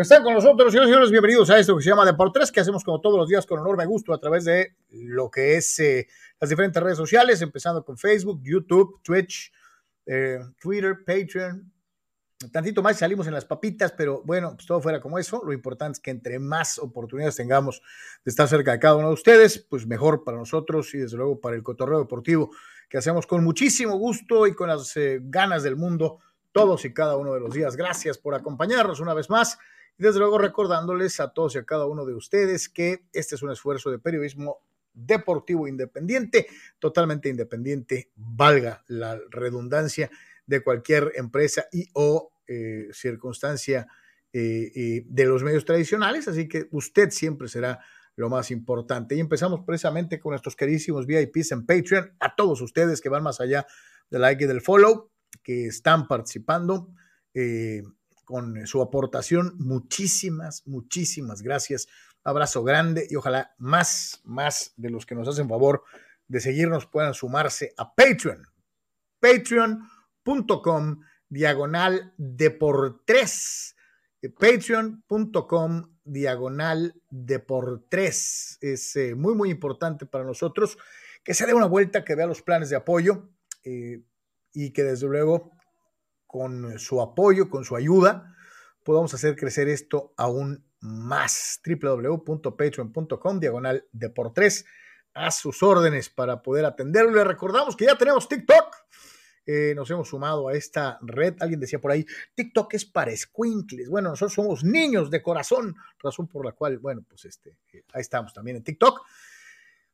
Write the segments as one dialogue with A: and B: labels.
A: que están con nosotros, señores y señores. Bienvenidos a esto que se llama Deportes, que hacemos como todos los días con enorme gusto a través de lo que es eh, las diferentes redes sociales, empezando con Facebook, YouTube, Twitch, eh, Twitter, Patreon. Tantito más salimos en las papitas, pero bueno, pues todo fuera como eso. Lo importante es que entre más oportunidades tengamos de estar cerca de cada uno de ustedes, pues mejor para nosotros y desde luego para el cotorreo deportivo que hacemos con muchísimo gusto y con las eh, ganas del mundo todos y cada uno de los días. Gracias por acompañarnos una vez más y desde luego recordándoles a todos y a cada uno de ustedes que este es un esfuerzo de periodismo deportivo independiente, totalmente independiente, valga la redundancia de cualquier empresa y o eh, circunstancia eh, eh, de los medios tradicionales, así que usted siempre será lo más importante. Y empezamos precisamente con nuestros queridísimos VIPs en Patreon, a todos ustedes que van más allá del like y del follow que están participando con su aportación. Muchísimas, muchísimas gracias. Abrazo grande y ojalá más, más de los que nos hacen favor de seguirnos puedan sumarse a Patreon. Patreon.com diagonal de por tres. Patreon.com diagonal de por tres. Es eh, muy, muy importante para nosotros que se dé una vuelta, que vea los planes de apoyo. Eh, y que desde luego con su apoyo, con su ayuda, podamos hacer crecer esto aún más. www.patreon.com, diagonal de por tres, a sus órdenes para poder atenderlo. Le recordamos que ya tenemos TikTok. Eh, nos hemos sumado a esta red. Alguien decía por ahí, TikTok es para squinkles. Bueno, nosotros somos niños de corazón, razón por la cual, bueno, pues este, eh, ahí estamos también en TikTok.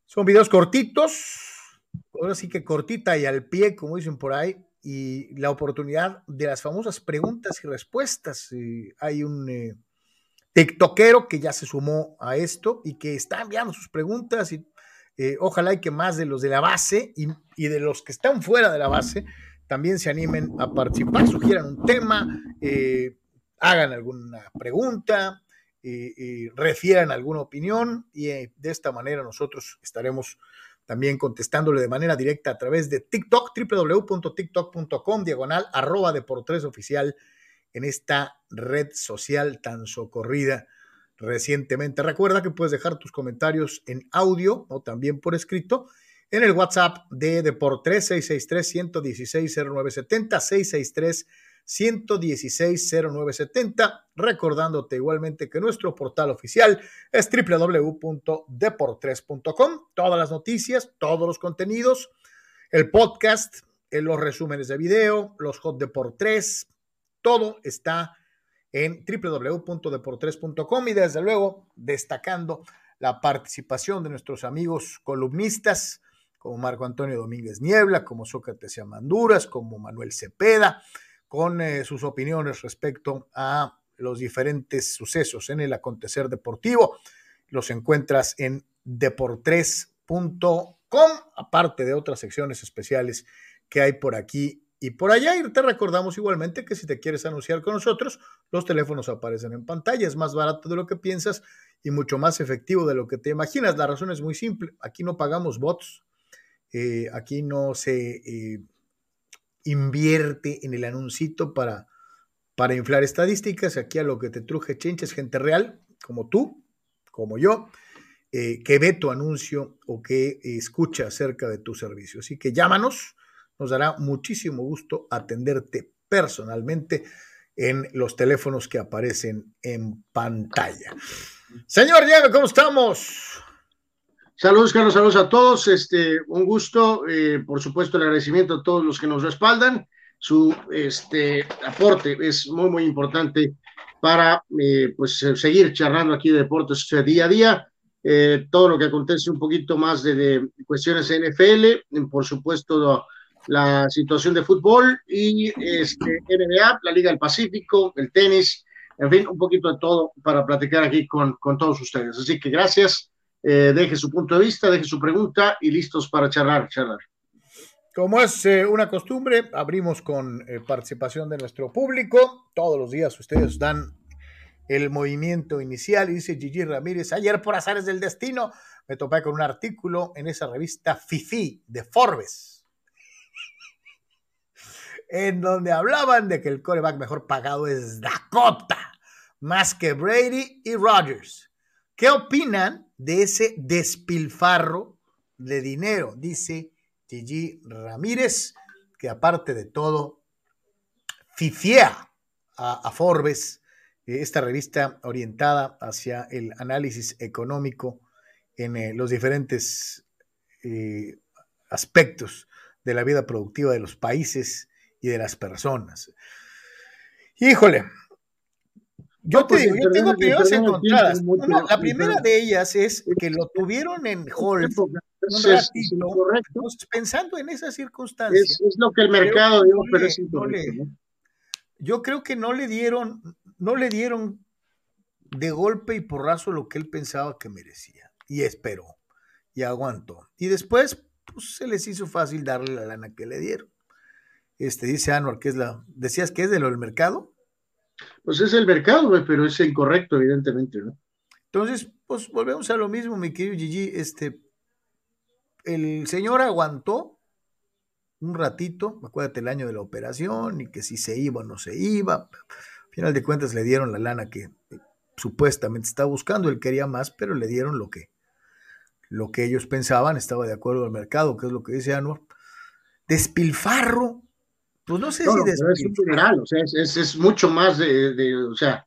A: Son videos cortitos, ahora sí que cortita y al pie, como dicen por ahí, y la oportunidad de las famosas preguntas y respuestas. hay un eh, TikTokero que ya se sumó a esto y que está enviando sus preguntas y eh, ojalá y que más de los de la base y, de los que están fuera de la base también se animen a participar, sugieran un tema, eh, hagan alguna pregunta, refieran alguna opinión y de esta manera nosotros estaremos también contestándole de manera directa a través de TikTok, www.tiktok.com, diagonal, arroba de por tres oficial en esta red social tan socorrida recientemente. Recuerda que puedes dejar tus comentarios en audio o también por escrito en el WhatsApp de Deportes 663 116 0970 663 116-0970, recordándote igualmente que nuestro portal oficial es www.deportres.com. Todas las noticias, todos los contenidos, el podcast, los resúmenes de video, los hot deportres, todo está en www.deportres.com y desde luego destacando la participación de nuestros amigos columnistas como Marco Antonio Domínguez Niebla, como Sócrates Amanduras, como Manuel Cepeda, con eh, sus opiniones respecto a los diferentes sucesos en el acontecer deportivo. Los encuentras en deportres.com, aparte de otras secciones especiales que hay por aquí y por allá. Y te recordamos igualmente que si te quieres anunciar con nosotros, los teléfonos aparecen en pantalla. Es más barato de lo que piensas y mucho más efectivo de lo que te imaginas. La razón es muy simple. Aquí no pagamos bots. Eh, aquí no se eh, invierte en el anuncito para, para inflar estadísticas. Aquí a lo que te truje chinches, gente real, como tú, como yo, eh, que ve tu anuncio o que escucha acerca de tu servicio. Así que llámanos, nos dará muchísimo gusto atenderte personalmente en los teléfonos que aparecen en pantalla. Señor Diego, ¿cómo estamos?
B: Saludos, Carlos, saludos a todos. Este, un gusto, eh, por supuesto, el agradecimiento a todos los que nos respaldan. Su este, aporte es muy, muy importante para eh, pues, seguir charlando aquí de deportes día a día. Eh, todo lo que acontece un poquito más de, de cuestiones NFL, por supuesto, la situación de fútbol y este, NBA, la Liga del Pacífico, el tenis, en fin, un poquito de todo para platicar aquí con, con todos ustedes. Así que gracias eh, deje su punto de vista, deje su pregunta y listos para charlar, charlar.
A: Como es eh, una costumbre, abrimos con eh, participación de nuestro público. Todos los días ustedes dan el movimiento inicial dice Gigi Ramírez, ayer por azares del destino me topé con un artículo en esa revista Fifi de Forbes, en donde hablaban de que el coreback mejor pagado es Dakota más que Brady y Rodgers. ¿Qué opinan de ese despilfarro de dinero? Dice Gigi Ramírez, que aparte de todo, fifiea a, Forbes, eh, esta revista orientada hacia el análisis económico en eh, los diferentes eh, aspectos de la vida productiva de los países y de las personas. Híjole, yo, te digo, yo tengo opiniones encontradas. la primera de ellas es que lo tuvieron en hold un ratito, pensando en esas circunstancias.
B: Es, lo que el mercado dio, pero es
A: Yo creo que no le dieron, no le dieron de golpe y porrazo lo que él pensaba que merecía. Y esperó, y aguantó. Y después, pues se les hizo fácil darle la lana que le dieron. Este, dice Anwar, que es la. ¿Decías que es de lo del mercado?
B: Pues es el mercado, pero es incorrecto, evidentemente, ¿no?
A: Entonces, pues volvemos a lo mismo, mi querido Gigi. Este, el señor aguantó un ratito, acuérdate el año de la operación, y que si se iba o no se iba. Al final de cuentas le dieron la lana que supuestamente estaba buscando, él quería más, pero le dieron lo que, lo que ellos pensaban, estaba de acuerdo al mercado, que es lo que dice Anwar. Despilfarro pues no sé si
B: es un general, o sea, es, mucho más de, o sea,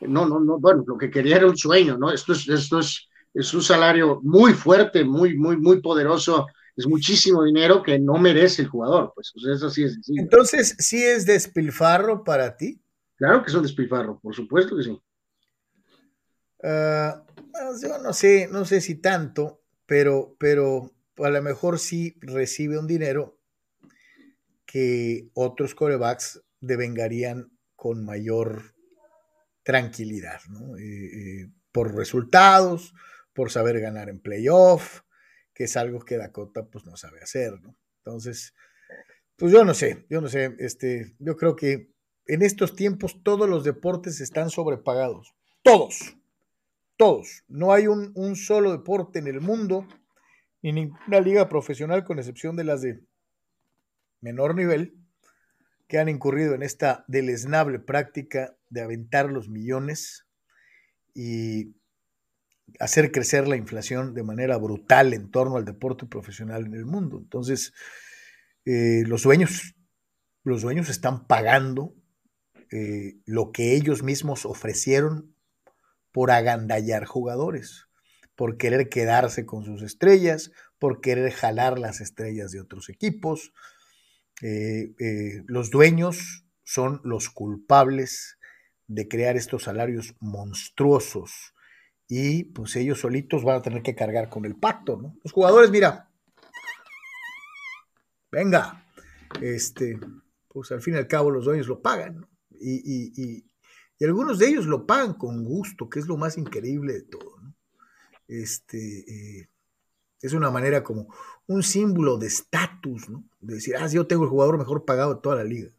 B: no, no, no, bueno, lo que quería era un sueño, ¿no? Esto es, esto es, es un salario muy fuerte, muy, muy, muy poderoso, es muchísimo dinero que no merece el jugador, pues, o sea, eso sí es
A: Entonces, ¿sí es despilfarro para ti?
B: Claro que es un despilfarro, por supuesto que sí.
A: Ah, pues, yo no sé, no sé si tanto, pero, pero a lo mejor sí recibe un dinero que otros corebacks devengarían con mayor tranquilidad, ¿no? Eh, eh, por resultados, por saber ganar en playoff, que es algo que Dakota pues no sabe hacer, ¿no? Entonces, pues yo no sé, yo no sé, este, yo creo que en estos tiempos todos los deportes están sobrepagados, todos, todos. No hay un, un solo deporte en el mundo, ni ninguna liga profesional, con excepción de las de menor nivel que han incurrido en esta deleznable práctica de aventar los millones y hacer crecer la inflación de manera brutal en torno al deporte profesional en el mundo. Entonces, eh, los dueños, los dueños están pagando eh, lo que ellos mismos ofrecieron por agandallar jugadores, por querer quedarse con sus estrellas, por querer jalar las estrellas de otros equipos, eh, eh, los dueños son los culpables de crear estos salarios monstruosos y pues ellos solitos van a tener que cargar con el pacto, ¿no? Los jugadores, mira, venga, este, pues al fin y al cabo los dueños lo pagan, ¿no? y, algunos de ellos lo pagan con gusto, que es lo más increíble de todo, ¿no? Este, eh, es una manera como un símbolo de estatus, ¿no? De decir, ah, yo tengo el jugador mejor pagado de toda la liga.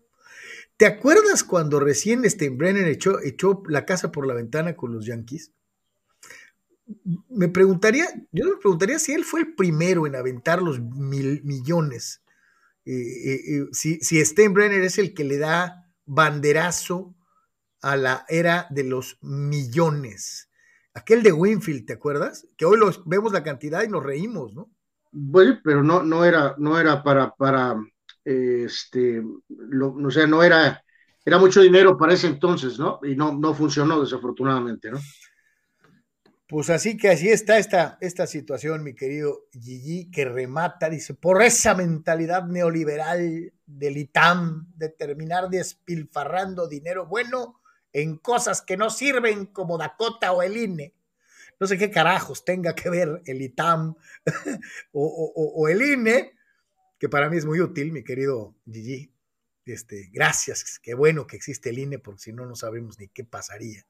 A: ¿Te acuerdas cuando recién Steinbrenner echó, la casa por la ventana con los Yankees? Me preguntaría, yo me preguntaría si él fue el primero en aventar los mil, millones. Eh, eh, eh, si, si Steinbrenner es el que le da banderazo a la era de los millones. Aquel de Winfield, ¿te acuerdas? Que hoy los, vemos la cantidad y nos reímos, ¿no?
B: Bueno, pero no, no era, no era para, para, este, lo, o sea, no era, era mucho dinero para ese entonces, ¿no? Y no, no funcionó desafortunadamente, ¿no?
A: Pues así que así está esta, esta situación, mi querido Gigi, que remata, dice, por esa mentalidad neoliberal del ITAM de terminar despilfarrando dinero bueno en cosas que no sirven como Dakota o el INE. No sé qué carajos tenga que ver el ITAM o, el INE, que para mí es muy útil, mi querido Gigi. Este, gracias, qué bueno que existe el INE, porque si no, no sabemos ni qué pasaría.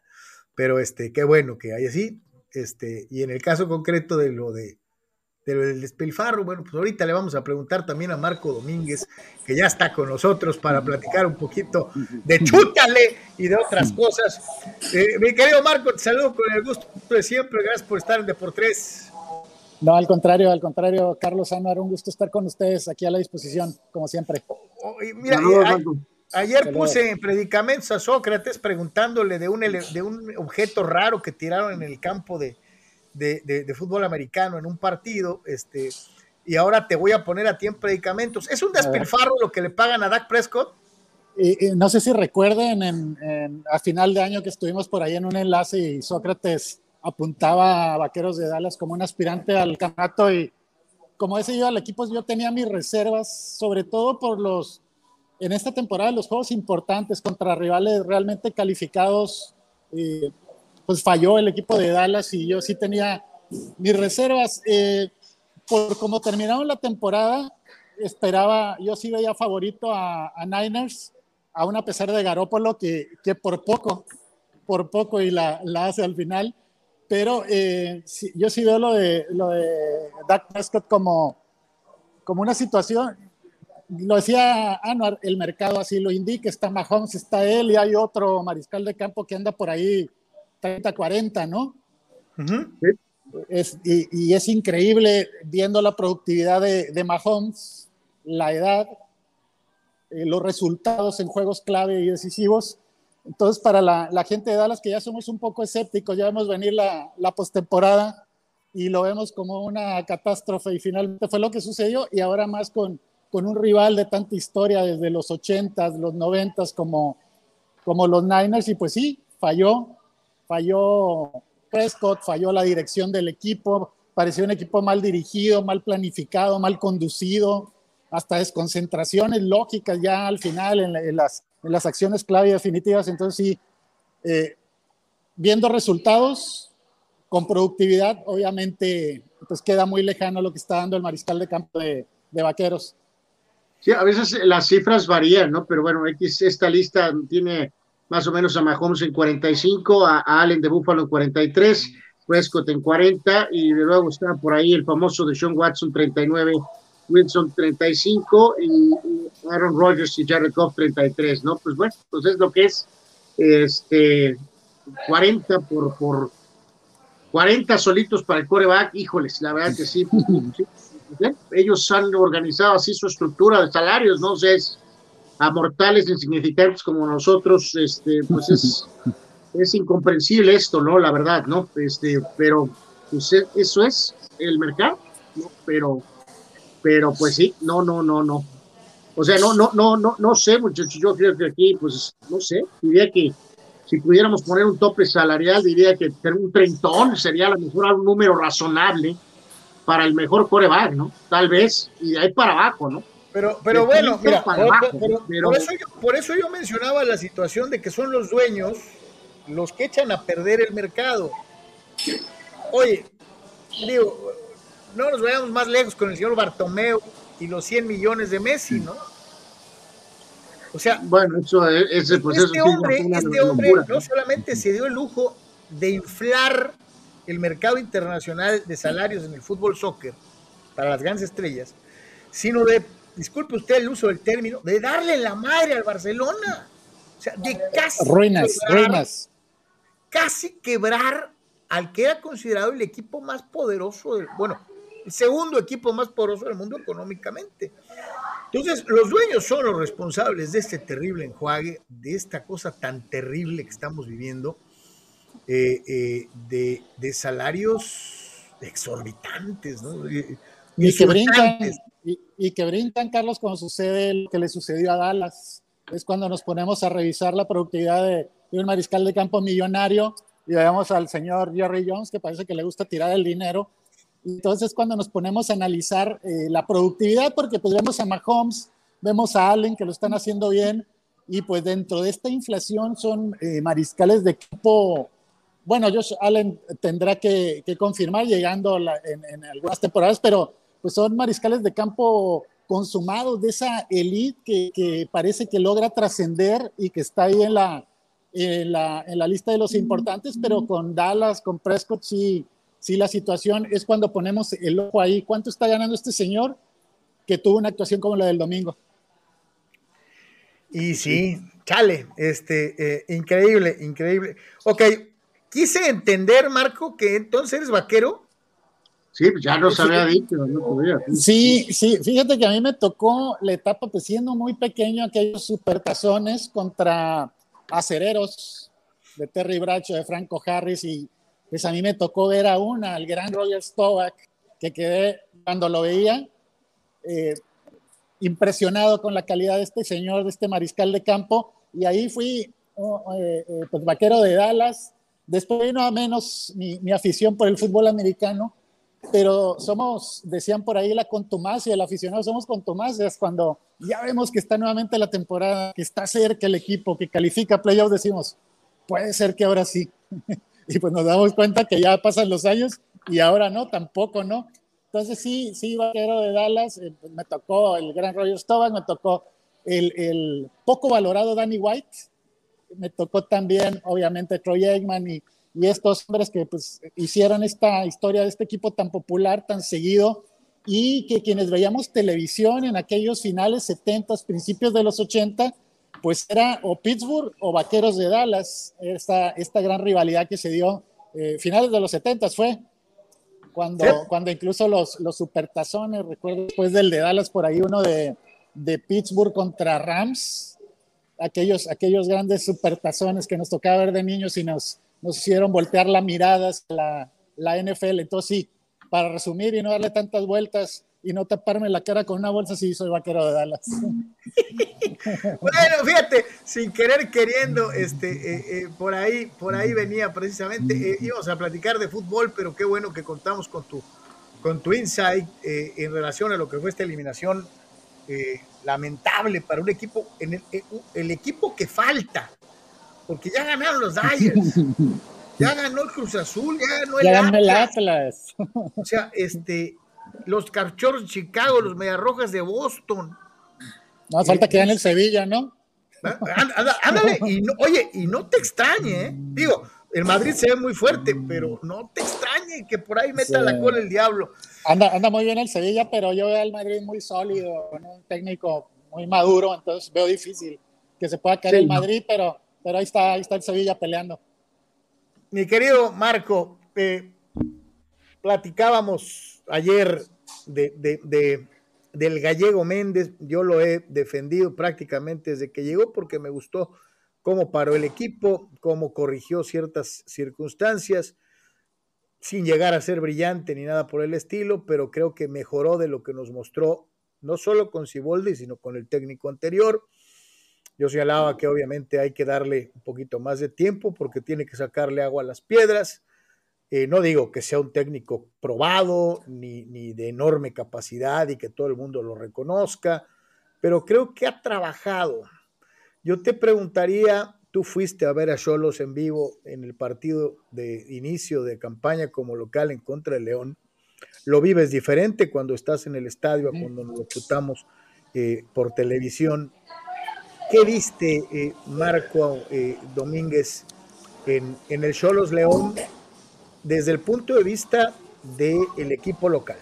A: Pero este, qué bueno que hay así. Este, y en el caso concreto de lo de pero el despilfarro, bueno, pues ahorita le vamos a preguntar también a Marco Domínguez, que ya está con nosotros para platicar un poquito de chútale y de otras cosas. Eh, mi querido Marco, te saludo con el gusto de siempre. Gracias por estar en Deportes.
C: No, al contrario, al contrario, Carlos Amar, un gusto estar con ustedes aquí a la disposición, como siempre.
A: Oh, mira, Ayer puse en predicamentos a Sócrates preguntándole de un, de un objeto raro que tiraron en el campo de, de, fútbol americano en un partido, este, y ahora te voy a poner a ti en predicamentos. ¿Es un despilfarro lo que le pagan a Dak Prescott?
C: no sé si recuerden, en, a final de año que estuvimos por ahí en un enlace y Sócrates apuntaba a Vaqueros de Dallas como un aspirante al campeonato y como ese yo al equipo, yo tenía mis reservas, sobre todo por los, en esta temporada, los juegos importantes contra rivales realmente calificados, pues falló el equipo de Dallas y yo sí tenía mis reservas. Eh, por como terminaron la temporada, esperaba, yo sí veía favorito a, Niners, aún a pesar de Garópolo, que, que por poco, por poco y la, la hace al final. Pero eh, yo sí veo lo de, lo de Dak Prescott como, como una situación, lo decía Anuar, el mercado así lo indica, está Mahomes, está él y hay otro mariscal de campo que anda por ahí 30, 40, ¿no? es, y, es increíble viendo la productividad de, de Mahomes, la edad, eh, los resultados en juegos clave y decisivos. Entonces, para la, la, gente de Dallas, que ya somos un poco escépticos, ya vemos venir la, la postemporada y lo vemos como una catástrofe y finalmente fue lo que sucedió y ahora más con, con un rival de tanta historia desde los 80s, los 90s como, como los Niners y pues sí, falló, falló Prescott, falló la dirección del equipo, pareció un equipo mal dirigido, mal planificado, mal conducido, hasta desconcentraciones lógicas ya al final en, las, acciones clave y definitivas. Entonces eh, viendo resultados con productividad, obviamente pues queda muy lejano lo que está dando el mariscal de campo de, Vaqueros.
B: Sí, a veces las cifras varían, ¿no? Pero bueno, esta lista tiene más o menos a Mahomes en 45, a, Allen de Buffalo en 43, Prescott en 40 y de luego está por ahí el famoso de Sean Watson 39, Wilson 35 y, Aaron Rodgers y Jared Goff 33, ¿no? Pues bueno, pues es lo que es este 40 por, por 40 solitos para el coreback, híjoles, la verdad que sí, ellos han organizado así su estructura de salarios, ¿no? sé, es, a mortales insignificantes como nosotros, este, pues es, es incomprensible esto, ¿no? La verdad, ¿no? Este, pero pues e, eso es el mercado, ¿no? Pero, pero pues sí, no, no, no, no. O sea, no, no, no, no, no sé, muchachos, yo creo que aquí, pues, no sé, diría que si pudiéramos poner un tope salarial, diría que un treintón sería a lo mejor un número razonable para el mejor coreback, ¿no? Tal vez, y de ahí para abajo, ¿no?
A: Pero, pero bueno, mira, por, eso yo, por eso yo mencionaba la situación de que son los dueños los que echan a perder el mercado. Oye, digo, no nos vayamos más lejos con el señor Bartomeu y los 100 millones de Messi, ¿no? O sea,
B: bueno, eso es,
A: este hombre, este hombre no solamente se dio el lujo de inflar el mercado internacional de salarios en el fútbol soccer para las grandes estrellas, sino de disculpe usted el uso del término, de darle la madre al Barcelona. O sea, de casi.
C: Ruinas, quebrar,
A: Casi quebrar al que era considerado el equipo más poderoso, del, bueno, el segundo equipo más poderoso del mundo económicamente. Entonces, los dueños son los responsables de este terrible enjuague, de esta cosa tan terrible que estamos viviendo, eh, eh, de, de, salarios exorbitantes, ¿no?
C: Y que brincan, y, que brincan, Carlos, cuando sucede lo que le sucedió a Dallas. Es cuando nos ponemos a revisar la productividad de, un mariscal de campo millonario y vemos al señor Jerry Jones, que parece que le gusta tirar el dinero. Entonces, cuando nos ponemos a analizar eh, la productividad, porque pues vemos a Mahomes, vemos a Allen, que lo están haciendo bien, y pues dentro de esta inflación son eh, mariscales de campo bueno, Josh Allen tendrá que, confirmar llegando en, en, algunas temporadas, pero pues son mariscales de campo consumados de esa elite que, parece que logra trascender y que está ahí en la, en la, en la, lista de los importantes, pero con Dallas, con Prescott, sí, sí la situación es cuando ponemos el ojo ahí. ¿Cuánto está ganando este señor que tuvo una actuación como la del domingo?
A: Y sí, chale, este, eh, increíble, increíble. Ok, quise entender, Marco, que entonces eres vaquero.
B: Sí, pues ya nos había dicho.
C: sí, sí, fíjate que a mí me tocó la etapa, pues siendo muy pequeño, aquellos supertazones contra acereros de Terry Bracho, de Franco Harris, y pues a mí me tocó ver a una, al gran Roger Stovak, que quedé cuando lo veía eh, impresionado con la calidad de este señor, de este mariscal de campo, y ahí fui oh, eh, eh, pues vaquero de Dallas. Después vino a menos mi, mi afición por el fútbol americano, pero somos, decían por ahí la contumacia, el aficionado somos contumacias cuando ya vemos que está nuevamente la temporada, que está cerca el equipo, que califica playoffs, decimos, puede ser que ahora sí. y pues nos damos cuenta que ya pasan los años y ahora no, tampoco, ¿no? Entonces sí, sí, vaquero de Dallas, eh, pues, me tocó el gran Roger Staubach, me tocó el, el, poco valorado Danny White, me tocó también obviamente Troy Aikman y y estos hombres que pues hicieron esta historia de este equipo tan popular, tan seguido, y que quienes veíamos televisión en aquellos finales 70, principios de los 80, pues era o Pittsburgh o Vaqueros de Dallas, esta, esta gran rivalidad que se dio, eh, finales de los 70 fue, cuando, cuando incluso los, los supertazones, recuerdo después del de Dallas por ahí uno de, de Pittsburgh contra Rams, aquellos, aquellos grandes supertazones que nos tocaba ver de niños y nos, nos hicieron voltear la mirada hacia la, la NFL. Entonces, sí, para resumir y no darle tantas vueltas y no taparme la cara con una bolsa, sí, soy vaquero de Dallas.
A: bueno, fíjate, sin querer queriendo, este, eh, eh, por ahí, por ahí venía precisamente, eh, íbamos a platicar de fútbol, pero qué bueno que contamos con tu, con tu insight en relación a lo que fue esta eliminación lamentable para un equipo, en el, el equipo que falta, porque ya ganaron los Dyers, ya ganó el Cruz Azul, ya ganó el,
C: ya el Atlas.
A: O sea, este, los Cachorros de Chicago, los Mediarrojas de Boston.
C: No, falta que gane el Sevilla, ¿no?
A: Ándale, y oye, y no te extrañe, ¿eh? digo, el Madrid se ve muy fuerte, pero no te extrañe que por ahí meta la cola el diablo.
C: Anda, anda muy bien el Sevilla, pero yo veo al Madrid muy sólido, un técnico muy maduro, entonces veo difícil que se pueda caer el Madrid, pero pero ahí está, ahí está el Sevilla peleando.
A: Mi querido Marco, eh, platicábamos ayer de, del gallego Méndez, yo lo he defendido prácticamente desde que llegó porque me gustó cómo paró el equipo, cómo corrigió ciertas circunstancias, sin llegar a ser brillante ni nada por el estilo, pero creo que mejoró de lo que nos mostró, no solo con Ciboldi, sino con el técnico anterior. Yo señalaba que obviamente hay que darle un poquito más de tiempo porque tiene que sacarle agua a las piedras. Eh, no digo que sea un técnico probado ni, ni, de enorme capacidad y que todo el mundo lo reconozca, pero creo que ha trabajado. Yo te preguntaría, tú fuiste a ver a Cholos en vivo en el partido de inicio de campaña como local en contra de León. Lo vives diferente cuando estás en el estadio, cuando nos lo chutamos eh, por televisión. ¿Qué viste, eh, Marco eh, Domínguez, en, el Cholos León desde el punto de vista del equipo local?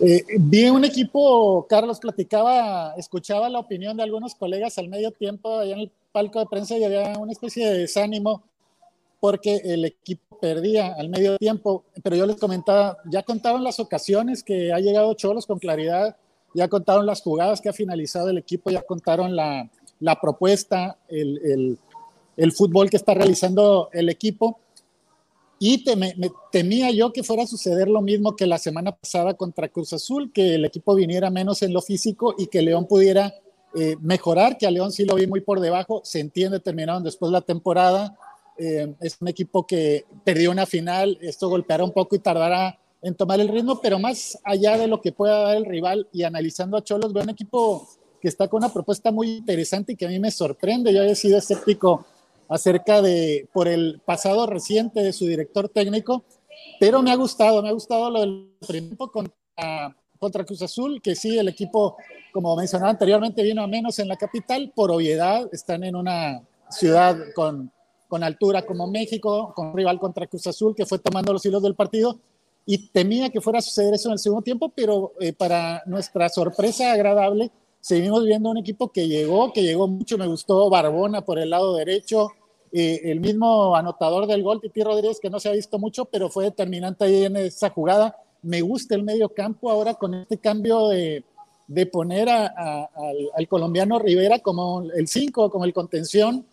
C: Eh, vi un equipo, Carlos platicaba, escuchaba la opinión de algunos colegas al medio tiempo allá en el palco de prensa y había una especie de desánimo porque el equipo perdía al medio tiempo, pero yo les comentaba, ya contaron las ocasiones que ha llegado Cholos con claridad, ya contaron las jugadas que ha finalizado el equipo, ya contaron la, la propuesta, el, fútbol que está realizando el equipo. Y temía yo que fuera a suceder lo mismo que la semana pasada contra Cruz Azul, que el equipo viniera menos en lo físico y que León pudiera eh, mejorar, que a León sí lo vi muy por debajo, se entiende, terminaron después la temporada. Eh, es un equipo que perdió una final, esto golpeará un poco y tardará en tomar el ritmo, pero más allá de lo que pueda dar el rival y analizando a Cholos, veo un equipo que está con una propuesta muy interesante y que a mí me sorprende. Yo he sido escéptico acerca de, por el pasado reciente de su director técnico, pero me ha gustado, me ha gustado lo del primer contra, contra Cruz Azul, que sí, el equipo, como mencionaba anteriormente, vino a menos en la capital, por obviedad, están en una ciudad con, con altura como México, con rival contra Cruz Azul, que fue tomando los hilos del partido, y temía que fuera a suceder eso en el segundo tiempo, pero eh, para nuestra sorpresa agradable, seguimos viendo un equipo que llegó, que llegó mucho, me gustó Barbona por el lado derecho, eh, el mismo anotador del gol, Titi Rodríguez, que no se ha visto mucho, pero fue determinante ahí en esa jugada. Me gusta el medio campo ahora con este cambio de, de poner al, al, colombiano Rivera como el 5, como el contención.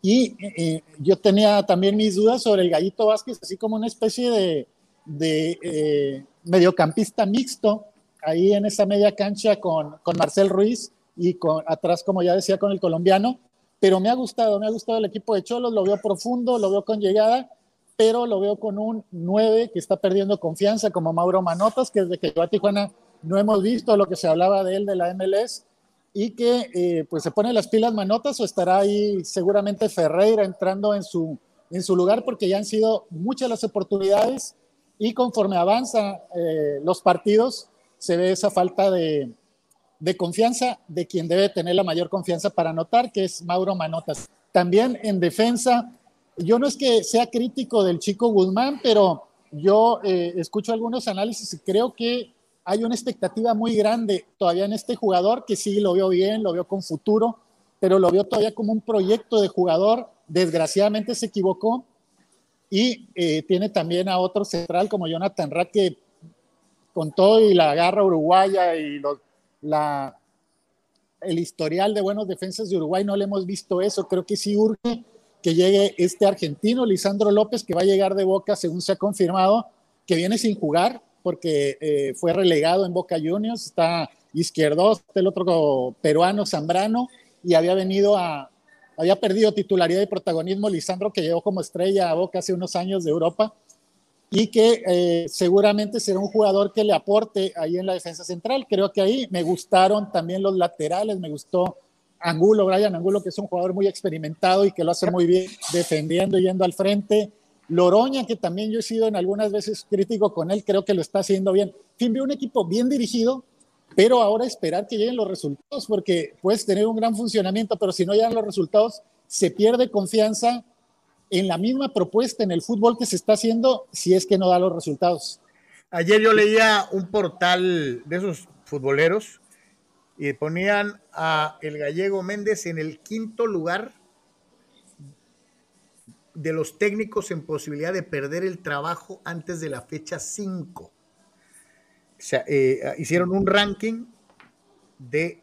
C: Y eh, yo tenía también mis dudas sobre el Gallito Vázquez, así como una especie de, de eh, mediocampista mixto ahí en esa media cancha con, con Marcel Ruiz y con, atrás, como ya decía, con el colombiano. Pero me ha gustado, me ha gustado el equipo de Cholos, lo veo profundo, lo veo con llegada, pero lo veo con un 9 que está perdiendo confianza, como Mauro Manotas, que desde que llegó a Tijuana no hemos visto lo que se hablaba de él de la MLS y que eh, pues se pone las pilas Manotas o estará ahí seguramente Ferreira entrando en su, en su lugar porque ya han sido muchas las oportunidades y conforme avanzan eh, los partidos se ve esa falta de, confianza de quien debe tener la mayor confianza para anotar, que es Mauro Manotas. También en defensa, yo no es que sea crítico del chico Guzmán, pero yo eh, escucho algunos análisis y creo que hay una expectativa muy grande todavía en este jugador, que sí lo veo bien, lo veo con futuro, pero lo veo todavía como un proyecto de jugador. Desgraciadamente se equivocó y eh, tiene también a otro central como Jonathan Rack, que con todo y la garra uruguaya y la, el historial de buenos defensas de Uruguay, no le hemos visto eso. Creo que sí urge que llegue este argentino, Lisandro López, que va a llegar de Boca, según se ha confirmado, que viene sin jugar, porque eh, fue relegado en Boca Juniors, está izquierdo, el otro peruano, Zambrano, y había venido a, había perdido titularidad y protagonismo Lisandro, que llegó como estrella a Boca hace unos años de Europa, y que eh, seguramente será un jugador que le aporte ahí en la defensa central. Creo que ahí me gustaron también los laterales, me gustó Angulo, Brian Angulo, que es un jugador muy experimentado y que lo hace muy bien defendiendo, yendo al frente. Loroña, que también yo he sido en algunas veces crítico con él, creo que lo está haciendo bien. fin, veo un equipo bien dirigido, pero ahora esperar que lleguen los resultados, porque puedes tener un gran funcionamiento, pero si no llegan los resultados, se pierde confianza en la misma propuesta en el fútbol que se está haciendo si es que no da los resultados.
A: Ayer yo leía un portal de esos futboleros y ponían a el gallego Méndez en el quinto lugar de los técnicos en posibilidad de perder el trabajo antes de la fecha 5. O sea, eh, hicieron un ranking de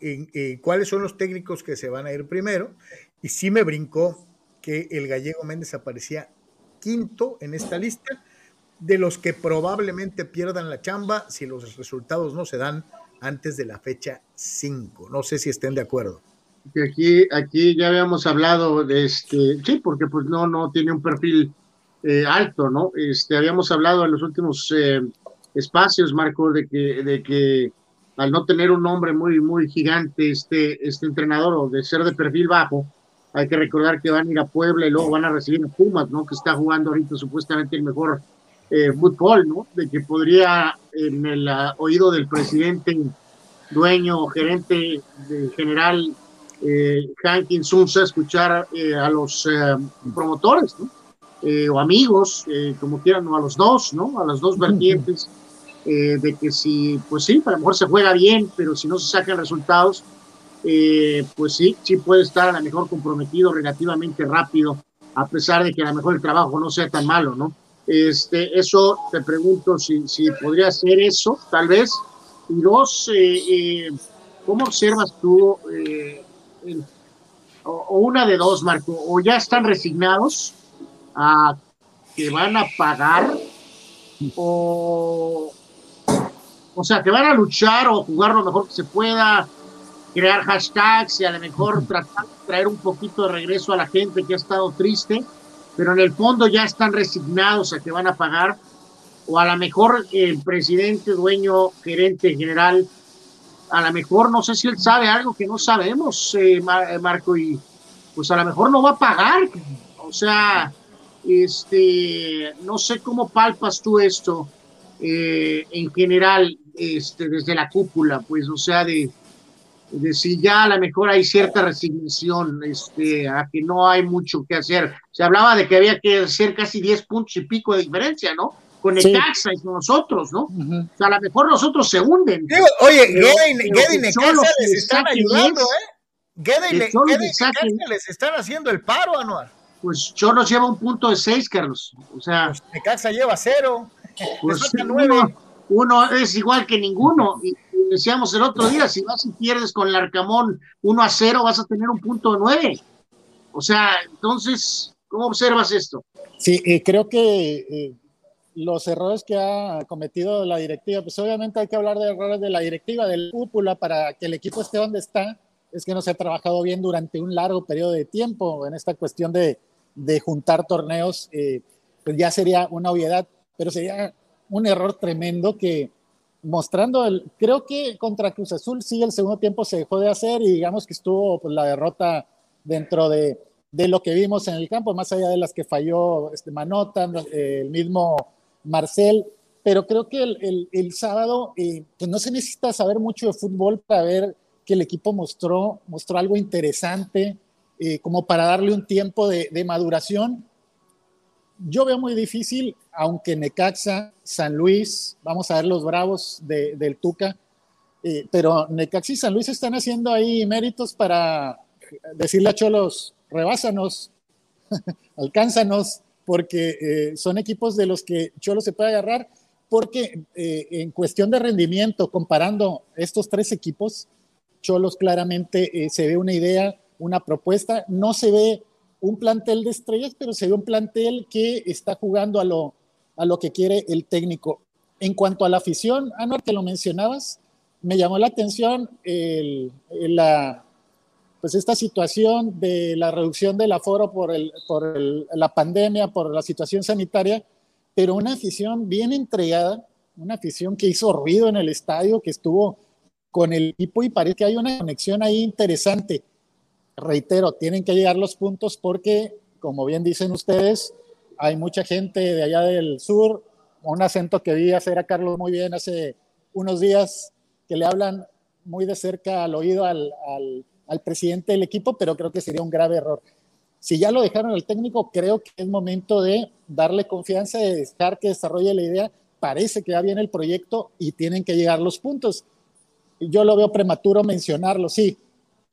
A: eh, cuáles son los técnicos que se van a ir primero y sí me brincó que el gallego Méndez aparecía quinto en esta lista de los que probablemente pierdan la chamba si los resultados no se dan antes de la fecha 5. No sé si estén de acuerdo
B: aquí, aquí ya habíamos hablado de este, sí, porque pues no, no tiene un perfil eh, alto, ¿no? Este, habíamos hablado en los últimos eh, espacios, Marco, de que, de que al no tener un nombre muy, muy gigante, este, este entrenador, o de ser de perfil bajo, hay que recordar que van a ir a Puebla y luego van a recibir a Pumas, ¿no? Que está jugando ahorita supuestamente el mejor eh, fútbol, ¿no? De que podría en el ah, oído del presidente, dueño, gerente de general eh, Hank escuchar eh, a los eh, promotores, eh, o amigos, como quieran, o a los dos, ¿no? A las dos vertientes, de que si, pues sí, a lo mejor se juega bien, pero si no se sacan resultados, pues sí, sí puede estar a lo mejor comprometido relativamente rápido, a pesar de que a lo mejor el trabajo no sea tan malo, ¿no? Este, eso te pregunto si, si podría ser eso, tal vez. Y dos, ¿cómo observas tú o, una de dos, Marco, o ya están resignados a que van a pagar, o, o sea, que van a luchar o jugar lo mejor que se pueda, crear hashtags y a lo mejor tratar de traer un poquito de regreso a la gente que ha estado triste, pero en el fondo ya están resignados a que van a pagar, o a lo mejor el presidente, dueño, gerente general a lo mejor no sé si él sabe algo que no sabemos, eh, eh, Marco, y pues a lo mejor no va a pagar. O sea, este, no sé cómo palpas tú esto eh, en general, este, desde la cúpula, pues, o sea, de, de si ya a lo mejor hay cierta resignación, este, a que no hay mucho que hacer. Se hablaba de que había que hacer casi 10 puntos y pico de diferencia, ¿no? con el Caxa y con nosotros, ¿no? O sea, a lo mejor nosotros se hunden.
A: oye, Guede y Necaxa les están ayudando, ¿eh? Guede y Necaxa les están haciendo el paro, Anuar.
B: Pues Cholos lleva un punto de seis, Carlos. O sea. Pues
A: Necaxa lleva cero. Pues, nueve.
B: uno es igual que ninguno. Y decíamos el otro día, si vas y pierdes con el Arcamón 1 a 0, vas a tener un punto 9. O sea, entonces, ¿cómo observas esto?
C: Sí, creo que eh, los errores que ha cometido la directiva, pues obviamente hay que hablar de errores de la directiva, del cúpula, para que el equipo esté donde está, es que no se ha trabajado bien durante un largo periodo de tiempo en esta cuestión de, de juntar torneos, eh, pues ya sería una obviedad, pero sería un error tremendo que mostrando el, creo que contra Cruz Azul sí el segundo tiempo se dejó de hacer y digamos que estuvo pues, la derrota dentro de, de, lo que vimos en el campo, más allá de las que falló este Manota, el mismo Marcel, pero creo que el, el, sábado eh, pues no se necesita saber mucho de fútbol para ver que el equipo mostró, mostró algo interesante, eh, como para darle un tiempo de, de maduración yo veo muy difícil, aunque Necaxa, San Luis, vamos a ver los bravos del Tuca, eh, pero Necaxa y San Luis están haciendo ahí méritos para decirle a Cholos, rebásanos, alcánzanos, porque eh, son equipos de los que Cholos se puede agarrar, porque eh, en cuestión de rendimiento, comparando estos tres equipos, Cholos claramente se ve una idea, una propuesta, no se ve un plantel de estrellas, pero se ve un plantel que está jugando a lo, a lo que quiere el técnico. En cuanto a la afición, Anuar, que lo mencionabas, me llamó la atención la, pues esta situación de la reducción del aforo por, el, por la pandemia, por la situación sanitaria, pero una afición bien entregada, una afición que hizo ruido en el estadio, que estuvo con el equipo y parece que hay una conexión ahí interesante reitero, tienen que llegar los puntos porque, como bien dicen ustedes, hay mucha gente de allá del sur, un acento que vi hacer a Carlos muy bien hace unos días, que le hablan muy de cerca al oído al, al, presidente del equipo, pero creo que sería un grave error. Si ya lo dejaron al técnico, creo que es momento de darle confianza, de dejar que desarrolle la idea. Parece que va bien el proyecto y tienen que llegar los puntos. Yo lo veo prematuro mencionarlo, sí,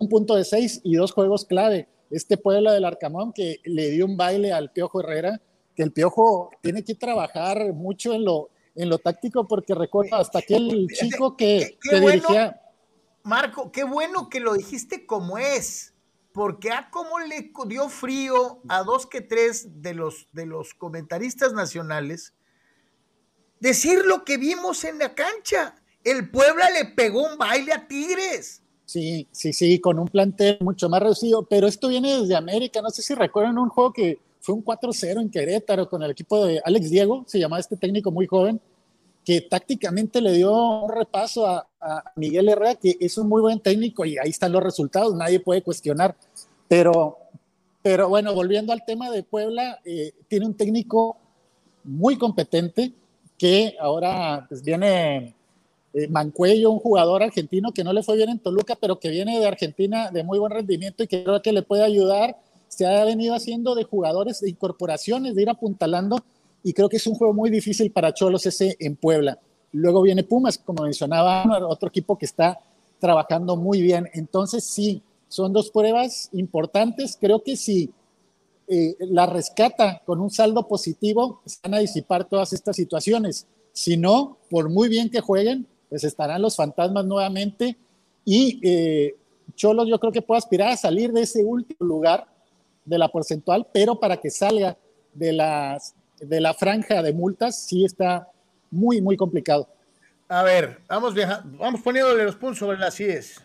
C: un punto de seis y dos juegos clave. Este pueblo del Arcamón que le dio un baile al Piojo Herrera, que el Piojo tiene que trabajar mucho en lo, en lo táctico, porque recuerdo hasta aquel chico que, dirigía.
A: Marco, qué bueno que lo dijiste como es, porque a cómo le dio frío a dos que tres de los, de los comentaristas nacionales decir lo que vimos en la cancha. El Puebla le pegó un baile a Tigres.
C: Sí, sí, sí, con un plantel mucho más reducido, pero esto viene desde América. No sé si recuerdan un juego que fue un 4-0 en Querétaro con el equipo de Alex Diego, se llamaba este técnico muy joven, que tácticamente le dio un repaso a, Miguel Herrera, que es un muy buen técnico y ahí están los resultados, nadie puede cuestionar. Pero, pero bueno, volviendo al tema de Puebla, eh, tiene un técnico muy competente que ahora pues, viene eh, Mancuello, un jugador argentino que no le fue bien en Toluca, pero que viene de Argentina de muy buen rendimiento y que creo que le puede ayudar. Se ha venido haciendo de jugadores de incorporaciones, de ir apuntalando, y creo que es un juego muy difícil para Cholos ese en Puebla. Luego viene Pumas, como mencionaba, otro equipo que está trabajando muy bien. Entonces, sí, son dos pruebas importantes. Creo que si eh, la rescata con un saldo positivo, se van a disipar todas estas situaciones. Si no, por muy bien que jueguen, pues estarán los fantasmas nuevamente y eh, Cholos yo creo que puede aspirar a salir de ese último lugar de la porcentual, pero para que salga de, las, de la franja de multas sí está muy, muy complicado.
A: A ver, vamos, vamos poniéndole los puntos sobre las IES.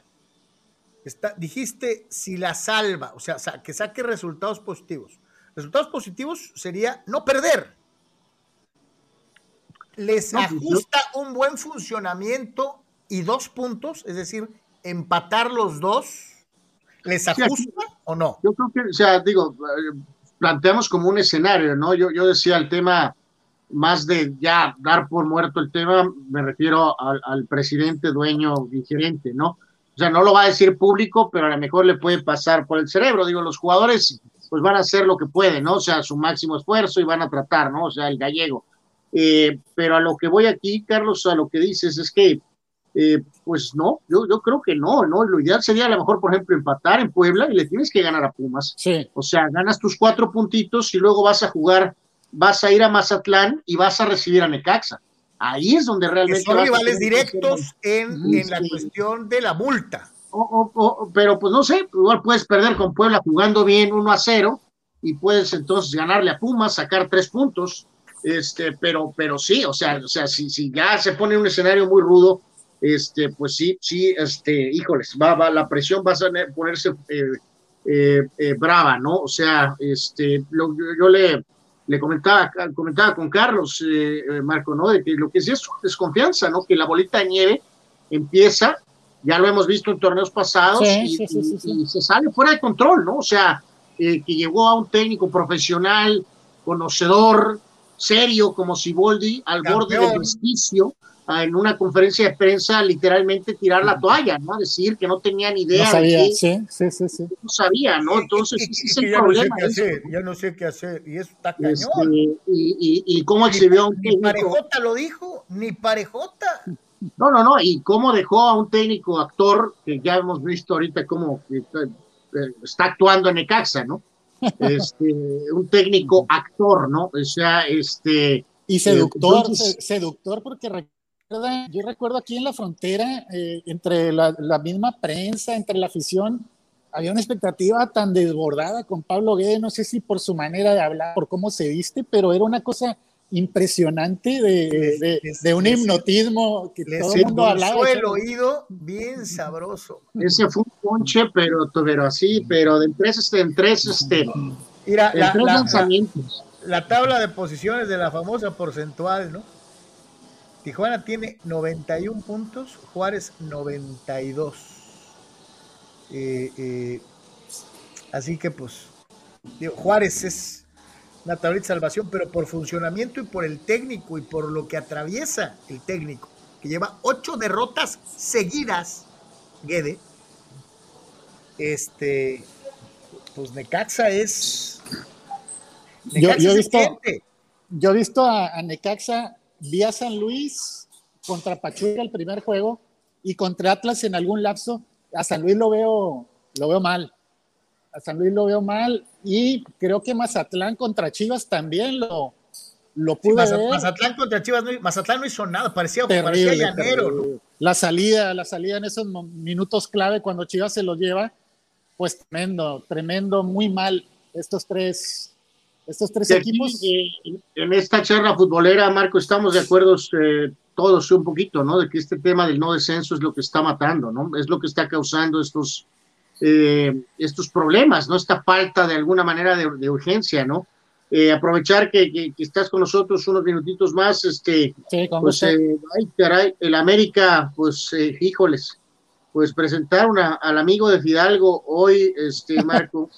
A: Dijiste si la salva, o sea, que saque resultados positivos. Resultados positivos sería no perder les ajusta un buen funcionamiento y dos puntos, es decir, empatar los dos, ¿les ajusta o no?
B: Yo creo que, o sea, digo, planteamos como un escenario, ¿no? Yo, yo decía el tema más de ya dar por muerto el tema, me refiero al, al presidente, dueño y gerente, ¿no? O sea, no lo va a decir público, pero a lo mejor le puede pasar por el cerebro. Digo, los jugadores pues van a hacer lo que pueden, ¿no? O sea, su máximo esfuerzo y van a tratar, ¿no? O sea, el gallego. Eh, pero a lo que voy aquí, Carlos, a lo que dices es que, eh, pues no, yo, yo creo que no, ¿no? Lo ideal sería a lo mejor, por ejemplo, empatar en Puebla y le tienes que ganar a Pumas.
C: Sí.
B: O sea, ganas tus cuatro puntitos y luego vas a jugar, vas a ir a Mazatlán y vas a recibir a Necaxa. Ahí es donde realmente.
A: son rivales directos en, en, la cuestión de la multa.
B: pero pues no sé, igual puedes perder con Puebla jugando bien 1 a 0 y puedes entonces ganarle a Pumas, sacar tres puntos. Este, pero, pero sí, o sea, o sea, si, si ya se pone un escenario muy rudo, este, pues sí, sí, este, híjoles, va, va, la presión va a ponerse eh, eh, eh, brava, ¿no? O sea, este, lo, yo le, le comentaba, comentaba con Carlos, Marco, ¿no? De que lo que sí es desconfianza, ¿no? Que la bolita de nieve empieza, ya lo hemos visto en torneos pasados, y, y, se sale fuera de control, ¿no? O sea, que llegó a un técnico profesional, conocedor, serio como Siboldi, al borde del justicio, en una conferencia de prensa literalmente tirar la toalla, ¿no? Decir que no tenía ni idea.
C: No sabía, sí, sí, sí,
B: No sabía, ¿no? Entonces, ese es el
A: ya
B: problema.
A: No sé qué hacer, ya no sé qué hacer, y eso está cañón. Este,
B: y, y, y, cómo exhibió a un
A: técnico. Ni Parejota lo dijo, ni Parejota.
B: No, no, no, y cómo dejó a un técnico actor, que ya hemos visto ahorita cómo está, eh, está actuando en Necaxa, ¿no? Este, un técnico actor, ¿no? O sea, este...
C: Y seductor, entonces, seductor porque yo recuerdo aquí en la frontera, eh, entre la, la, misma prensa, entre la afición, había una expectativa tan desbordada con Pablo Guede, no sé si por su manera de hablar, por cómo se viste, pero era una cosa impresionante de, de, de un hipnotismo que todo el mundo hablaba.
A: el oído bien sabroso.
B: Ese fue un ponche, pero, pero así, pero de tres, este, en tres, este,
A: Mira, la, tres la, lanzamientos. La, la tabla de posiciones de la famosa porcentual, ¿no? Tijuana tiene 91 puntos, Juárez 92. Eh, eh, así que pues, digo, Juárez es una tablita de salvación, pero por funcionamiento y por el técnico y por lo que atraviesa el técnico, que lleva ocho derrotas seguidas, Guede, este, pues Necaxa es...
C: Necaxa yo, yo, he visto, yo, he visto, a, a Necaxa vía San Luis contra Pachuca el primer juego y contra Atlas en algún lapso. A San Luis lo veo, lo veo mal. A San Luis lo veo mal y creo que Mazatlán contra Chivas también lo, lo pude
A: sí,
C: ver.
A: Mazatlán contra Chivas, no, Mazatlán no hizo nada, parecía,
C: terrible,
A: parecía llanero. ¿no?
C: La salida, la salida en esos minutos clave cuando Chivas se lo lleva, pues tremendo, tremendo, muy mal estos tres estos tres aquí, equipos.
B: Eh, en esta charla futbolera, Marco, estamos de acuerdo eh, todos un poquito, ¿no? De que este tema del no descenso es lo que está matando, ¿no? Es lo que está causando estos, eh, estos problemas, ¿no? Esta falta de alguna manera de, de urgencia, ¿no? Eh, aprovechar que, que, que, estás con nosotros unos minutitos más, este,
C: sí,
B: pues, ay, caray, el América, pues, híjoles, pues presentar una, al amigo de Fidalgo hoy, este, Marco.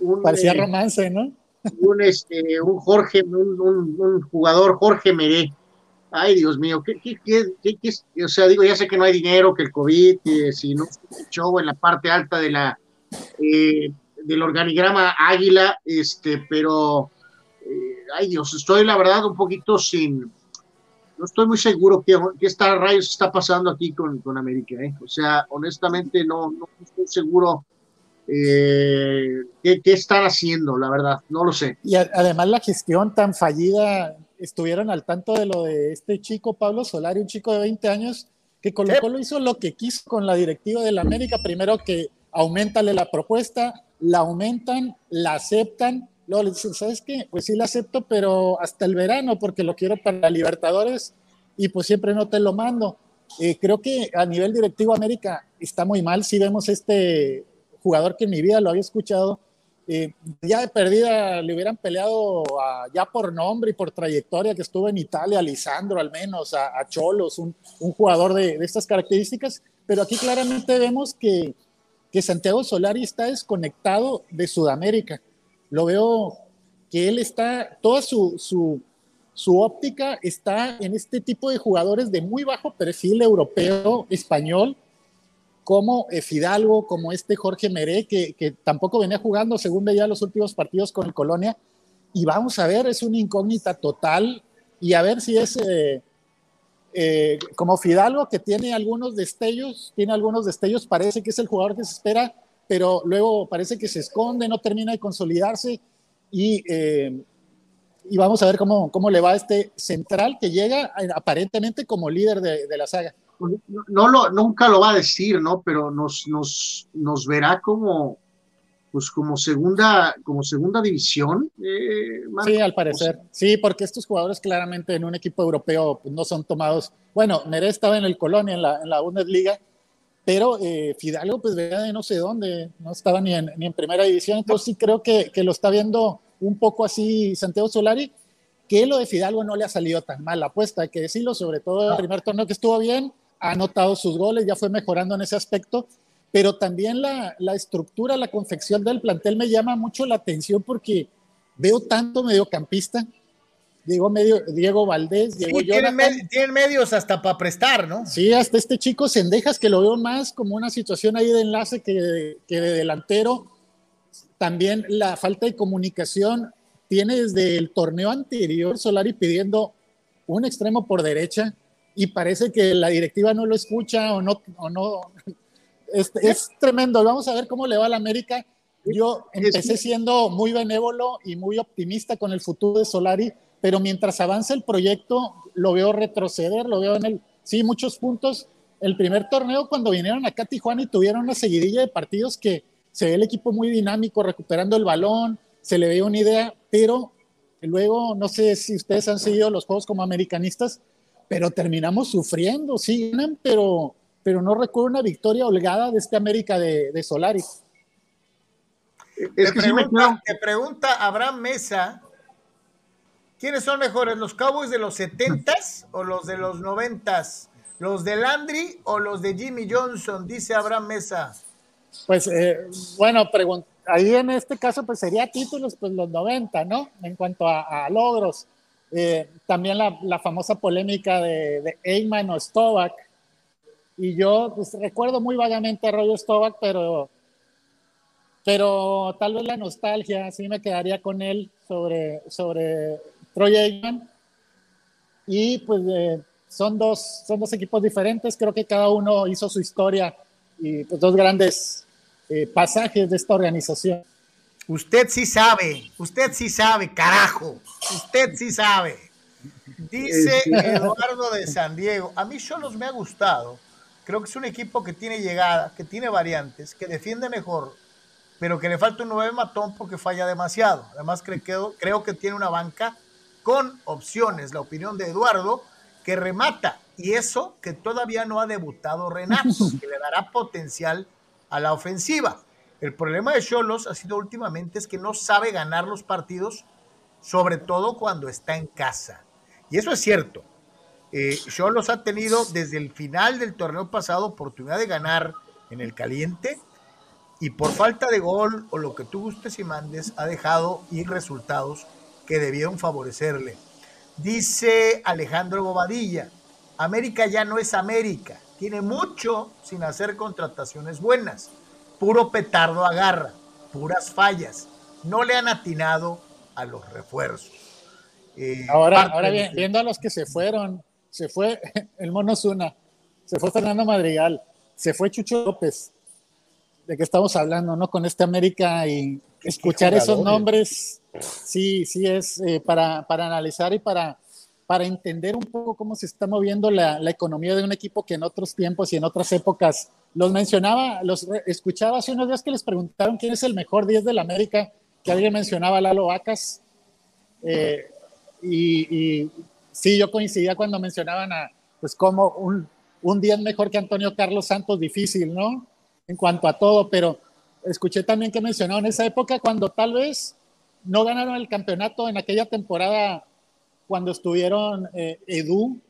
C: Un, Parecía romance, ¿no?
B: un, este, un Jorge, un, un, un, jugador Jorge Meré. Ay, Dios mío, ¿qué, qué, qué, qué, o sea, digo, ya sé que no hay dinero, que el COVID, que si no show en la parte alta de la, eh, del organigrama Águila, este, pero, eh, ay Dios, estoy la verdad un poquito sin, no estoy muy seguro qué, está, rayos está pasando aquí con, con América, ¿eh? o sea, honestamente no, no estoy seguro eh, ¿qué, ¿qué, están haciendo? La verdad, no lo sé.
C: Y además la gestión tan fallida, estuvieron al tanto de lo de este chico Pablo Solari, un chico de 20 años, que Colo Colo hizo lo que quiso con la directiva de la América, primero que aumentale la propuesta, la aumentan, la aceptan, luego le dicen, ¿sabes qué? Pues sí la acepto, pero hasta el verano, porque lo quiero para Libertadores y pues siempre no te lo mando. Eh, creo que a nivel directivo América está muy mal, si vemos este jugador que en mi vida lo había escuchado. Ya de perdida le hubieran peleado a, ya por nombre y por trayectoria que estuvo en Italia, a Lisandro al menos, a, a Cholos, un, un jugador de, de, estas características, pero aquí claramente vemos que, que Santiago Solari está desconectado de Sudamérica. Lo veo que él está, toda su, su, su óptica está en este tipo de jugadores de muy bajo perfil europeo, español, como Fidalgo, como este Jorge Meré, que, que, tampoco venía jugando, según veía los últimos partidos con el Colonia. Y vamos a ver, es una incógnita total. Y a ver si es eh, eh, como Fidalgo, que tiene algunos destellos, tiene algunos destellos, parece que es el jugador que se espera, pero luego parece que se esconde, no termina de consolidarse. Y, eh, y vamos a ver cómo, cómo le va a este central que llega aparentemente como líder de, de la saga.
B: No, lo, nunca lo va a decir, ¿no? Pero nos, nos, nos verá como, pues como segunda, como segunda división.
C: Eh, sí, al parecer. Sí, porque estos jugadores claramente en un equipo europeo pues, no son tomados. Bueno, Meré estaba en el Colonia, en la, en la Bundesliga, pero eh, Fidalgo pues venía de no sé dónde, no estaba ni en, ni en primera división, entonces sí creo que, que, lo está viendo un poco así Santiago Solari, que lo de Fidalgo no le ha salido tan mal la apuesta, hay que decirlo, sobre todo el primer torneo que estuvo bien, ha anotado sus goles, ya fue mejorando en ese aspecto, pero también la, la, estructura, la confección del plantel me llama mucho la atención porque veo tanto mediocampista. Diego, medio, Diego Valdés, Diego
A: sí, tienen, tienen, medios hasta para prestar, ¿no?
C: Sí, hasta este chico Sendejas que lo veo más como una situación ahí de enlace que de, que de delantero. También la falta de comunicación tiene desde el torneo anterior Solari pidiendo un extremo por derecha y parece que la directiva no lo escucha o no, o no es, es, tremendo. Vamos a ver cómo le va a la América. Yo empecé siendo muy benévolo y muy optimista con el futuro de Solari, pero mientras avanza el proyecto, lo veo retroceder, lo veo en el, sí, muchos puntos. El primer torneo, cuando vinieron acá a Tijuana y tuvieron una seguidilla de partidos que se ve el equipo muy dinámico, recuperando el balón, se le veía una idea, pero luego, no sé si ustedes han seguido los juegos como americanistas, pero terminamos sufriendo, sí, pero pero no recuerdo una victoria holgada de este América de, de Solari.
A: Es te, pregunta, te pregunta Abraham Mesa, ¿quiénes son mejores, los Cowboys de los 70s o los de los 90s? ¿Los de Landry o los de Jimmy Johnson? Dice Abraham Mesa.
C: Pues eh, bueno, ahí en este caso pues sería títulos pues los 90, ¿no? En cuanto a, a logros. Eh, también la, la, famosa polémica de, de o Stovak, y yo pues, recuerdo muy vagamente a Roger Stovak, pero, pero tal vez la nostalgia sí me quedaría con él sobre, sobre Troy Aikman. Y pues eh, son, dos, son dos equipos diferentes, creo que cada uno hizo su historia y pues dos grandes eh, pasajes de esta organización.
A: Usted sí sabe, usted sí sabe, carajo, usted sí sabe. Dice Eduardo de San Diego, a mí Cholos me ha gustado Creo que es un equipo que tiene llegada, que tiene variantes, que defiende mejor, pero que le falta un nueve matón porque falla demasiado. Además, creo, creo que tiene una banca con opciones, la opinión de Eduardo, que remata. Y eso que todavía no ha debutado Renato, que le dará potencial a la ofensiva. El problema de Cholos ha sido últimamente es que no sabe ganar los partidos, sobre todo cuando está en casa. Y eso es cierto. Eh, Cholos ha tenido desde el final del torneo pasado oportunidad de ganar en el caliente y por falta de gol o lo que tú gustes y mandes ha dejado ir resultados que debieron favorecerle. Dice Alejandro Bobadilla, América ya no es América, tiene mucho sin hacer contrataciones buenas, puro petardo agarra, puras fallas, no le han atinado a los refuerzos.
C: Eh, ahora, ahora bien, viendo a los que se fueron, se fue el Mono Zuna, se fue Fernando Madrigal, se fue Chucho López. ¿De qué estamos hablando, no? Con este América y escuchar esos nombres, sí, sí es eh, para, para, analizar y para, para entender un poco cómo se está moviendo la, la, economía de un equipo que en otros tiempos y en otras épocas los mencionaba, los escuchaba hace unos días que les preguntaron quién es el mejor 10 del América, que alguien mencionaba a Lalo Vacas. Eh, y, y, sí, yo coincidía cuando mencionaban a, pues como un, un 10 mejor que Antonio Carlos Santos, difícil, ¿no? En cuanto a todo, pero escuché también que mencionaron esa época cuando tal vez no ganaron el campeonato en aquella temporada cuando estuvieron eh, Edu,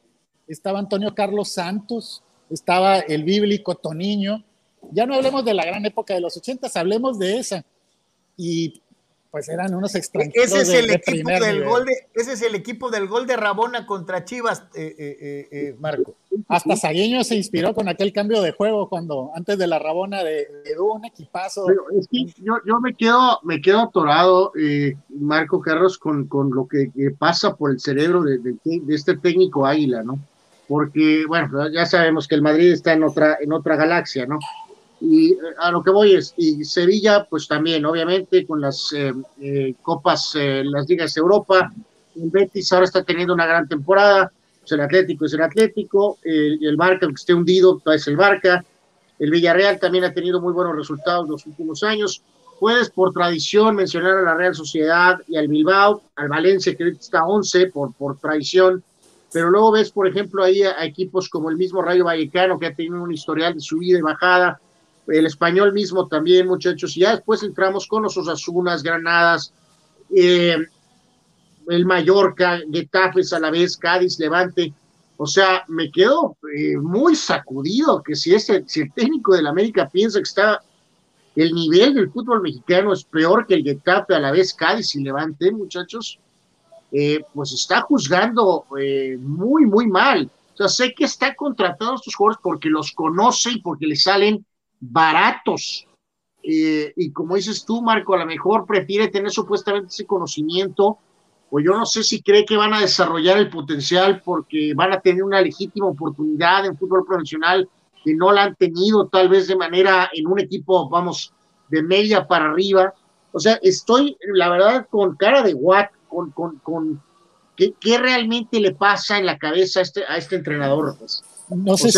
C: estaba Antonio Carlos Santos, estaba el bíblico Toniño. Ya no hablemos de la gran época de los ochentas, hablemos de esa. Y pues eran unos extranjeros.
A: Ese es el, de, equipo del gol de, ese es el equipo del gol de Rabona contra Chivas, eh, eh, eh, Marco.
C: Hasta Sagueño se inspiró con aquel cambio de juego cuando antes de la Rabona de, de un equipazo.
B: es que yo, yo, me quedo me quedo atorado, Marco Carlos, con, con lo que, que, pasa por el cerebro de, de, de, este técnico Águila, ¿no? Porque, bueno, ya sabemos que el Madrid está en otra, en otra galaxia, ¿no? Y eh, a lo que voy es, y Sevilla, pues también, obviamente, con las eh, eh, copas, las ligas de Europa, el Betis ahora está teniendo una gran temporada, pues el Atlético es el Atlético, el, Barca, aunque esté hundido, es el Barca, el Villarreal también ha tenido muy buenos resultados los últimos años. Puedes por tradición mencionar a la Real Sociedad y al Bilbao, al Valencia que está 11 por, por tradición, pero luego ves, por ejemplo, ahí a, equipos como el mismo Rayo Vallecano que ha tenido un historial de subida y bajada, el español mismo también, muchachos, y ya después entramos con los Osasunas, Granadas, eh, el Mallorca, Getafe, vez Cádiz, Levante, o sea, me quedo eh, muy sacudido que si, ese, si el técnico del América piensa que está el nivel del fútbol mexicano es peor que el Getafe, a la vez Cádiz y Levante, muchachos, eh, pues está juzgando muy, muy mal. O sea, sé que está contratando a estos jugadores porque los conoce y porque le salen baratos. y como dices tú, Marco, a lo mejor prefiere tener supuestamente ese conocimiento pues yo no sé si cree que van a desarrollar el potencial porque van a tener una legítima oportunidad en fútbol profesional que no la han tenido tal vez de manera en un equipo, vamos, de media para arriba. O sea, estoy, la verdad, con cara de what, con, con, con ¿qué, ¿qué, realmente le pasa en la cabeza a este, a este entrenador. Pues?
C: No sé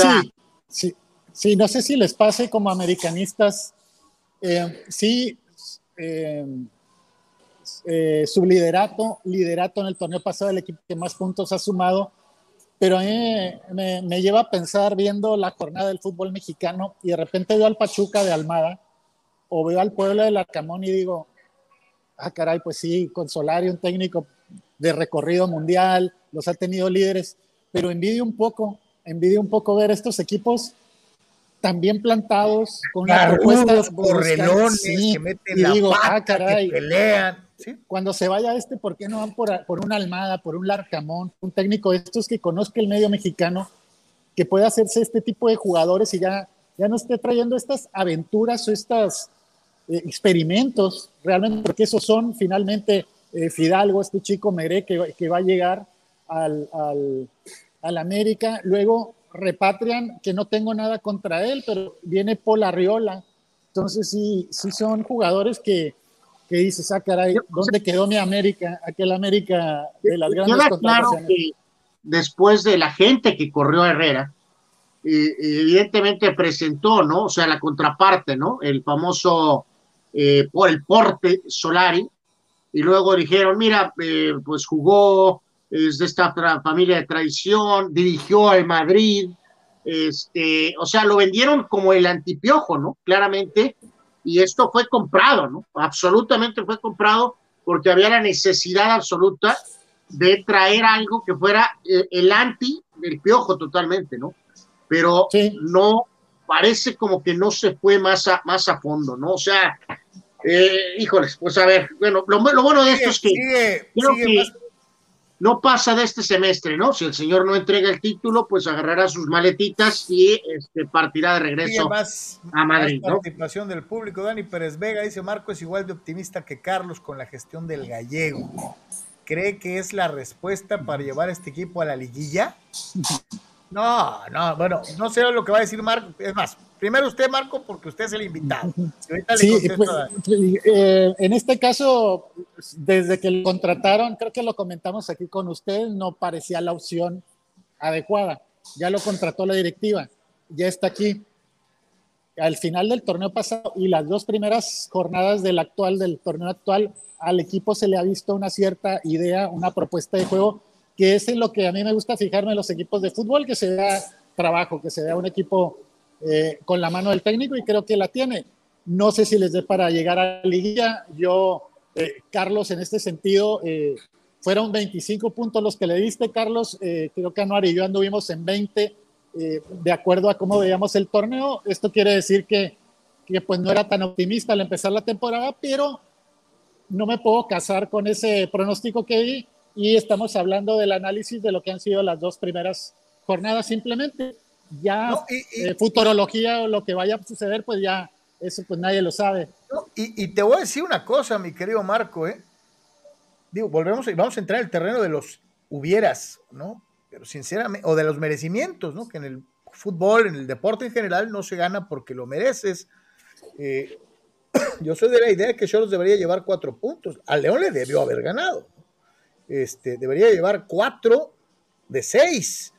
C: si, sí, no sé si les pase como americanistas. Eh, sí, eh, eh, su liderato, liderato en el torneo pasado, el equipo que más puntos ha sumado, pero mí me, lleva a pensar viendo la jornada del fútbol mexicano y de repente veo al Pachuca de Almada o veo al pueblo de Larcamón y digo, ah, caray, pues sí, con Solari, un técnico de recorrido mundial, los ha tenido líderes, pero envidio un poco, envidio un poco ver estos equipos tan bien plantados, con una propuesta
A: correlones que meten la digo, ah, caray, que pelean
C: cuando se vaya este, ¿por qué no van por, por una Almada, por un Larcamón, un técnico de estos que conozca el medio mexicano, que pueda hacerse este tipo de jugadores y ya, ya no esté trayendo estas aventuras o estos eh, experimentos, realmente, porque esos son finalmente eh, Fidalgo, este chico Meré que, que va a llegar al, al, al América, luego repatrian, que no tengo nada contra él, pero viene Paul Arriola. Entonces sí, sí son jugadores que, que dices, ah, caray, ¿dónde quedó mi América? Aquel América de las grandes
B: claro que después de la gente que corrió a Herrera, evidentemente presentó, ¿no? O sea, la contraparte, ¿no? El famoso eh, por el porte Solari, y luego dijeron, mira, eh, pues jugó, es de esta familia de tradición, dirigió al Madrid, este, o sea, lo vendieron como el antipiojo, ¿no? Claramente, y esto fue comprado, ¿no? Absolutamente fue comprado porque había la necesidad absoluta de traer algo que fuera eh, el anti del piojo totalmente, ¿no? Pero no, parece como que no se fue más a, más a fondo, ¿no? O sea, eh, híjoles, pues a ver, bueno, lo, bueno de esto es que creo que no pasa de este semestre, ¿no? Si el señor no entrega el título, pues agarrará sus maletitas y este, partirá de regreso a Madrid.
A: La participación del público, Dani Pérez Vega dice, Marco es igual de optimista que Carlos con la gestión del gallego. ¿Cree que es la respuesta para llevar a este equipo a la liguilla? No, no, bueno, no sé lo que va a decir Marco. Es más, primero usted, Marco, porque usted es el invitado.
C: Sí, pues, eh, en este caso, desde que lo contrataron, creo que lo comentamos aquí con usted, no parecía la opción adecuada. Ya lo contrató la directiva, ya está aquí. Al final del torneo pasado y las dos primeras jornadas del actual, del torneo actual, al equipo se le ha visto una cierta idea, una propuesta de juego, que es en lo que a mí me gusta fijarme en los equipos de fútbol, que se vea trabajo, que se vea un equipo eh, con la mano del técnico y creo que la tiene. No sé si les dé para llegar a la liguilla. Yo, eh, Carlos, en este sentido, eh, fueron 25 puntos los que le diste, Carlos. creo que Anuar y yo anduvimos en 20 de acuerdo a cómo veíamos el torneo. Esto quiere decir que, que pues no era tan optimista al empezar la temporada, pero no me puedo casar con ese pronóstico que di y estamos hablando del análisis de lo que han sido las dos primeras jornadas simplemente ya eh, futurología o lo que vaya a suceder, pues ya eso pues nadie lo sabe.
A: y, te voy a decir una cosa, mi querido Marco, ¿eh? Digo, volvemos y vamos a entrar en el terreno de los hubieras, ¿no? Pero sinceramente, o de los merecimientos, ¿no? Que en el fútbol, en el deporte en general, no se gana porque lo mereces. Eh, yo soy de la idea que Cholos debería llevar cuatro puntos. Al León le debió haber ganado. este, debería llevar cuatro de seis.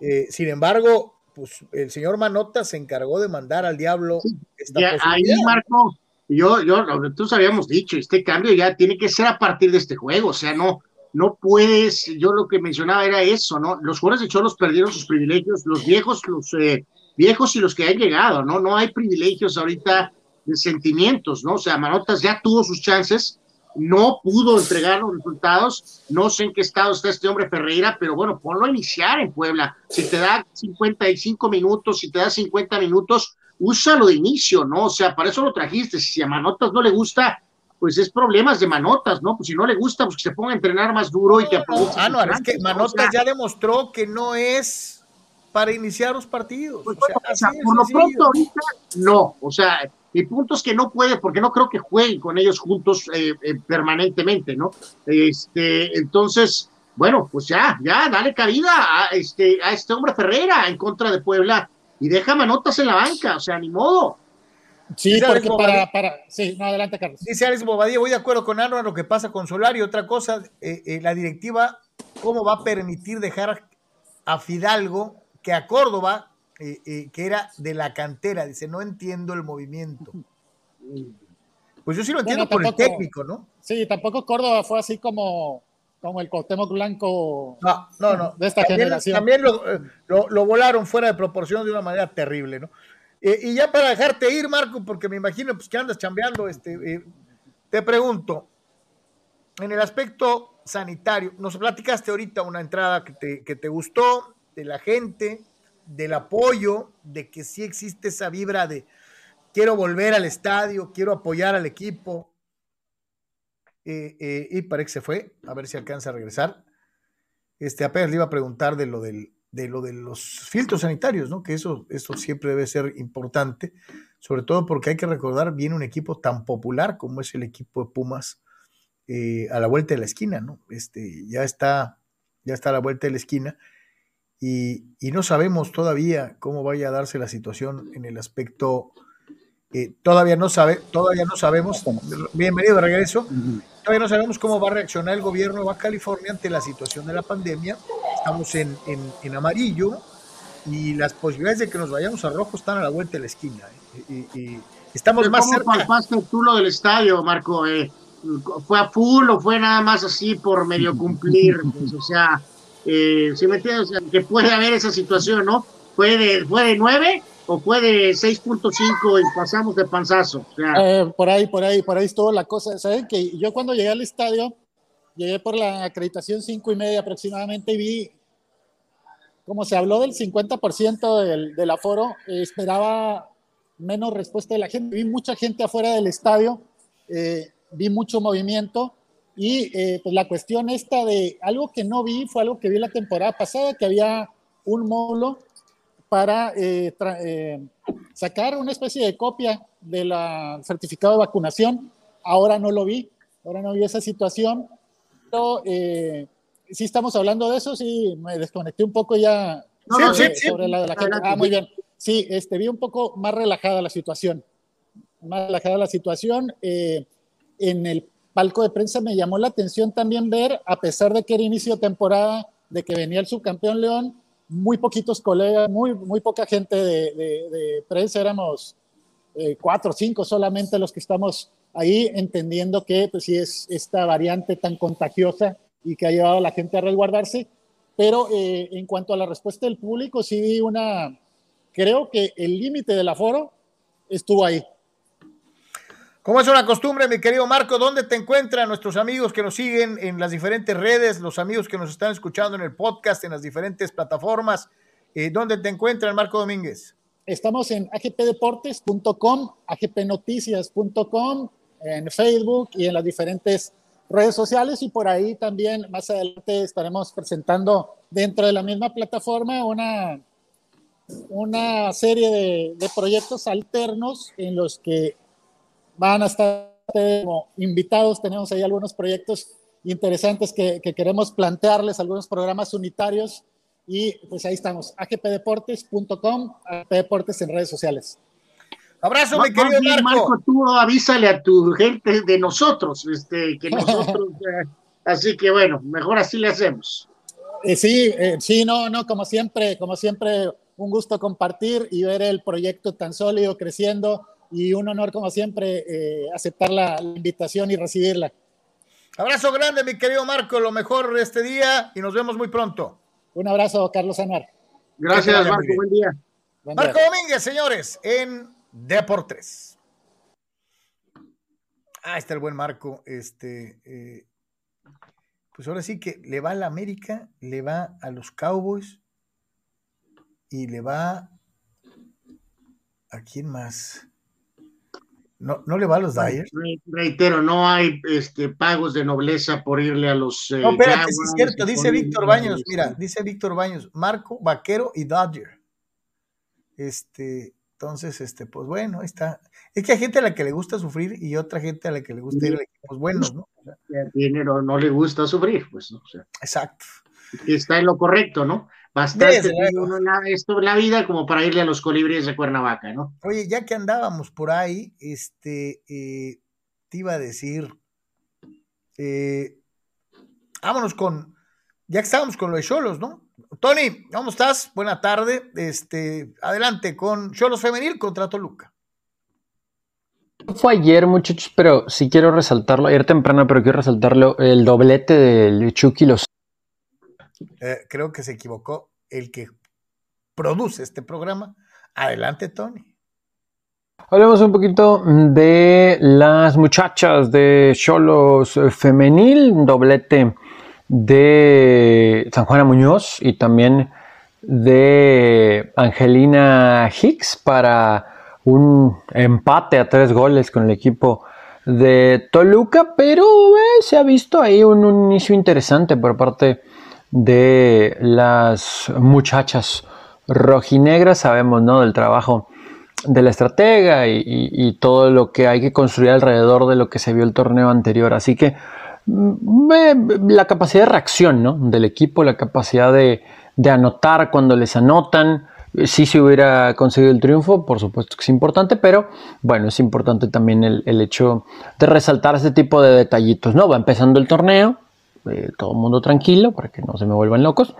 A: Eh, sin embargo, pues el señor Manota se encargó de mandar al diablo.
B: Esta ahí, Marco, yo, yo, nosotros habíamos dicho, este cambio ya tiene que ser a partir de este juego, o sea, no, no puedes, yo lo que mencionaba era eso, ¿no? Los jugadores de Cholos perdieron sus privilegios, los viejos, los eh, viejos y los que han llegado, ¿no? No hay privilegios ahorita de sentimientos, ¿no? O sea, Manotas ya tuvo sus chances, no pudo entregar los resultados, no sé en qué estado está este hombre Ferreira, pero bueno, ponlo a iniciar en Puebla, si te da 55 minutos, si te da 50 minutos, úsalo de inicio, ¿no? O sea, para eso lo trajiste, si a Manotas no le gusta, pues es problemas de Manotas, ¿no? Pues si no le gusta, pues que se ponga a entrenar más duro y que
A: aproveche. Ah, no, es que Manotas ya demostró que no es para iniciar los partidos.
B: Pues o sea, por lo pronto ahorita no, o sea, mi punto es que no puede, porque no creo que jueguen con ellos juntos eh, eh, permanentemente, ¿no? Este, entonces, bueno, pues ya, ya, dale cabida a este, a este hombre Ferreira en contra de Puebla y deja manotas en la banca, o sea, ni modo.
C: Sí, porque para, para, sí, no, adelante, Carlos.
A: Dice Alex Bobadilla, voy de acuerdo con Aaron lo que pasa con Solari. Otra cosa, eh, la directiva, ¿cómo va a permitir dejar a Fidalgo que a Córdoba eh, eh, que era de la cantera. Dice, no entiendo el movimiento. Pues yo sí lo entiendo por el técnico, ¿no?
C: Sí, tampoco Córdoba fue así como, como el Cuauhtémoc Blanco
A: no, no, no.
C: de esta generación.
A: También eh, lo, lo, volaron fuera de proporción de una manera terrible, ¿no? y ya para dejarte ir, Marco, porque me imagino pues, que andas chambeando, este, te pregunto, en el aspecto sanitario, nos platicaste ahorita una entrada que te, que te gustó de la gente, del apoyo, de que sí existe esa vibra de quiero volver al estadio, quiero apoyar al equipo. Eh, eh, y parece que se fue, a ver si alcanza a regresar. Este, apenas le iba a preguntar de lo, del, de lo de los filtros sanitarios, ¿no? Que eso, eso siempre debe ser importante, sobre todo porque hay que recordar, viene un equipo tan popular como es el equipo de Pumas eh, a la vuelta de la esquina, ¿no? Este, ya está, ya está a la vuelta de la esquina y, no sabemos todavía cómo vaya a darse la situación en el aspecto. Eh, todavía no sabe, todavía no sabemos. Bienvenido de regreso. Todavía no sabemos cómo va a reaccionar el gobierno de Baja California ante la situación de la pandemia. Estamos en, en, amarillo y las posibilidades de que nos vayamos a rojo están a la vuelta de la esquina. ¿eh? Estamos más
B: ¿Cómo palpaste tú lo del estadio, Marco? Eh, ¿Fue a full o fue nada más así por medio cumplir? Pues, o sea, eh, si me entiendes, que puede haber esa situación, ¿no? ¿Fue de, fue de 9 o fue de 6.5 y pasamos de panzazo?
C: Eh, por ahí, por ahí, por ahí estuvo la cosa. Saben que yo cuando llegué al estadio, llegué por la acreditación 5 y media aproximadamente y vi, como se habló del 50% del, del aforo, esperaba menos respuesta de la gente. Vi mucha gente afuera del estadio, eh, vi mucho movimiento y eh, pues la cuestión esta de algo que no vi fue algo que vi la temporada pasada, que había un módulo para eh, eh, sacar una especie de copia del certificado de vacunación. Ahora no lo vi, ahora no vi esa situación. Pero sí estamos hablando de eso, sí, me desconecté un poco ya sobre, la de la gente. Ah, muy bien. Sí, este, vi un poco más relajada la situación. Más relajada la situación. en el palco de prensa me llamó la atención también ver, a pesar de que era inicio de temporada, de que venía el subcampeón León, muy poquitos colegas, muy, muy poca gente de, prensa, éramos eh, cuatro o cinco solamente los que estamos ahí, entendiendo que pues sí es esta variante tan contagiosa y que ha llevado a la gente a resguardarse. Pero eh, en cuanto a la respuesta del público, sí una, creo que el límite del aforo estuvo ahí.
A: Como es una costumbre, mi querido Marco, ¿dónde te encuentran nuestros amigos que nos siguen en las diferentes redes, los amigos que nos están escuchando en el podcast, en las diferentes plataformas? Eh, ¿Dónde te encuentran, Marco Domínguez?
C: Estamos en agpdeportes.com, agpnoticias.com, en Facebook y en las diferentes redes sociales y por ahí también más adelante estaremos presentando dentro de la misma plataforma una, una serie de, de proyectos alternos en los que van a estar como invitados. Tenemos ahí algunos proyectos interesantes que, queremos plantearles, algunos programas unitarios. Y pues ahí estamos, agpdeportes.com, agpdeportes en redes sociales.
A: Abrazo, mi querido Marco.
B: Marco, tú avísale a tu gente de nosotros, este, que nosotros Así que bueno, mejor así le hacemos.
C: Eh, sí, eh, sí, no, no, como siempre, como siempre, un gusto compartir y ver el proyecto tan sólido creciendo y un honor, como siempre, eh, aceptar la, invitación y recibirla.
A: Abrazo grande, mi querido Marco, lo mejor de este día y nos vemos muy pronto.
C: Un abrazo, Carlos Anuar.
B: Gracias, Marco, buen día.
A: Marco Domínguez, señores, en Deportes. Ah, está el buen Marco. Este, eh, pues ahora sí que le va a la América, le va a los Cowboys y le va a quién más. No, no le va a los Dyers.
B: Reitero, no hay este, pagos de nobleza por irle a los.
A: Eh, no, espérate, es cierto, dice Víctor Baños, mira, dice Víctor Baños, Marco, Vaquero y Dodger. Este, entonces, este, pues bueno, está. Es que hay gente a la que le gusta sufrir y otra gente a la que le gusta ir a equipos buenos, ¿no? O sea,
B: dinero no le gusta sufrir, pues, ¿no? O sea,
A: exacto.
B: Está en lo correcto, ¿no? Bastante una, esto la vida como para irle a los colibríes de Cuernavaca, ¿no?
A: Oye, ya que andábamos por ahí, este, eh, te iba a decir, eh, vámonos con, ya que estábamos con los de Cholos, ¿no? Tony, ¿cómo estás? Buena tarde. Este, adelante con Cholos Femenil contra Toluca.
D: Fue ayer, muchachos, pero si quiero resaltarlo, ayer temprano, pero quiero resaltarlo, el doblete del Chucky los.
A: Eh, creo que se equivocó el que produce este programa. Adelante, Tony.
D: Hablemos un poquito de las muchachas de Cholos Femenil, doblete de San Juana Muñoz y también de Angelina Hicks para un empate a tres goles con el equipo de Toluca, pero eh, se ha visto ahí un, inicio interesante por parte de las muchachas rojinegras, sabemos, ¿no? Del trabajo de la estratega y, todo lo que hay que construir alrededor de lo que se vio el torneo anterior. Así que Mm, la capacidad de reacción ¿no? del equipo, la capacidad de, anotar cuando les anotan. Si se hubiera conseguido el triunfo, por supuesto que es importante, pero bueno, es importante también el, hecho de resaltar este tipo de detallitos. ¿no? Va empezando el torneo, eh, todo el mundo tranquilo para que no se me vuelvan locos.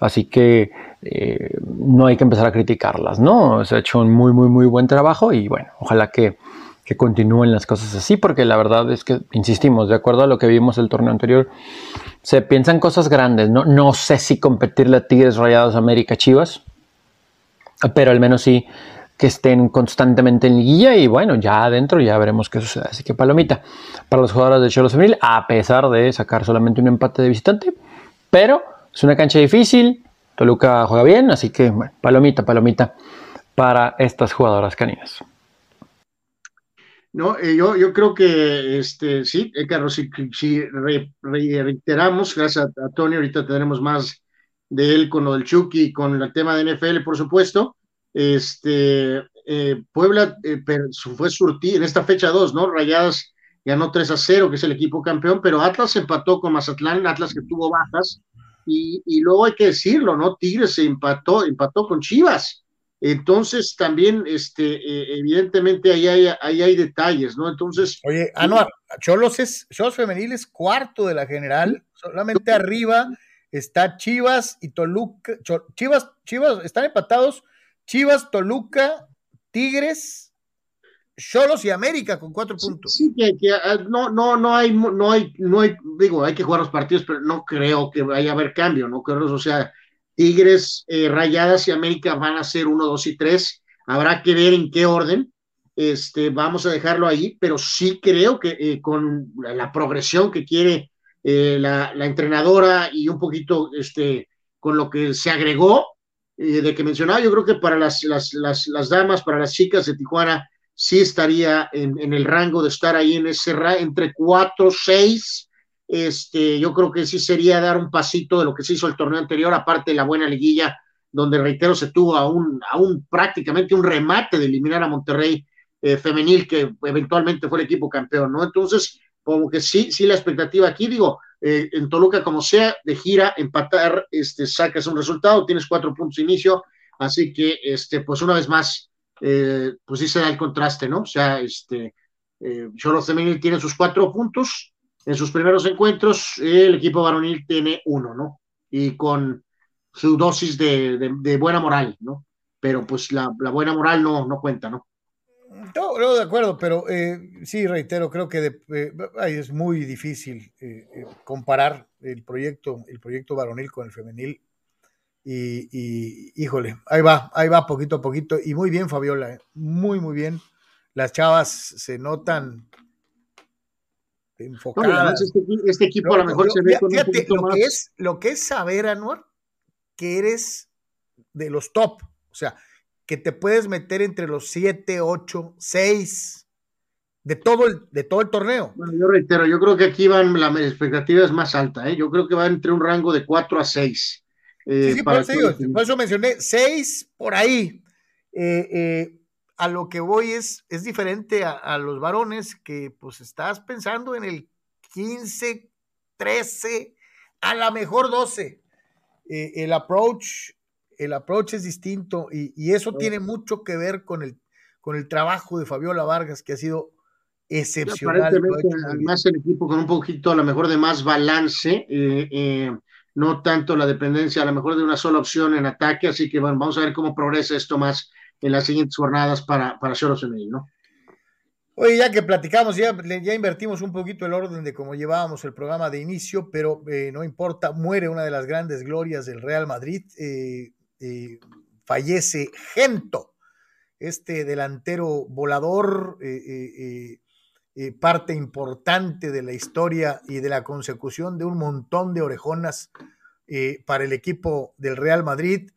D: Así que eh, no hay que empezar a criticarlas, ¿no? Se ha hecho un muy, muy, muy buen trabajo y bueno, ojalá que que continúen las cosas así, porque la verdad es que, insistimos, de acuerdo a lo que vimos el torneo anterior, se piensan cosas grandes, ¿no? No sé si competirle a Tigres Rayados América Chivas, pero al menos sí que estén constantemente en liguilla y bueno, ya adentro ya veremos qué sucede. Así que palomita para los jugadores de Cholo Femenil, a pesar de sacar solamente un empate de visitante, pero es una cancha difícil, Toluca juega bien, así que bueno, palomita, palomita para estas jugadoras caninas.
B: No, eh, yo, yo creo que este, sí, eh, Carlos, si, reiteramos, gracias a, Tony, ahorita tendremos más de él con lo del Chucky con el tema de NFL, por supuesto. Este, eh, Puebla fue surtir en esta fecha 2, ¿no? Rayadas ganó 3 a 0, que es el equipo campeón, pero Atlas empató con Mazatlán, Atlas que tuvo bajas, y, y luego hay que decirlo, ¿no? Tigres se empató, empató con Chivas. Entonces, también, este, eh, evidentemente, ahí hay, ahí hay detalles, ¿no? Entonces.
A: Oye, Anuar, Cholos es, Cholos Femenil es cuarto de la general, solamente arriba está Chivas y Toluca. Chivas, Chivas, están empatados Chivas, Toluca, Tigres, Cholos y América con cuatro puntos.
B: Sí, que, ah, no, no, no hay, no hay, no hay, digo, hay que jugar los partidos, pero no creo que vaya a haber cambio, ¿no? Creo, o sea, Tigres, eh, Rayadas y América van a ser uno, dos y tres. Habrá que ver en qué orden. Este, vamos a dejarlo ahí, pero sí creo que eh, con la, progresión que quiere eh, la, entrenadora y un poquito este, con lo que se agregó de que mencionaba, yo creo que para las, las, damas, para las chicas de Tijuana, sí estaría en, el rango de estar ahí en ese entre cuatro, seis este, yo creo que sí sería dar un pasito de lo que se hizo el torneo anterior, aparte de la buena liguilla, donde reitero, se tuvo aún, aún prácticamente un remate de eliminar a Monterrey eh, femenil, que eventualmente fue el equipo campeón, ¿no? Entonces, como que sí, sí la expectativa aquí, digo, eh, en Toluca, como sea, de gira, empatar, este, sacas un resultado, tienes cuatro puntos de inicio, así que, este, pues una vez más, eh, pues sí se da el contraste, ¿no? O sea, este, Cholo Femenil tiene sus cuatro puntos, en sus primeros encuentros, el equipo varonil tiene uno, ¿no? Y con su dosis de, buena moral, ¿no? Pero pues la, buena moral no, no cuenta, ¿no?
A: No, no, de acuerdo, pero eh, sí, reitero, creo que eh, es muy difícil eh, comparar el proyecto, el proyecto varonil con el femenil. Y, y, híjole, ahí va, ahí va poquito a poquito. Y muy bien, Fabiola, muy, muy bien. Las chavas se notan enfocadas.
B: este, este, equipo a lo mejor se ve con un
A: lo más. Que es, lo que es saber, Anuar, que eres de los top. O sea, que te puedes meter entre los 7, 8, 6 de todo el, de todo el torneo.
B: Bueno, yo reitero, yo creo que aquí van, la expectativa es más alta, ¿eh? yo creo que va entre un rango de 4 a 6.
A: Eh, sí, sí, por, eso, mencioné 6 por ahí. Eh, eh, a lo que voy es, es diferente a, los varones que pues estás pensando en el 15, 13, a lo mejor 12. el approach el approach es distinto y, eso tiene mucho que ver con el, con el trabajo de Fabiola Vargas, que ha sido excepcional.
B: Además el equipo con un poquito a lo mejor de más balance, eh, eh, no tanto la dependencia a lo mejor de una sola opción en ataque, así que bueno, vamos a ver cómo progresa esto más en las siguientes jornadas para, para Choros ¿no?
A: Oye, ya que platicamos, ya, ya invertimos un poquito el orden de cómo llevábamos el programa de inicio, pero eh, no importa, muere una de las grandes glorias del Real Madrid. Eh, fallece Gento, este delantero volador, eh, eh, parte importante de la historia y de la consecución de un montón de orejonas para el equipo del Real Madrid.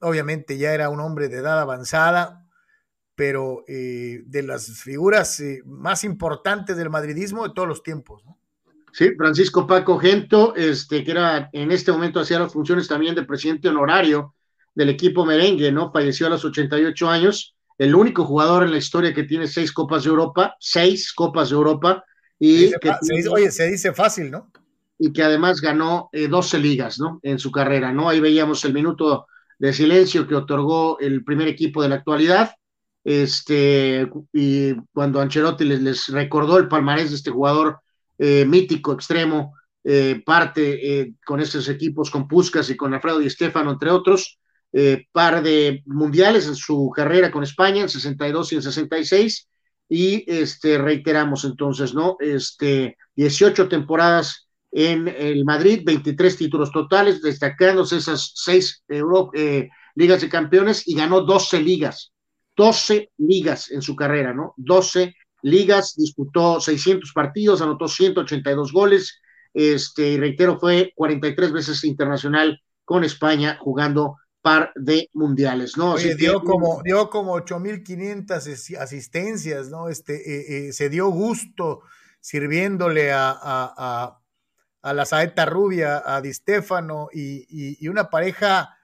A: obviamente ya era un hombre de edad avanzada, pero de las figuras más importantes del madridismo de todos los tiempos. ¿no?
B: Sí, Francisco Paco Gento, este, que era en este momento hacía las funciones también de presidente honorario del equipo merengue, ¿no? Falleció a los 88 años, el único jugador en la historia que tiene seis Copas de Europa, seis Copas de Europa, y
A: que oye, se dice fácil, ¿no?
B: Y que además ganó eh, 12 ligas, ¿no? En su carrera, ¿no? Ahí veíamos el minuto de silencio que otorgó el primer equipo de la actualidad, este, y cuando Ancelotti les, les recordó el palmarés de este jugador eh, mítico extremo, eh, parte eh, con estos equipos, con Puskas y con Alfredo Di Stefano, entre otros, par de mundiales en su carrera con España, en 62 y en 66, y este, reiteramos entonces, ¿no? Este, 18 temporadas en el Madrid, 23 títulos totales, destacándose esas seis ligas de campeones y ganó 12 ligas, 12 ligas en su carrera, ¿no? 12 ligas, disputó 600 partidos, anotó 182 goles, este, y reitero, fue 43 veces internacional con España jugando par de mundiales, ¿no?
A: dio, como, dio como 8.500 asistencias, ¿no? Este, eh, eh, se dio gusto sirviéndole a, a, a, la saeta rubia, a Di Stefano y, y, una pareja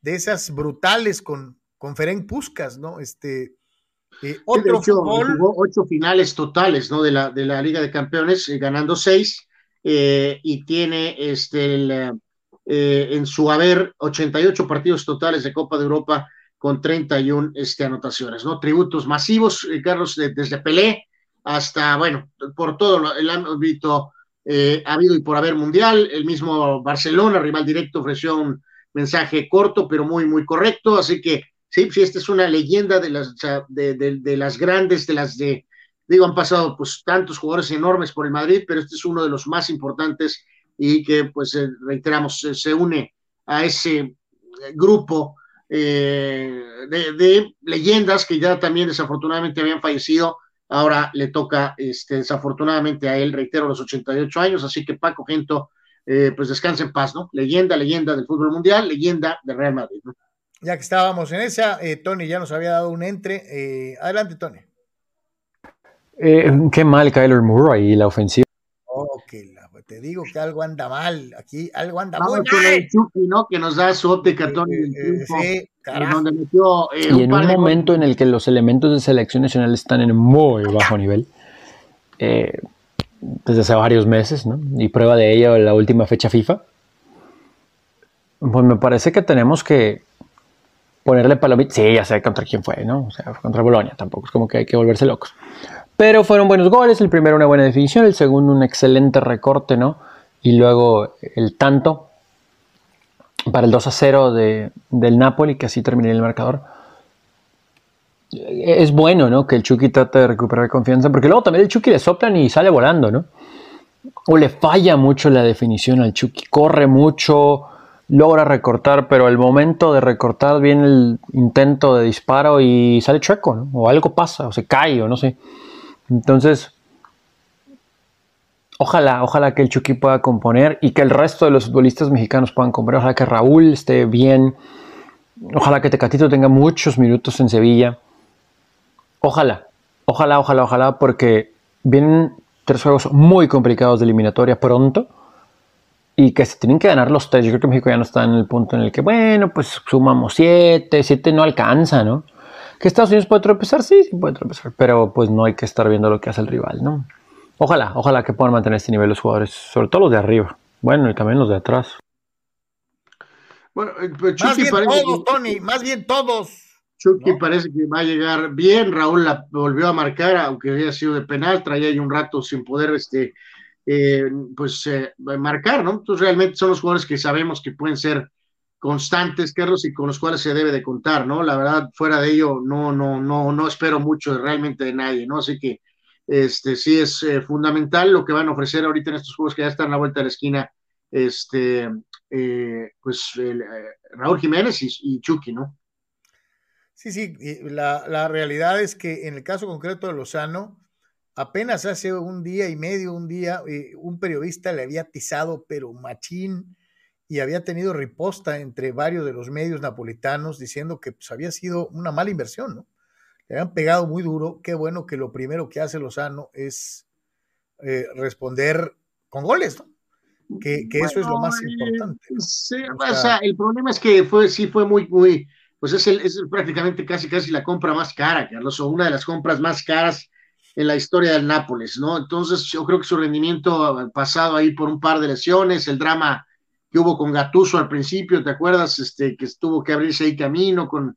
A: de esas brutales con, con Ferenc Puskas, ¿no? Este,
B: eh, otro Jugó ocho finales totales ¿no? de, la, de la Liga de Campeones, eh, ganando seis, eh, y tiene este, en su haber 88 partidos totales de Copa de Europa con 31 este, anotaciones, ¿no? Tributos masivos, Carlos, desde Pelé hasta, bueno, por todo el ámbito ha habido y por haber mundial, el mismo Barcelona, rival directo, ofreció un mensaje corto, pero muy, muy correcto, así que Sí, sí, esta es una leyenda de las, de, las grandes, de las de, digo, han pasado pues tantos jugadores enormes por el Madrid, pero este es uno de los más importantes y que pues eh, reiteramos, se une a ese eh, grupo eh, de, leyendas que ya también desafortunadamente habían fallecido. Ahora le toca este, desafortunadamente a él, reitero, los 88 años, así que Paco Gento, pues descansa en paz, ¿no? Leyenda, leyenda del fútbol mundial, leyenda de Real Madrid, ¿no?
A: Ya que estábamos en esa, eh, Tony ya nos había dado un entre. Eh, adelante, Tony.
D: Eh, qué mal Kyler Murray y la ofensiva.
A: Oh, te digo que algo anda mal. Aquí algo anda mal.
B: ¿no? Que nos da su óptica, Tony. sí,
D: y en un momento en el que los elementos de selección nacional están en muy bajo nivel. desde hace varios meses, ¿no? Y prueba de ello la última fecha FIFA. Pues me parece que tenemos que ponerle palomita. Sí, ya sé contra quién fue, ¿no? O sea, contra Bolonia, tampoco es como que hay que volverse locos. Pero fueron buenos goles, el primero una buena definición, el segundo un excelente recorte, ¿no? Y luego el tanto para el 2 a 0 de, del Napoli, que así terminé el marcador. Es bueno, ¿no? Que el Chucky trate de recuperar confianza, porque luego también el Chucky le soplan y sale volando, ¿no? O le falla mucho la definición al Chucky, corre mucho, logra recortar, pero al momento de recortar viene el intento de disparo y sale chueco. O algo pasa, o se cae, o no sé. Entonces, ojalá, ojalá que el Chucky pueda componer y que el resto de los futbolistas mexicanos puedan componer. Ojalá que Raúl esté bien. Ojalá que Tecatito tenga muchos minutos en Sevilla. Ojalá, ojalá, ojalá, ojalá, porque vienen tres juegos muy complicados de eliminatoria pronto y que se tienen que ganar los tres. Yo creo que México ya no está en el punto en el que, bueno, pues sumamos siete, siete no alcanza, ¿no? ¿Que Estados Unidos puede tropezar? Sí, sí puede tropezar, pero pues no hay que estar viendo lo que hace el rival, ¿no? Ojalá, ojalá que puedan mantener este nivel los jugadores, sobre todo los de arriba. Bueno, y también los de atrás.
A: Bueno, eh, pues más bien todos, Tony, más bien todos.
B: Chucky parece que va a llegar bien. Raúl la volvió a marcar, aunque había sido de penal, traía ahí un rato sin poder este, eh, pues, eh, marcar, ¿no? Entonces realmente son los jugadores que sabemos que pueden ser constantes, Carlos, y con los cuales se debe de contar, ¿no? La verdad, fuera de ello, no, no, no, no espero mucho realmente de nadie, ¿no? Así que este sí es eh, fundamental lo que van a ofrecer ahorita en estos juegos que ya están a la vuelta de la esquina, este, pues Raúl Jiménez y, y Chucky, ¿no?
A: Sí, sí, la, la, realidad es que en el caso concreto de Lozano, apenas hace un día y medio, un día, eh, un periodista le había atizado, pero machín, y había tenido riposta entre varios de los medios napolitanos diciendo que pues, había sido una mala inversión, ¿no? Le habían pegado muy duro. Qué bueno que lo primero que hace Lozano es eh, responder con goles, ¿no? Que, que eso es lo más importante.
B: Sí, o sea, el problema es que fue, sí fue muy, muy pues es, el, es prácticamente casi casi la compra más cara, Carlos, o una de las compras más caras en la historia del Nápoles, ¿no? Entonces yo creo que su rendimiento pasado ahí por un par de lesiones, el drama que hubo con Gatuso al principio, ¿te acuerdas? Este, que tuvo que abrirse ahí camino con,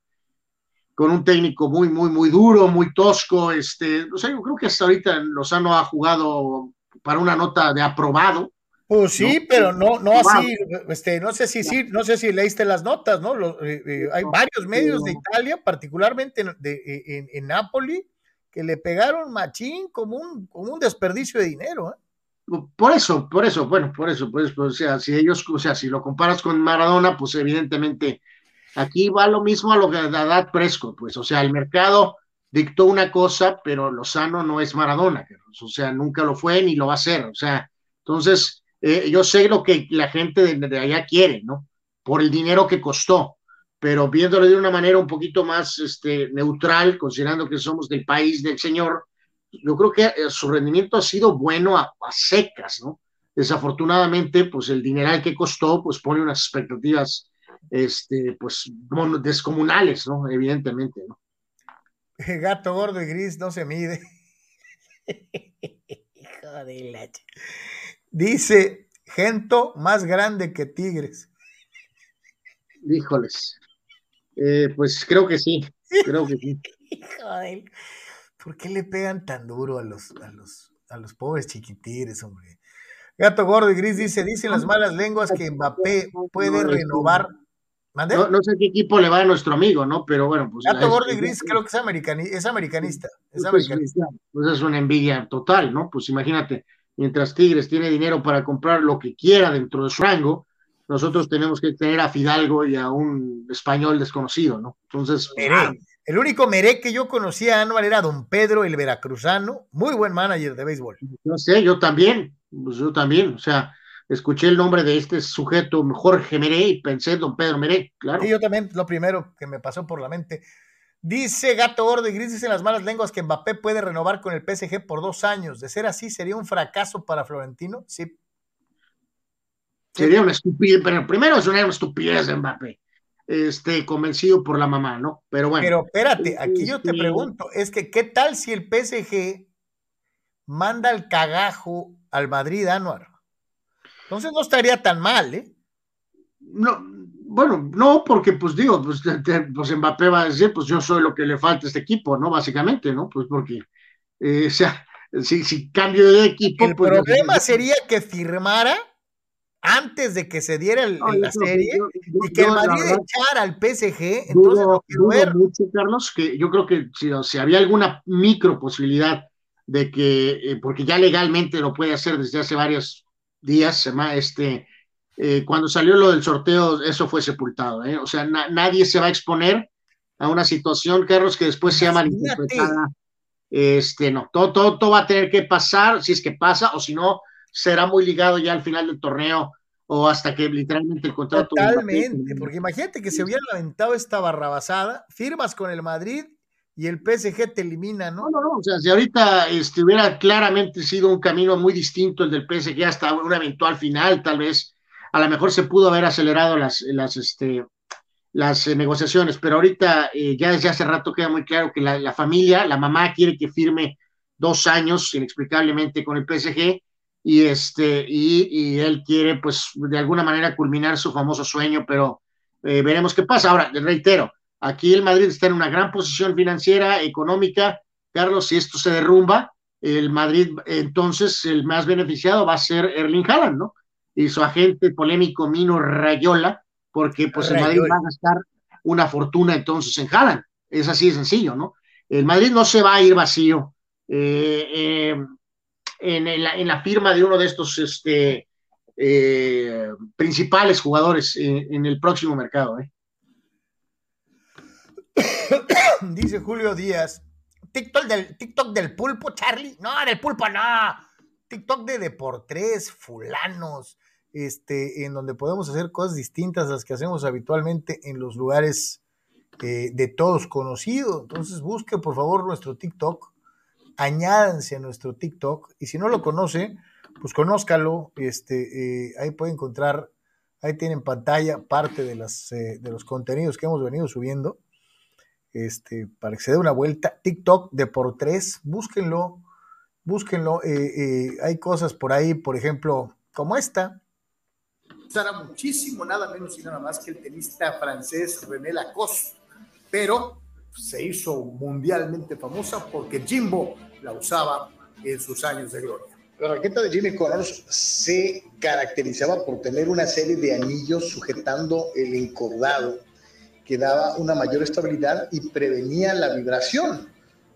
B: con un técnico muy, muy, muy duro, muy tosco, este, o sea, yo creo que hasta ahorita Lozano ha jugado para una nota de aprobado,
A: pues sí, pero no, no así, este, no sé si sí, no sé si leíste las notas, ¿no? Eh, eh, hay varios medios de Italia, particularmente en, de, en, en, Nápoli, que le pegaron machín como un, como un desperdicio de dinero. ¿eh?
B: Por eso, por eso, bueno, por eso, pues, pues, o sea, si ellos, o sea, si lo comparas con Maradona, pues evidentemente aquí va lo mismo a lo que a Dad Presco, pues, o sea, el mercado dictó una cosa, pero Lozano no es Maradona, o sea, nunca lo fue ni lo va a ser, o sea, entonces eh, yo sé lo que la gente de, allá quiere, ¿no? Por el dinero que costó, pero viéndolo de una manera un poquito más este, neutral, considerando que somos del país del Señor, yo creo que eh, su rendimiento ha sido bueno a, secas, ¿no? Desafortunadamente, pues el dineral que costó, pues pone unas expectativas, este, pues, descomunales, ¿no? Evidentemente, ¿no?
A: Gato gordo y gris no se mide. Hijo de la... Dice, Gento más grande que Tigres.
B: Híjoles. Eh, pues creo que sí, creo que sí.
A: Joder, ¿por qué le pegan tan duro a los, a los, a los pobres chiquitigres, hombre? Gato Gordo y Gris dice, dicen las malas lenguas que Mbappé puede renovar.
B: No, no, sé qué equipo le va a nuestro amigo, ¿no? Pero bueno, pues.
A: Gato Gordo y Gris creo que es, americanista. Es americanista. Es
B: pues, americanista. pues es una envidia total, ¿no? Pues imagínate, mientras Tigres tiene dinero para comprar lo que quiera dentro de su rango, nosotros tenemos que tener a Fidalgo y a un español desconocido, ¿no? Entonces.
A: Ah, el único Meré que yo conocía, Anual, era don Pedro, el veracruzano, muy buen manager de béisbol.
B: Yo sé, yo también, pues yo también, o sea, escuché el nombre de este sujeto, Jorge Meré, y pensé don Pedro Meré, claro.
A: Sí, yo también, lo primero que me pasó por la mente. Dice Gato Gordo y Gris, en las malas lenguas que Mbappé puede renovar con el PSG por dos años. De ser así, ¿sería un fracaso para Florentino? Sí.
B: Sería una estupidez, pero primero es una estupidez de Mbappé. Este, convencido por la mamá, ¿no? Pero bueno.
A: Pero espérate, aquí yo te pregunto, es que ¿qué tal si el PSG manda el cagajo al Madrid, Anuar? Entonces no estaría tan mal, ¿eh?
B: No, bueno, no, porque pues digo, pues, pues, Mbappé va a decir, pues yo soy lo que le falta a este equipo, ¿no? Básicamente, ¿no? Pues porque o sea, si, cambio de equipo.
A: El pues, problema sería que firmara antes de que se diera la serie y que el Madrid echara al PSG. Entonces,
B: dudo, ver. mucho, Carlos, que yo creo que si, había alguna micro posibilidad de que, eh, porque ya legalmente lo puede hacer desde hace varios días, este, eh, cuando salió lo del sorteo, eso fue sepultado. ¿eh? O sea, nadie se va a exponer a una situación, Carlos, que después sea malinterpretada. Este, no, todo, todo, todo va a tener que pasar, si es que pasa, o si no, será muy ligado ya al final del torneo o hasta que literalmente el contrato.
A: Totalmente, porque imagínate que se hubiera lamentado esta barrabasada, firmas con el Madrid y el PSG te elimina, ¿no?
B: No, no, no, o sea, si ahorita este, hubiera claramente sido un camino muy distinto el del PSG hasta un eventual final, tal vez, a lo mejor se pudo haber acelerado las, las, este, las eh, negociaciones, pero ahorita eh, ya desde hace rato queda muy claro que la, la, familia, la mamá quiere que firme dos años inexplicablemente con el PSG y, este, y, él quiere, pues, de alguna manera culminar su famoso sueño, pero eh, veremos qué pasa. Ahora, reitero, aquí el Madrid está en una gran posición financiera, económica. Carlos, si esto se derrumba, el Madrid, entonces, el más beneficiado va a ser Erling Haaland, ¿no? Y su agente polémico Mino Rayola, porque pues el Madrid va a gastar una fortuna entonces en Haaland. Es así de sencillo, ¿no? El Madrid no se va a ir vacío. Eh, eh, en, la, firma de uno de estos este, eh, principales jugadores en, el próximo mercado. ¿eh?
A: Dice Julio Díaz, TikTok del, TikTok del pulpo, Charlie. No, del pulpo no. TikTok de Deportres, fulanos, este, en donde podemos hacer cosas distintas a las que hacemos habitualmente en los lugares eh, de todos conocidos. Entonces busque por favor nuestro TikTok añádanse a nuestro TikTok y si no lo conoce, pues conózcalo, este, eh, ahí puede encontrar, ahí tiene en pantalla parte de, las, eh, de los contenidos que hemos venido subiendo, este, para que se dé una vuelta, TikTok de por tres, búsquenlo, búsquenlo, eh, hay cosas por ahí, por ejemplo, como esta.
E: Usara muchísimo, nada menos y nada más que el tenista francés René Lacoste, pero se hizo mundialmente famosa porque Jimbo la usaba en sus años de gloria.
F: La raqueta de Jimmy Connors se caracterizaba por tener una serie de anillos sujetando el encordado que daba una mayor estabilidad y prevenía la vibración,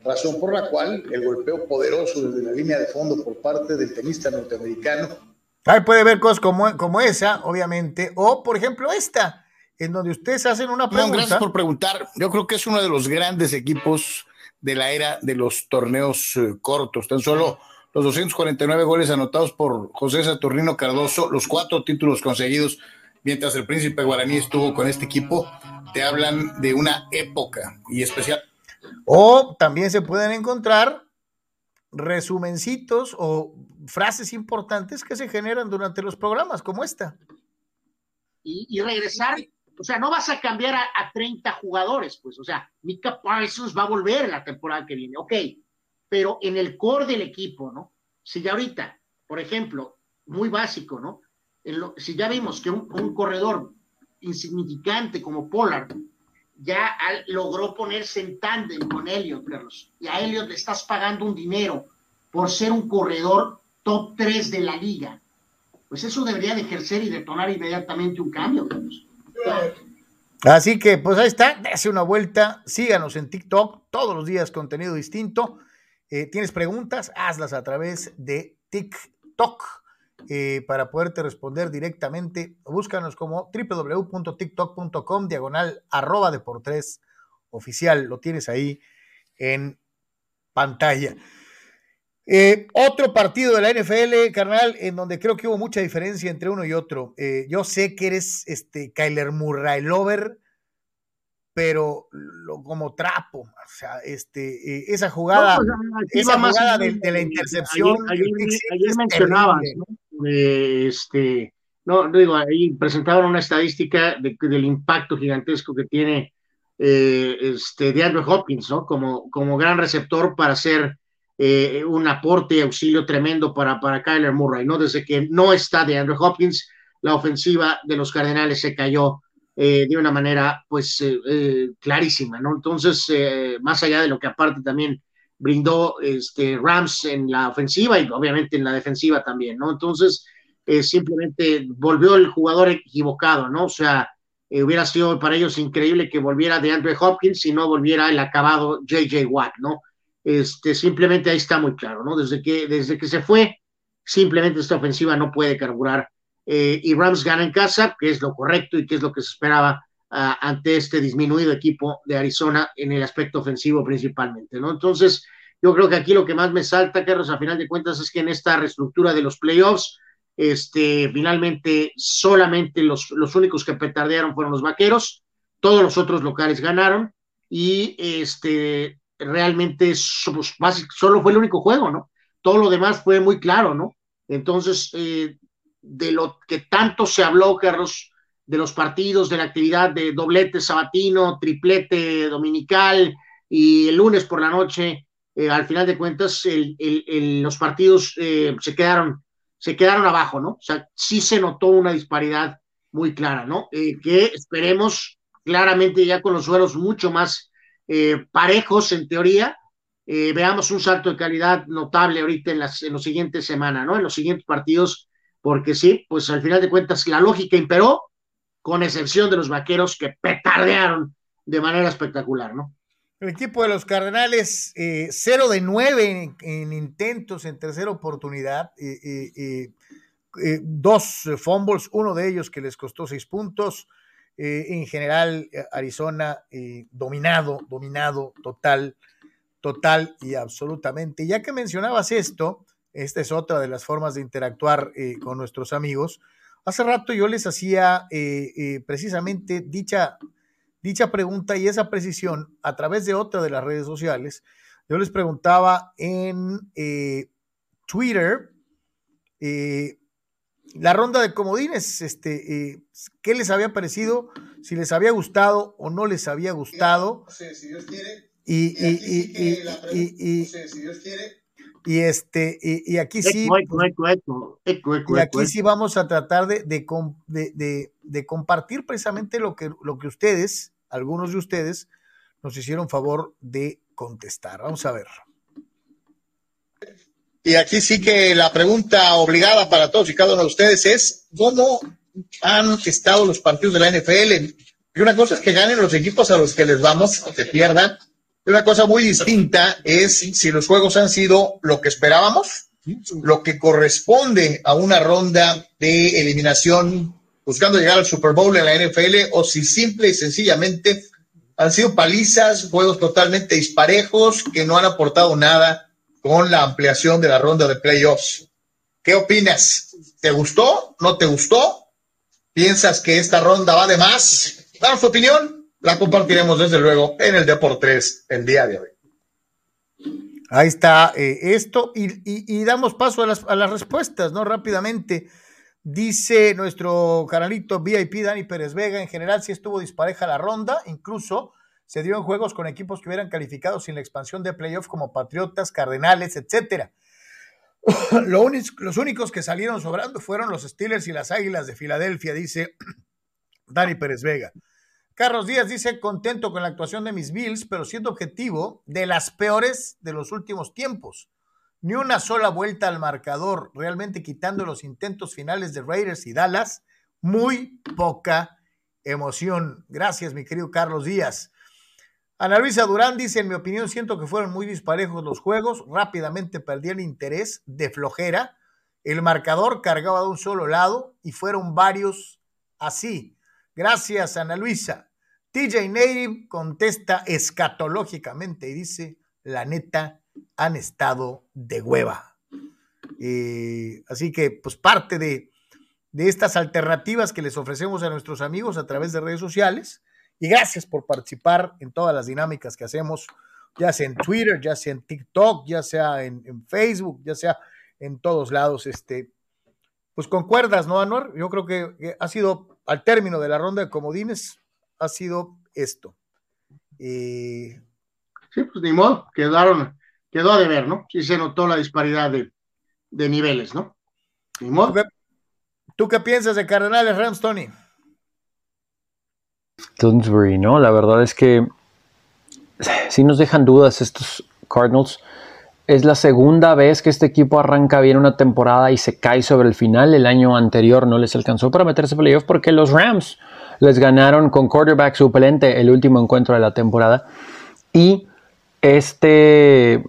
F: razón por la cual el golpeo poderoso desde la línea de fondo por parte del tenista norteamericano.
A: Ahí puede ver cosas como, como esa, obviamente, o por ejemplo esta, en donde ustedes hacen una pregunta.
E: gracias por preguntar. Yo creo que es uno de los grandes equipos de la era de los torneos eh, cortos. Tan solo los 249 goles anotados por José Saturnino Cardoso, los cuatro títulos conseguidos mientras el príncipe guaraní estuvo con este equipo, te hablan de una época y especial.
A: O también se pueden encontrar resumencitos o frases importantes que se generan durante los programas como esta.
B: Y, y regresar o sea, no vas a cambiar a, 30 jugadores, pues, o sea, Mika Parsons va a volver la temporada que viene, ok, pero en el core del equipo, ¿no? Si ya ahorita, por ejemplo, muy básico, ¿no? si ya vimos que un, corredor insignificante como Pollard ya logró ponerse en tándem con Elliot, Carlos, y a Elliot le estás pagando un dinero por ser un corredor top 3 de la liga, pues eso debería de ejercer y detonar inmediatamente un cambio, Carlos.
A: Así que, pues ahí está, dése una vuelta, síganos en TikTok, todos los días contenido distinto. Eh, ¿Tienes preguntas? Hazlas a través de TikTok eh, para poderte responder directamente. Búscanos como www.tiktok.com, diagonal arroba de por tres oficial. Lo tienes ahí en pantalla. Eh, otro partido de la NFL, carnal, en donde creo que hubo mucha diferencia entre uno y otro. Eh, yo sé que eres este Kyler Murray lover, pero lo, como trapo, o sea, este, eh, esa jugada, pues, esa jugada de, la intercepción.
B: Ayer, mencionabas, ¿no? este, no, digo, ahí presentaban una estadística del impacto gigantesco que tiene este, de Andrew Hopkins, ¿no? Como, como gran receptor para ser eh, un aporte y auxilio tremendo para, para Kyler Murray, ¿no? Desde que no está de Andrew Hopkins, la ofensiva de los Cardenales se cayó eh, de una manera, pues, eh, clarísima, ¿no? Entonces, más allá de lo que aparte también brindó este, Rams en la ofensiva y obviamente en la defensiva también, ¿no? Entonces, eh, simplemente volvió el jugador equivocado, ¿no? O sea, eh, hubiera sido para ellos increíble que volviera de Andrew Hopkins y no volviera el acabado JJ Watt, ¿no? Este, simplemente ahí está muy claro, ¿no? Desde que, desde que se fue, simplemente esta ofensiva no puede carburar. Eh, y Rams gana en casa, que es lo correcto y que es lo que se esperaba uh, ante este disminuido equipo de Arizona en el aspecto ofensivo principalmente, ¿no? Entonces, yo creo que aquí lo que más me salta, Carlos, a final de cuentas, es que en esta reestructura de los playoffs, este, finalmente solamente los, los únicos que petardearon fueron los vaqueros, todos los otros locales ganaron y este, realmente solo fue el único juego, ¿no? Todo lo demás fue muy claro, ¿no? Entonces, eh, de lo que tanto se habló, Carlos, de los partidos, de la actividad de doblete sabatino, triplete dominical y el lunes por la noche, eh, al final de cuentas, los partidos eh, se quedaron se quedaron abajo, ¿no? O sea, sí se notó una disparidad muy clara, ¿no? Que esperemos claramente ya con los suelos mucho más eh, parejos en teoría, eh, veamos un salto de calidad notable ahorita en, las, en los siguientes semanas, ¿no? En los siguientes partidos, porque sí, pues al final de cuentas la lógica imperó, con excepción de los vaqueros que petardearon de manera espectacular, ¿no?
A: El equipo de los Cardenales, eh, 0 de 9 en, intentos en tercera oportunidad, eh, eh, eh, dos fumbles, uno de ellos que les costó seis puntos. En general, Arizona dominado, dominado total, total y absolutamente. Ya que mencionabas esto, esta es otra de las formas de interactuar con nuestros amigos. Hace rato yo les hacía precisamente dicha dicha pregunta y esa precisión a través de otra de las redes sociales. Yo les preguntaba en eh, Twitter eh, la ronda de comodines, este, eh, qué les había parecido, si les había gustado o no les había gustado. si Dios quiere. Y, y, este, y, aquí sí. y aquí sí vamos a tratar de, de, de, compartir precisamente lo que, lo que ustedes algunos de ustedes nos hicieron favor de contestar. Vamos a ver.
F: Y aquí sí que la pregunta obligada para todos y cada uno de ustedes es, ¿cómo han estado los partidos de la NFL? Y una cosa es que ganen los equipos a los que les vamos, o que pierdan. Y una cosa muy distinta es si los juegos han sido lo que esperábamos, lo que corresponde a una ronda de eliminación buscando llegar al Super Bowl en la NFL o si simple y sencillamente han sido palizas, juegos totalmente disparejos que no han aportado nada con la ampliación de la ronda de playoffs. ¿Qué opinas? ¿Te gustó? ¿No te gustó? ¿Piensas que esta ronda va de más? Danos tu opinión. La compartiremos desde luego en el Deportes el día de hoy.
A: Ahí está eh, esto y, damos paso a las, a las respuestas, ¿no? Rápidamente. Dice nuestro canalito VIP Dani Pérez Vega, en general sí estuvo dispareja la ronda, incluso se dio en juegos con equipos que hubieran calificado sin la expansión de playoff como Patriotas, Cardenales, etcétera. los únicos que salieron sobrando fueron los Steelers y las Águilas de Filadelfia, dice Dani Pérez Vega. Carlos Díaz dice, contento con la actuación de mis Bills, pero siendo objetivo, de las peores de los últimos tiempos ni una sola vuelta al marcador, realmente quitando los intentos finales de Raiders y Dallas, muy poca emoción. Gracias, mi querido Carlos Díaz. Ana Luisa Durán dice, en mi opinión, siento que fueron muy disparejos los juegos, rápidamente perdí el interés de flojera, el marcador cargaba de un solo lado y fueron varios así. Gracias, Ana Luisa. TJ Native contesta escatológicamente y dice, la neta, han estado de hueva. Eh, así que, pues parte de, estas alternativas que les ofrecemos a nuestros amigos a través de redes sociales. Y gracias por participar en todas las dinámicas que hacemos, ya sea en Twitter, ya sea en TikTok, ya sea en, Facebook, ya sea en todos lados. Este, pues concuerdas, ¿no, Anuar? Yo creo que, ha sido, al término de la ronda de comodines, ha sido esto.
B: Eh, sí, pues ni modo, quedaron quedó a deber, ¿no? Sí se notó la disparidad de, niveles, ¿no?
A: ¿Tú qué, piensas de Cardenales Rams, Tony?
D: Dunsbury, ¿no? La verdad es que sí nos dejan dudas estos Cardinals. Es la segunda vez que este equipo arranca bien una temporada y se cae sobre el final. El año anterior no les alcanzó para meterse playoff porque los Rams les ganaron con quarterback suplente el último encuentro de la temporada. Y este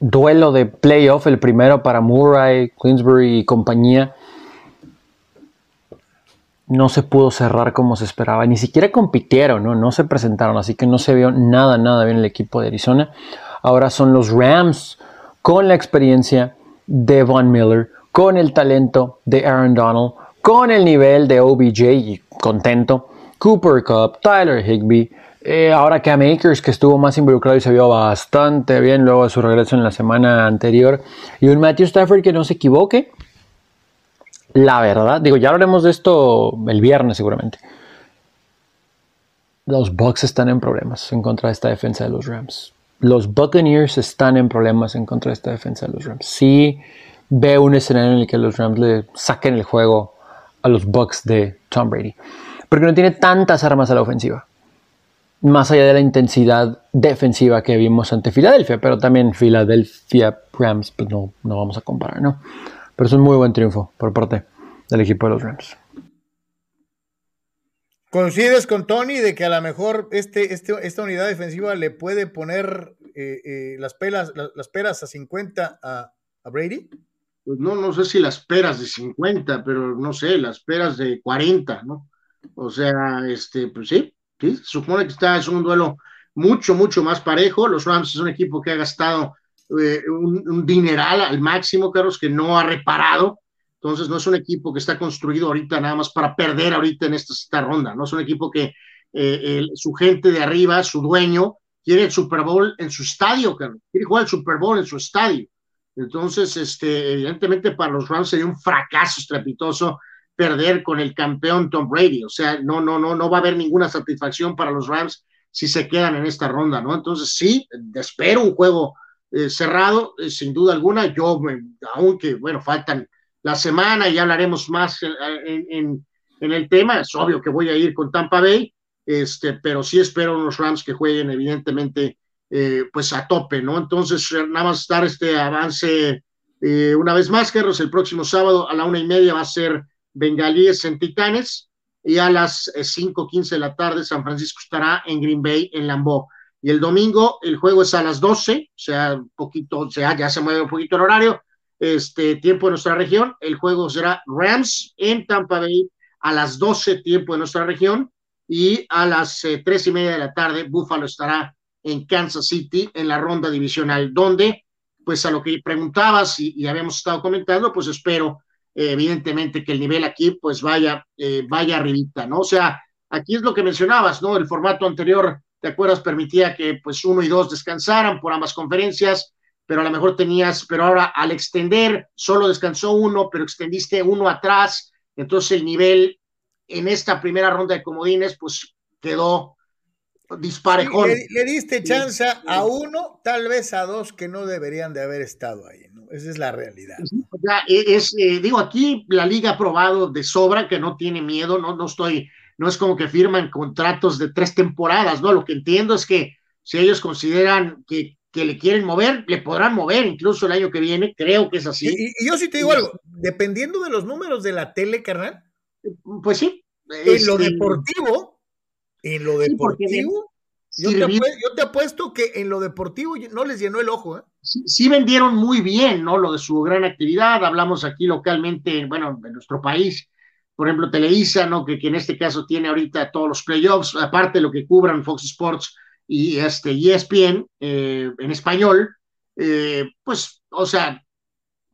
D: duelo de playoff, el primero para Murray, Queensbury y compañía, no se pudo cerrar como se esperaba. Ni siquiera compitieron, ¿no? no se presentaron, así que no se vio nada, nada bien el equipo de Arizona. Ahora son los Rams con la experiencia de Von Miller, con el talento de Aaron Donald, con el nivel de OBJ contento, Cooper Cup, Tyler Higby, eh, ahora que a Makers que estuvo más involucrado y se vio bastante bien luego de su regreso en la semana anterior, y un Matthew Stafford que no se equivoque, la verdad, digo, ya hablaremos de esto el viernes seguramente. Los Bucks están en problemas en contra de esta defensa de los Rams los Buccaneers están en problemas en contra de esta defensa de los Rams. Sí veo un escenario en el que los Rams le saquen el juego a los Bucks de Tom Brady. Porque no tiene tantas armas a la ofensiva. Más allá de la intensidad defensiva que vimos ante Filadelfia. Pero también Filadelfia Rams, pues no, no vamos a comparar, ¿no? Pero es un muy buen triunfo por parte del equipo de los Rams.
A: ¿Coincides con Tony de que a lo mejor este, este, esta unidad defensiva le puede poner eh, eh, las, pelas, las, peras a 50 a, Brady?
B: Pues no, no sé si las peras de 50, pero no sé, las peras de 40, ¿no? O sea, este, pues sí, sí, se supone que está, es un duelo mucho, mucho más parejo. Los Rams es un equipo que ha gastado eh, un, dineral al máximo, Carlos, que no ha reparado entonces, no es un equipo que está construido ahorita nada más para perder ahorita en esta, ronda, no es un equipo que eh, su gente de arriba, su dueño, quiere el Super Bowl en su estadio, quiere jugar el Super Bowl en su estadio. Entonces, este, evidentemente para los Rams sería un fracaso estrepitoso perder con el campeón Tom Brady. O sea, no, no, no, no va a haber ninguna satisfacción para los Rams si se quedan en esta ronda, ¿no? Entonces, sí, espero un juego eh, cerrado, eh, sin duda alguna. Yo, aunque, bueno, faltan la semana y hablaremos más en, el tema. Es obvio que voy a ir con Tampa Bay, este, pero sí espero unos Rams que jueguen evidentemente eh, pues a tope, ¿no? Entonces, nada más dar este avance una vez más, Carlos, el próximo sábado a la una y media va a ser Bengalíes en Titanes y a las cinco quince de la tarde San Francisco estará en Green Bay en Lambeau. Y el domingo el juego es a las 12, o sea, un poquito, o sea, ya se mueve un poquito el horario, este tiempo de nuestra región. El juego será Rams en Tampa Bay a las 12 tiempo de nuestra región y a las eh, tres y media de la tarde Buffalo estará en Kansas City en la ronda divisional, donde, pues a lo que preguntabas y, habíamos estado comentando, pues espero eh, evidentemente que el nivel aquí pues vaya, eh, vaya arribita, ¿no? O sea, aquí es lo que mencionabas, ¿no? El formato anterior, ¿te acuerdas? Permitía que pues uno y dos descansaran por ambas conferencias, pero a lo mejor tenías, pero ahora al extender solo descansó uno, pero extendiste uno atrás, entonces el nivel en esta primera ronda de comodines pues quedó disparejón.
A: le, diste chance a uno, tal vez a dos que no deberían de haber estado ahí, ¿no? Esa es la realidad.
B: E, es, eh, digo, aquí la liga ha probado de sobra que no tiene miedo, no, no estoy, no es como que firman contratos de tres temporadas, ¿no? Lo que entiendo es que si ellos consideran que que le quieren mover, le podrán mover incluso el año que viene, creo que es así.
A: Y, yo sí te digo algo, dependiendo de los números de la tele, carnal.
B: Pues sí.
A: En lo deportivo, en lo deportivo, yo, te apuesto, que en lo deportivo no les llenó el ojo. ¿eh?
B: Sí, vendieron muy bien, ¿no? Lo de su gran actividad, hablamos aquí localmente, bueno, en nuestro país, por ejemplo, Televisa, ¿no? Que, que en este caso tiene ahorita todos los playoffs, aparte de lo que cubran Fox Sports, y este ESPN eh, en español, eh, pues, o sea,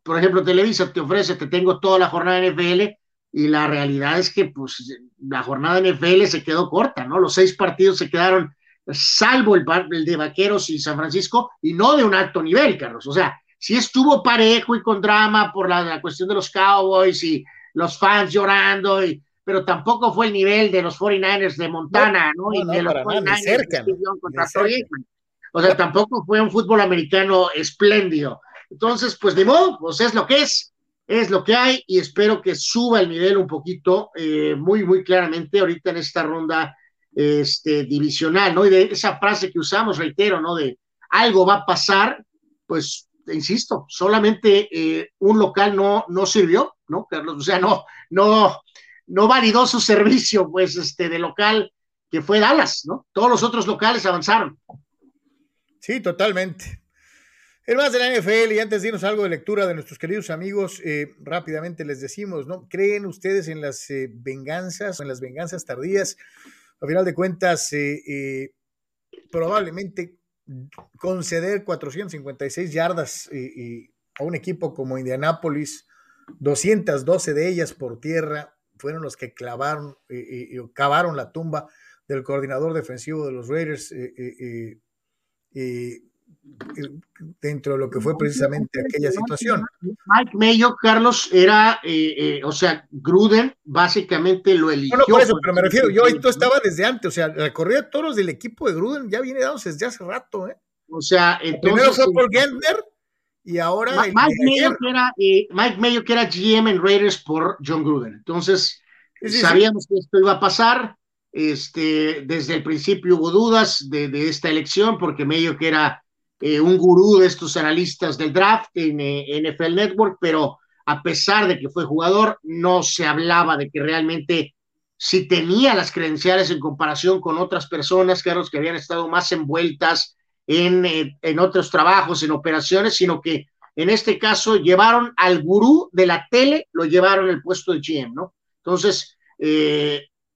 B: por ejemplo, Televisa te ofrece, te tengo toda la jornada de NFL y la realidad es que pues la jornada de NFL se quedó corta, ¿no? Los seis partidos se quedaron, salvo el, el de Vaqueros y San Francisco, y no de un alto nivel, Carlos. O sea, sí estuvo parejo y con drama por la, la cuestión de los Cowboys y los fans llorando y pero tampoco fue el nivel de los 49ers de Montana, ¿no? y de los 49ers O sea, tampoco fue un fútbol americano espléndido. Entonces, pues de modo, pues es lo que es, es lo que hay y espero que suba el nivel un poquito, eh, muy, muy claramente ahorita en esta ronda este, divisional, ¿no? Y de esa frase que usamos, reitero, ¿no? De algo va a pasar, pues insisto, solamente eh, un local no, no sirvió, ¿no, Carlos? O sea, no, no, no validó su servicio, pues, este, de local que fue Dallas, ¿no? Todos los otros locales avanzaron.
A: Sí, totalmente. El más de la NFL, y antes de irnos algo de lectura de nuestros queridos amigos, eh, rápidamente les decimos, ¿no? ¿Creen ustedes en las eh, venganzas, en las venganzas tardías? A final de cuentas, probablemente conceder 456 yardas a un equipo como Indianápolis, 212 de ellas por tierra, fueron los que clavaron y cavaron la tumba del coordinador defensivo de los Raiders dentro de lo que fue precisamente aquella situación.
B: Mike Mayo, Carlos, era, eh, eh, o sea, Gruden básicamente lo eligió.
A: No, por eso, pero me refiero, yo esto estaba desde antes, o sea, la corrida de toros del equipo de Gruden ya viene dándose desde hace rato, ¿eh?
B: O sea,
A: entonces, Primero fue por Gentner y ahora...
B: Mike, Mayo que era, eh, Mike Mayo que era GM en Raiders por John Gruden. Entonces, sabíamos que esto iba a pasar. Este, desde el principio hubo dudas de, de esta elección porque Mayo que era eh, un gurú de estos analistas del draft en eh, NFL Network, pero a pesar de que fue jugador, no se hablaba de que realmente si tenía las credenciales en comparación con otras personas, Carlos, que habían estado más envueltas en, eh, en otros trabajos, en operaciones, sino que en este caso llevaron al gurú de la tele, lo llevaron al puesto de GM, ¿no? Entonces,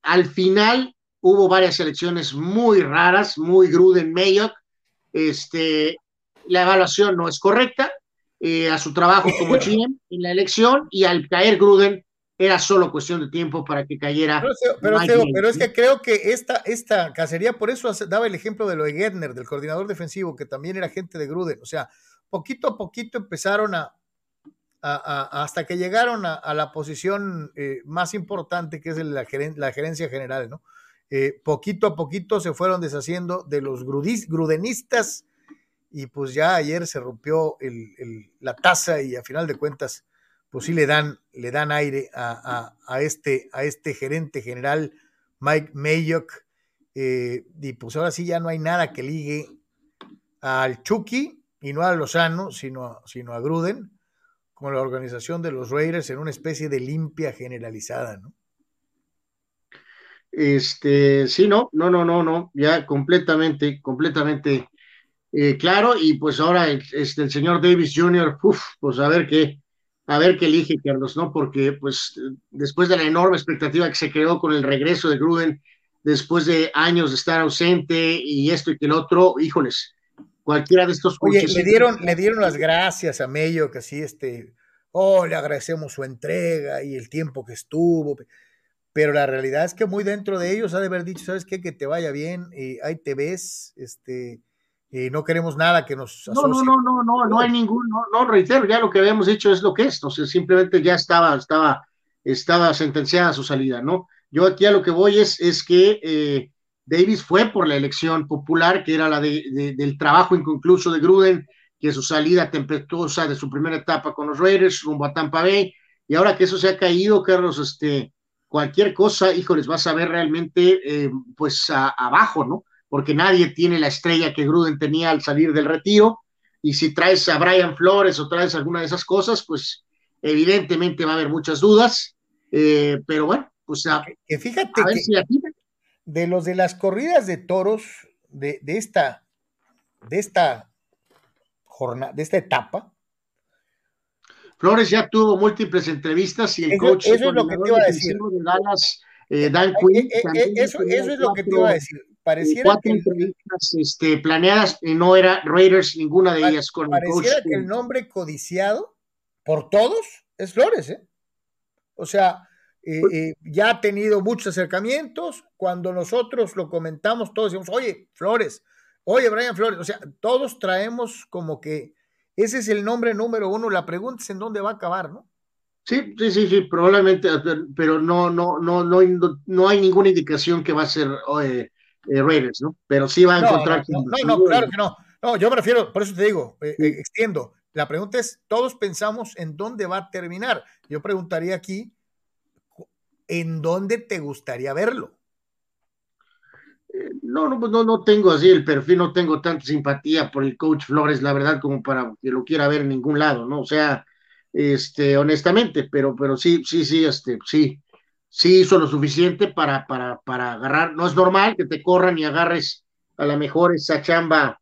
B: al final hubo varias elecciones muy raras, muy Gruden Mayock, este, la evaluación no es correcta eh, a su trabajo como GM en la elección y al caer Gruden era solo cuestión de tiempo para que cayera.
A: Pero, pero, es que creo que esta, esta cacería, por eso daba el ejemplo de lo de Gedner, del coordinador defensivo, que también era gente de Gruden. O sea, poquito a poquito empezaron a, hasta que llegaron a, la posición eh, más importante, que es la, la gerencia general, ¿no? Eh, poquito a poquito se fueron deshaciendo de los grudenistas y pues ya ayer se rompió la taza y a final de cuentas pues sí le dan, le dan aire a, este, a este gerente general Mike Mayock eh, y pues ahora sí ya no hay nada que ligue al Chucky y no a Lozano sino, sino a Gruden con la organización de los Raiders en una especie de limpia generalizada, ¿no?
B: Este, sí, no, no, no, no, no, ya completamente, completamente eh, claro, y pues ahora este, el señor Davis Jr., pues a ver qué, a ver qué elige Carlos, ¿no? Porque pues después de la enorme expectativa que se creó con el regreso de Gruden, después de años de estar ausente y esto y que el otro, híjoles, cualquiera de estos
A: Oye, le dieron, le dieron las gracias a Mello, que así, este, oh, le agradecemos su entrega y el tiempo que estuvo pero la realidad es que muy dentro de ellos ha de haber dicho, ¿sabes qué? Que te vaya bien, y ahí te ves, este, y no queremos nada que nos
B: asocie. No, no, no, no, no, hay ningún, no, no, reitero, ya lo que habíamos dicho es lo que es, o sea, simplemente ya estaba, estaba, estaba sentenciada su salida, ¿no? Yo aquí a lo que voy es, es que eh, Davis fue por la elección popular, que era la de, del trabajo inconcluso de Gruden, que su salida tempestuosa de su primera etapa con los Raiders rumbo a Tampa Bay, y ahora que eso se ha caído, Carlos, este, cualquier cosa, híjoles, vas a ver realmente eh, pues abajo, ¿no? Porque nadie tiene la estrella que Gruden tenía al salir del retiro, y si traes a Brian Flores o traes alguna de esas cosas, pues evidentemente va a haber muchas dudas, eh, pero bueno, pues a,
A: que fíjate ver si de los de las corridas de toros de, de esta de esta jornada, de esta etapa,
B: Flores ya tuvo múltiples entrevistas y el coach
A: eso es lo que te iba a decir.
B: de Dallas, eh, Dan Quinn,
A: eh, eh, eso, eso es lo que te iba a decir. Pareciera
B: cuatro entrevistas este, planeadas y no era Raiders ninguna de ellas con
A: el coach. que el nombre codiciado por todos es Flores, ¿eh? O sea, pues ya ha tenido muchos acercamientos. Cuando nosotros lo comentamos, todos decimos, oye, Flores, oye, Brian Flores. O sea, todos traemos como que ese es el nombre número uno. La pregunta es en dónde va a acabar, ¿no?
B: Sí, sí, sí, sí, probablemente, pero no, no, no, no, no hay ninguna indicación que va a ser eh, eh, Raiders, ¿no? Pero sí va a encontrar.
A: No, no, claro que no. No, yo me refiero, por eso te digo, eh, extiendo. La pregunta es, todos pensamos en dónde va a terminar. Yo preguntaría aquí, ¿en dónde te gustaría verlo?
B: No, no, no, no tengo así el perfil, no tengo tanta simpatía por el coach Flores, la verdad, como para que lo quiera ver en ningún lado, ¿no? O sea, este, honestamente, pero, pero sí, sí, sí, este, sí, sí hizo lo suficiente para, para, para agarrar. No es normal que te corran y agarres a lo mejor esa chamba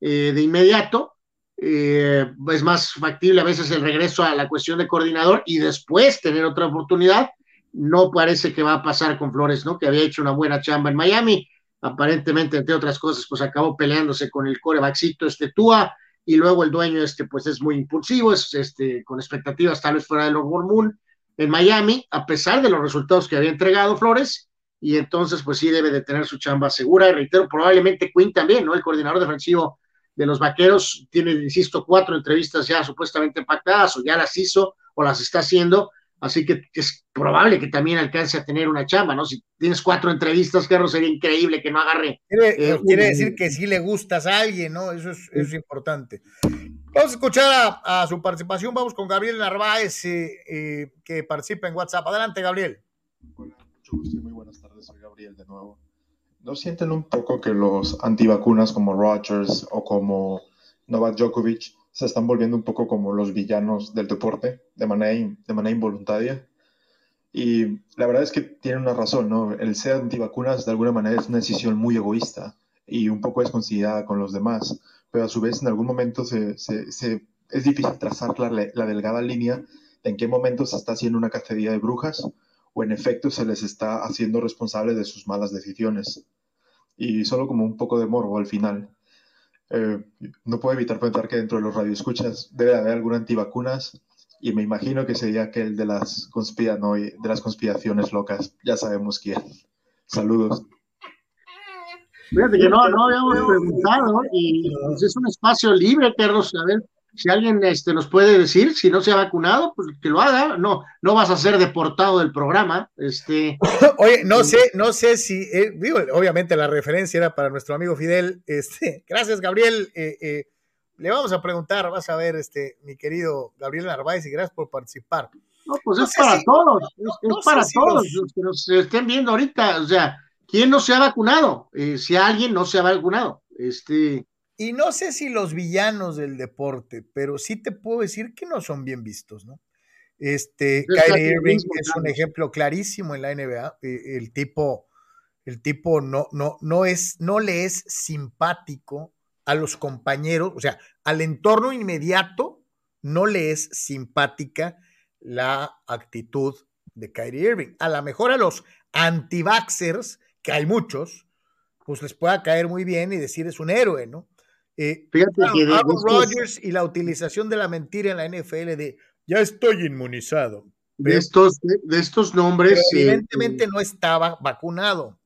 B: eh, de inmediato. Eh, es más factible a veces el regreso a la cuestión de coordinador y después tener otra oportunidad. No parece que va a pasar con Flores, ¿no? Que había hecho una buena chamba en Miami aparentemente, entre otras cosas, pues acabó peleándose con el corebackcito este Tua, y luego el dueño este, pues es muy impulsivo, es este, con expectativas tal vez fuera de los Moon en Miami, a pesar de los resultados que había entregado Flores, y entonces pues sí debe de tener su chamba segura, y reitero, probablemente Quinn también, ¿no? El coordinador defensivo de los Vaqueros tiene, insisto, cuatro entrevistas ya supuestamente pactadas, o ya las hizo, o las está haciendo, Así que es probable que también alcance a tener una chamba, ¿no? Si tienes cuatro entrevistas, Carlos, sería increíble que no agarre.
A: Quiere, eh, decir que sí le gustas a alguien, ¿no? Eso es, importante. Vamos a escuchar a, su participación. Vamos con Gabriel Narváez, eh, eh, que participa en WhatsApp. Adelante, Gabriel.
G: Hola, mucho gusto y muy buenas tardes. Soy Gabriel de nuevo. ¿No sienten un poco que los antivacunas como Rogers o como Novak Djokovic se están volviendo un poco como los villanos del deporte, de manera, involuntaria. Y la verdad es que tienen una razón, ¿no? El ser antivacunas de alguna manera es una decisión muy egoísta y un poco desconsiderada con los demás, pero a su vez en algún momento se, es difícil trazar la, la, delgada línea de en qué momento se está haciendo una cacería de brujas o en efecto se les está haciendo responsable de sus malas decisiones. Y solo como un poco de morbo al final. Eh, no puedo evitar pensar que dentro de los radioescuchas debe haber alguna antivacunas y me imagino que sería aquel de las, de las conspiraciones locas. Ya sabemos quién. Saludos.
B: Fíjate que no, no habíamos preguntado y es un espacio libre, Carlos. A ver, si alguien este, nos puede decir si no se ha vacunado, pues que lo haga. No, no vas a ser deportado del programa. Este.
A: Oye, no sé, no sé si, eh, digo, obviamente la referencia era para nuestro amigo Fidel. Este, gracias, Gabriel. Eh, eh, le vamos a preguntar, vas a ver, este, mi querido Gabriel Narváez, y gracias por participar.
B: No, pues es para todos, es, para todos los... que nos estén viendo ahorita. O sea, ¿quién no se ha vacunado? si alguien no se ha vacunado, este
A: y no sé si los villanos del deporte, pero sí te puedo decir que no son bien vistos, ¿no? Este, Kyrie Irving es un ejemplo clarísimo en la NBA. Eh, el tipo, el tipo no, no, no, es, no le es simpático a los compañeros, o sea, al entorno inmediato no le es simpática la actitud de Kyrie Irving. A lo mejor a los anti-vaxxers, que hay muchos, pues les pueda caer muy bien y decir es un héroe, ¿no? Eh, Fíjate que de, Aaron Rodgers y la utilización de la mentira en la NFL de ya estoy inmunizado.
B: De estos, de, estos nombres.
A: Eh, evidentemente no estaba vacunado.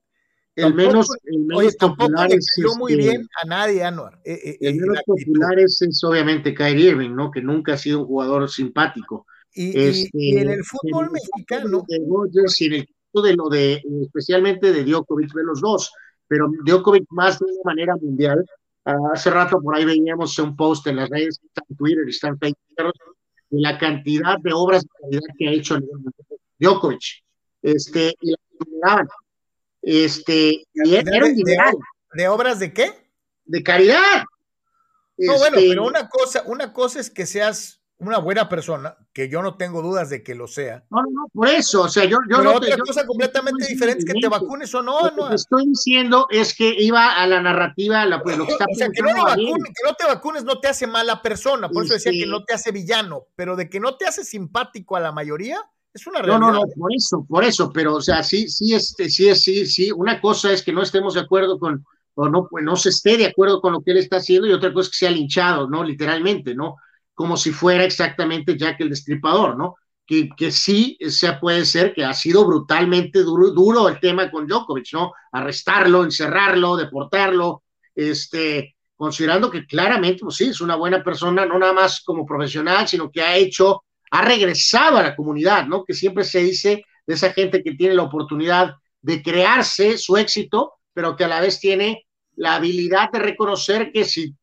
B: El menos, el menos
A: popular es, muy este bien a nadie, Anuar.
B: Eh, el menos popular es, obviamente Kyrie Irving, ¿no? Que nunca ha sido un jugador simpático.
A: Y, este, en el fútbol mexicano.
B: De Rodgers y en el caso de lo de, especialmente de Djokovic, de los dos, pero Djokovic más de una manera mundial, hace rato por ahí veíamos un post en las redes, está en Twitter, está en Facebook, de la cantidad de obras de calidad que ha hecho Djokovic. Este, y la Este, y era un
A: ¿De obras de qué?
B: De caridad.
A: No, bueno, este, pero una cosa, una cosa es que seas una buena persona, que yo no tengo dudas de que lo sea.
B: No, no, por eso, o sea, yo, yo
A: no. Otra cosa completamente diferente es que te vacunes o no.
B: Lo que estoy diciendo es que iba a la narrativa, la, pues, lo que está
A: O sea, que no, que no, te vacunes no te hace mala persona, por eso decía que no te hace villano, pero de que no te hace simpático a la mayoría, es una realidad.
B: No, no, no, por eso, por eso, pero, o sea, sí, sí, este, sí, sí, sí, una cosa es que no estemos de acuerdo con, o no, pues no se esté de acuerdo con lo que él está haciendo, y otra cosa es que sea linchado, ¿no? Literalmente, ¿no? Como si fuera exactamente Jack el Destripador, ¿no? Que, que sí se puede ser que ha sido brutalmente duro, duro el tema con Djokovic, ¿no? Arrestarlo, encerrarlo, deportarlo, este, considerando que claramente, pues sí, es una buena persona, no nada más como profesional, sino que ha hecho, ha regresado a la comunidad, ¿no? Que siempre se dice de esa gente que tiene la oportunidad de crearse su éxito, pero que a la vez tiene la habilidad de reconocer que si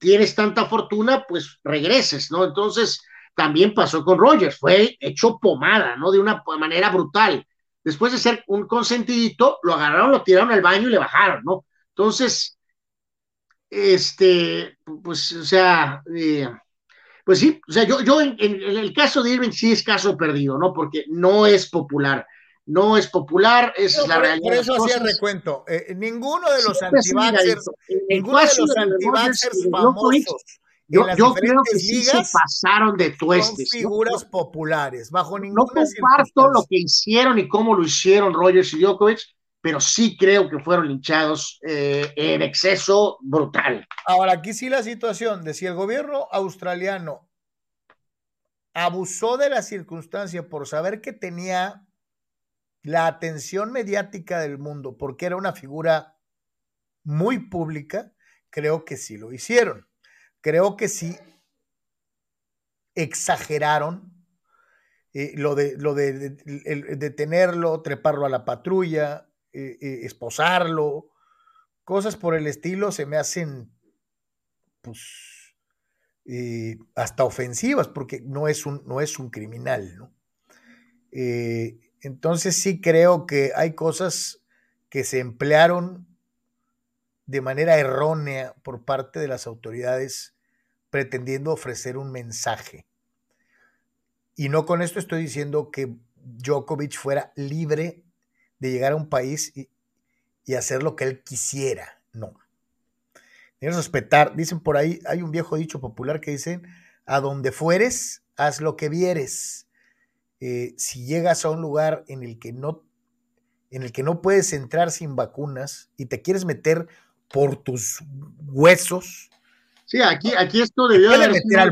B: tienes tanta fortuna, pues regreses, ¿no? Entonces, también pasó con Rogers, fue hecho pomada, ¿no? De una manera brutal. después de ser un consentidito, lo agarraron, lo tiraron al baño y le bajaron, ¿no? Entonces, este, pues, o sea, eh, pues sí, o sea, yo, yo en, el caso de Irving sí es caso perdido, ¿no? Porque no es popular. No es popular, es la
A: por,
B: realidad.
A: Por eso hacía recuento. Eh, ninguno de los antivaxxers, ninguno de los antivaxxers famosos
B: yo, yo creo que sí se pasaron de tuestes.
A: Son figuras ¿no? populares, bajo ninguna
B: No comparto lo que hicieron y cómo lo hicieron Rogers y Djokovic, pero sí creo que fueron linchados eh, en exceso brutal.
A: Ahora, aquí sí la situación de si el gobierno australiano abusó de la circunstancia por saber que tenía la atención mediática del mundo, porque era una figura muy pública, creo que sí lo hicieron creo que sí exageraron eh, lo de, lo de, treparlo a la patrulla, eh, eh, esposarlo, cosas por el estilo se me hacen pues hasta ofensivas porque no es un, no es un criminal, ¿no? Entonces sí creo que hay cosas que se emplearon de manera errónea por parte de las autoridades pretendiendo ofrecer un mensaje. Y no con esto estoy diciendo que Djokovic fuera libre de llegar a un país y, y hacer lo que él quisiera. No. Que respetar. Dicen por ahí, hay un viejo dicho popular que dice, a donde fueres, haz lo que vieres. Eh, si llegas a un lugar en el que no en el que no puedes entrar sin vacunas y te quieres meter por tus huesos.
B: Sí, aquí, aquí esto debió haber sido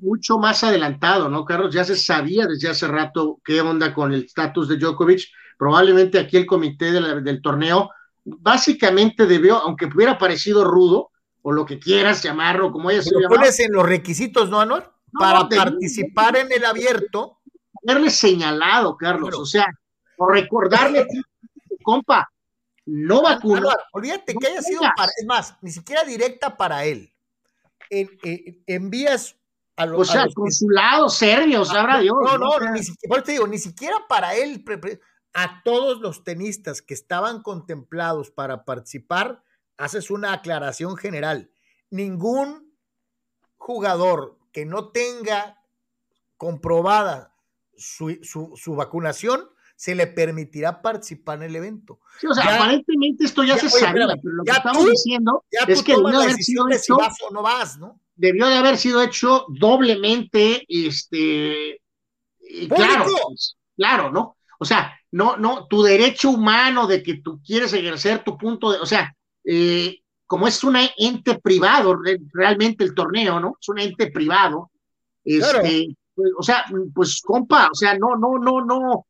B: mucho más adelantado, ¿no, Carlos? Ya se sabía desde hace rato qué onda con el estatus de Djokovic. Probablemente aquí el comité de la, del torneo básicamente debió, aunque hubiera parecido rudo, o lo que quieras llamarlo, como ella se
A: llama. pones en los requisitos, ¿no, Anuar? No, Para participar en el abierto.
B: Haberle señalado, Carlos, o sea, o recordarle, compa, no vacuna.
A: Anuar, olvídate no que haya sido para, es más, ni siquiera directa para él. En, en, envías a los.
B: O sea, los consulados serbios, sabrá Dios.
A: No, no, no ni siquiera, te digo, ni siquiera para él. A todos los tenistas que estaban contemplados para participar, haces una aclaración general. Ningún jugador que no tenga comprobada su, su, su vacunación se le permitirá participar en el evento.
B: Sí, o sea, ya, aparentemente esto ya, ya se oye, sabía, pero, pero lo que estamos tú, diciendo es que debió haber sido hecho,
A: si vas o no vas, ¿no?
B: Debió de haber sido hecho doblemente, este, claro, pues, claro, ¿no? O sea, no, no, tu derecho humano de que tú quieres ejercer tu punto de, o sea, eh, como es un ente privado, realmente el torneo, ¿no? Es un ente privado. Este, claro. Pues, o sea, pues compa, o sea, no, no, no, no,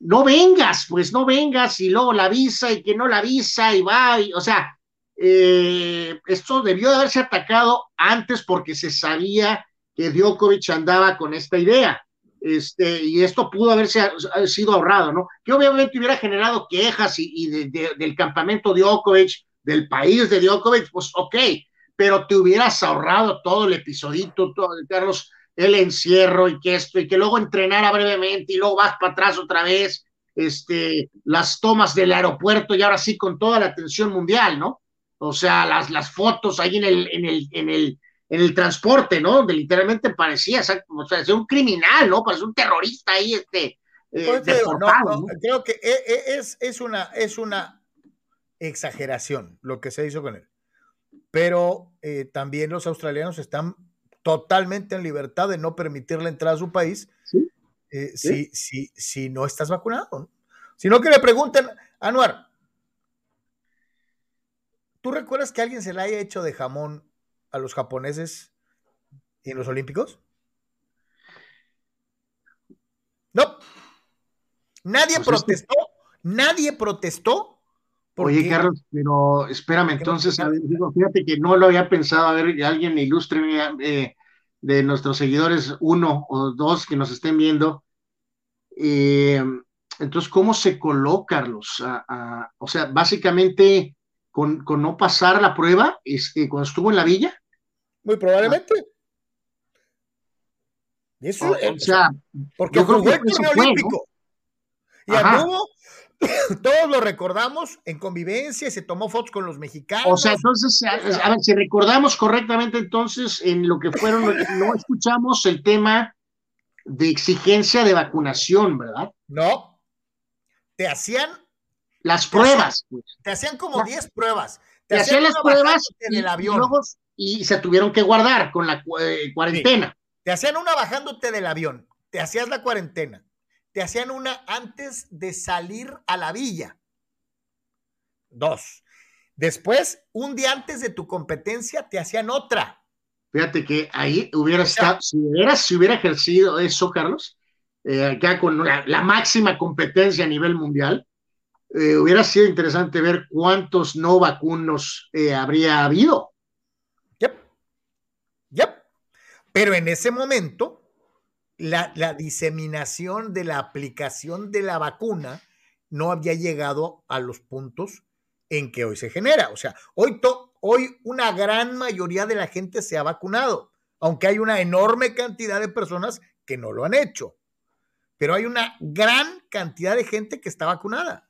B: no vengas, pues no vengas y luego la avisa y que no la avisa y va, o sea, eh, esto debió de haberse atacado antes porque se sabía que Djokovic andaba con esta idea. Este, y esto pudo haberse sido ahorrado, ¿no? Que obviamente hubiera generado quejas y, y de, de, del campamento Djokovic, del país de Djokovic, pues ok, pero te hubieras ahorrado todo el episodito, todo, Carlos, el encierro y que esto, y que luego entrenara brevemente y luego vas para atrás otra vez, este, las tomas del aeropuerto y ahora sí con toda la atención mundial, ¿no? O sea, las, las fotos ahí en el, en el, en el, en el transporte, ¿no? Donde literalmente parecía, o sea, ser un criminal, ¿no? Parece un terrorista ahí, este. Eh, deportado,
A: no, no, ¿no? Creo que es, es, una, es una exageración lo que se hizo con él. Pero eh, también los australianos están totalmente en libertad de no permitirle entrar a su país
B: ¿Sí?
A: Eh, ¿Sí? Si, si, si, no estás vacunado. ¿no? Sino que le pregunten, Anuar, ¿tú recuerdas que alguien se le haya hecho de jamón a los japoneses en los Olímpicos? No. Nadie pues protestó, nadie protestó.
B: Porque... Oye, Carlos, pero espérame, entonces, fíjate que no lo había pensado, a ver, alguien ilustre eh, de nuestros seguidores, uno o dos que nos estén viendo. Eh, entonces, ¿cómo se coloca, Carlos? A, a, o sea, básicamente, con, con, no pasar la prueba, este, cuando estuvo en la villa.
A: Muy probablemente. Ah.
B: Eso, o, o sea,
A: porque el torneo olímpico. ¿no? Y anduvo, todos lo recordamos en convivencia, se tomó fotos con los mexicanos.
B: O sea, entonces, a, a ver, si recordamos correctamente, entonces, en lo que fueron, no escuchamos el tema de exigencia de vacunación, ¿verdad?
A: No. Te hacían
B: las pruebas.
A: Te hacían, pues. te hacían como 10 pruebas.
B: Te, te hacían, las pruebas en el avión. Y, luego, y, se tuvieron que guardar con la eh, cuarentena. Sí.
A: Te hacían una bajándote del avión. Te hacías la cuarentena. Te hacían una antes de salir a la villa. Dos. Después, un día antes de tu competencia, te hacían otra.
B: Fíjate que ahí hubiera estado, si hubiera, si hubiera ejercido eso, Carlos, eh, acá con la, la, máxima competencia a nivel mundial, eh, hubiera sido interesante ver cuántos no vacunos eh, habría habido.
A: Yep. Yep. Pero en ese momento, la, la, diseminación de la aplicación de la vacuna no había llegado a los puntos en que hoy se genera. O sea, hoy, to, hoy una gran mayoría de la gente se ha vacunado, aunque hay una enorme cantidad de personas que no lo han hecho. Pero hay una gran cantidad de gente que está vacunada.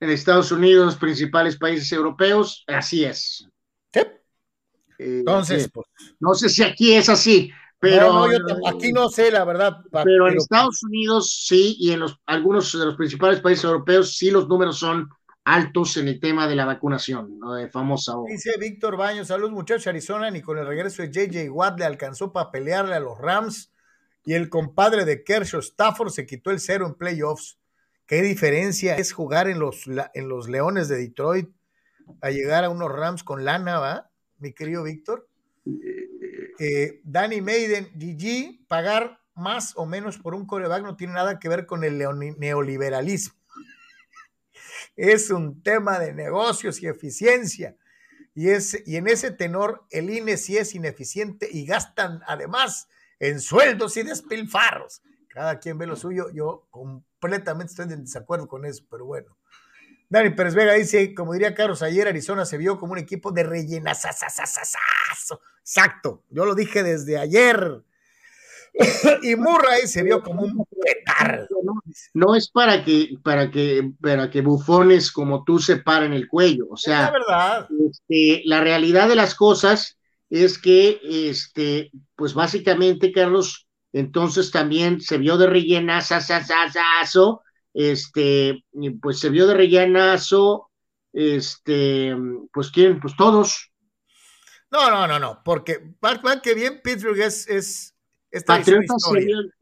B: En Estados Unidos, principales países europeos, así es.
A: ¿Sí? Eh, Entonces,
B: eh, pues, no sé si aquí es así, pero
A: no, no, yo, aquí no sé la verdad.
B: Pero, pero en Estados Unidos sí, y en los, algunos de los principales países europeos sí los números son altos en el tema de la vacunación, ¿no? de famosa.
A: Dice Víctor Baños, saludos muchachos, Arizona, ni con el regreso de JJ Watt le alcanzó para pelearle a los Rams y el compadre de Kershaw Stafford se quitó el cero en playoffs. ¿Qué diferencia es jugar en los, en los Leones de Detroit a llegar a unos Rams con lana, va? Mi querido Víctor. Eh, Danny Maiden, GG, pagar más o menos por un coreback no tiene nada que ver con el neoliberalismo es un tema de negocios y eficiencia. Y, es, y en ese tenor, el INE sí es ineficiente y gastan además en sueldos y despilfarros. Cada quien ve lo suyo. Yo completamente estoy en desacuerdo con eso, pero bueno. Dani Pérez Vega dice, como diría Carlos, ayer Arizona se vio como un equipo de rellenazazazazazo. Exacto, yo lo dije desde ayer. y Murray se vio como un petardo.
B: No, no, es para que, para que, para que bufones como tú se paren el cuello. O sea,
A: la verdad.
B: Este, la realidad de las cosas es que, este, pues básicamente, Carlos, entonces también se vio de rellenazo, este, pues se vio de rellenazo, este, pues quién, pues todos.
A: No, no, no, no, porque más que bien Pittsburgh es, es es
B: Patriotas,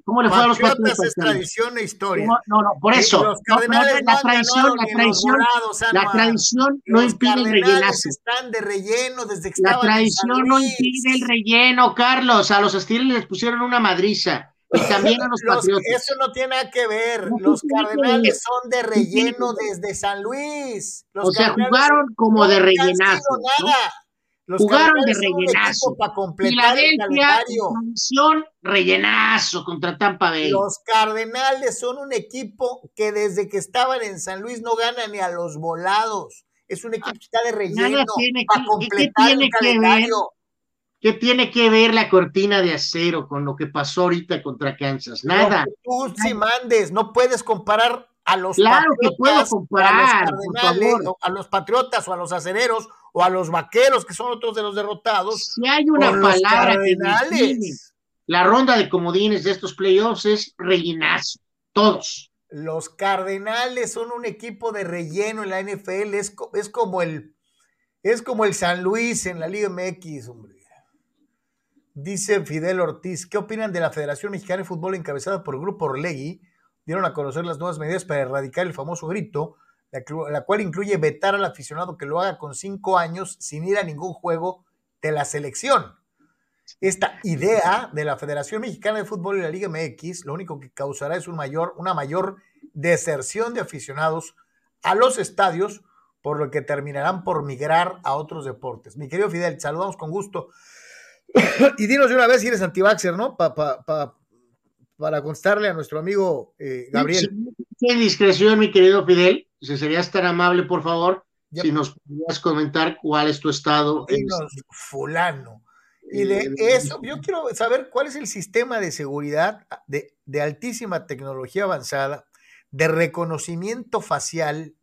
B: ¿cómo le fue a los
A: Patriotas? es tradición e historia.
B: No, no, por eso.
A: Los cardenales
B: no, la, tradición, la tradición, morados, la tradición no impide el rellenarse.
A: están de relleno desde que
B: La tradición no impide el relleno, Carlos. A los Steelers les pusieron una madriza. Y también a los,
A: los
B: Patriotas.
A: Eso no tiene nada que ver. No los Cardenales son de relleno desde San Luis. Los
B: o sea, jugaron como de rellenazo.
A: ¿no?
B: Los Jugaron de rellenazo. Filadelfia, tradición, rellenazo contra Tampa Bay.
A: Los Cardenales son un equipo que desde que estaban en San Luis no gana ni a los volados. Es un equipo que está de relleno para
B: que,
A: completar
B: ¿qué tiene
A: el calendario.
B: ¿Qué tiene que ver la cortina de acero con lo que pasó ahorita contra Kansas? Nada.
A: No, tú si mandes, no puedes comparar a los
B: claro que puedo comparar,
A: a los, cardenales, a los patriotas o a los acereros o a los vaqueros, que son otros de los derrotados.
B: Si hay una palabra que define la ronda de comodines de estos playoffs es rellenazo, todos.
A: Los Cardenales son un equipo de relleno en la NFL, es, es como el es como el San Luis en la Liga MX, hombre. Dice Fidel Ortiz, ¿qué opinan de la Federación Mexicana de Fútbol encabezada por el Grupo Orlegui? Dieron a conocer las nuevas medidas para erradicar el famoso grito, la, cual incluye vetar al aficionado que lo haga con cinco años sin ir a ningún juego de la selección. Esta idea de la Federación Mexicana de Fútbol y la Liga MX lo único que causará es un mayor, una mayor deserción de aficionados a los estadios, por lo que terminarán por migrar a otros deportes. Mi querido Fidel, saludamos con gusto. y dinos de una vez si eres antivaxer, ¿no? Pa, pa, pa, para constarle a nuestro amigo eh, Gabriel.
B: Qué discreción, mi querido Fidel. Si serías tan amable, por favor, si nos podrías comentar cuál es tu estado.
A: Dinos, en... fulano. Y de eso, yo quiero saber cuál es el sistema de seguridad de, de altísima tecnología avanzada de reconocimiento facial,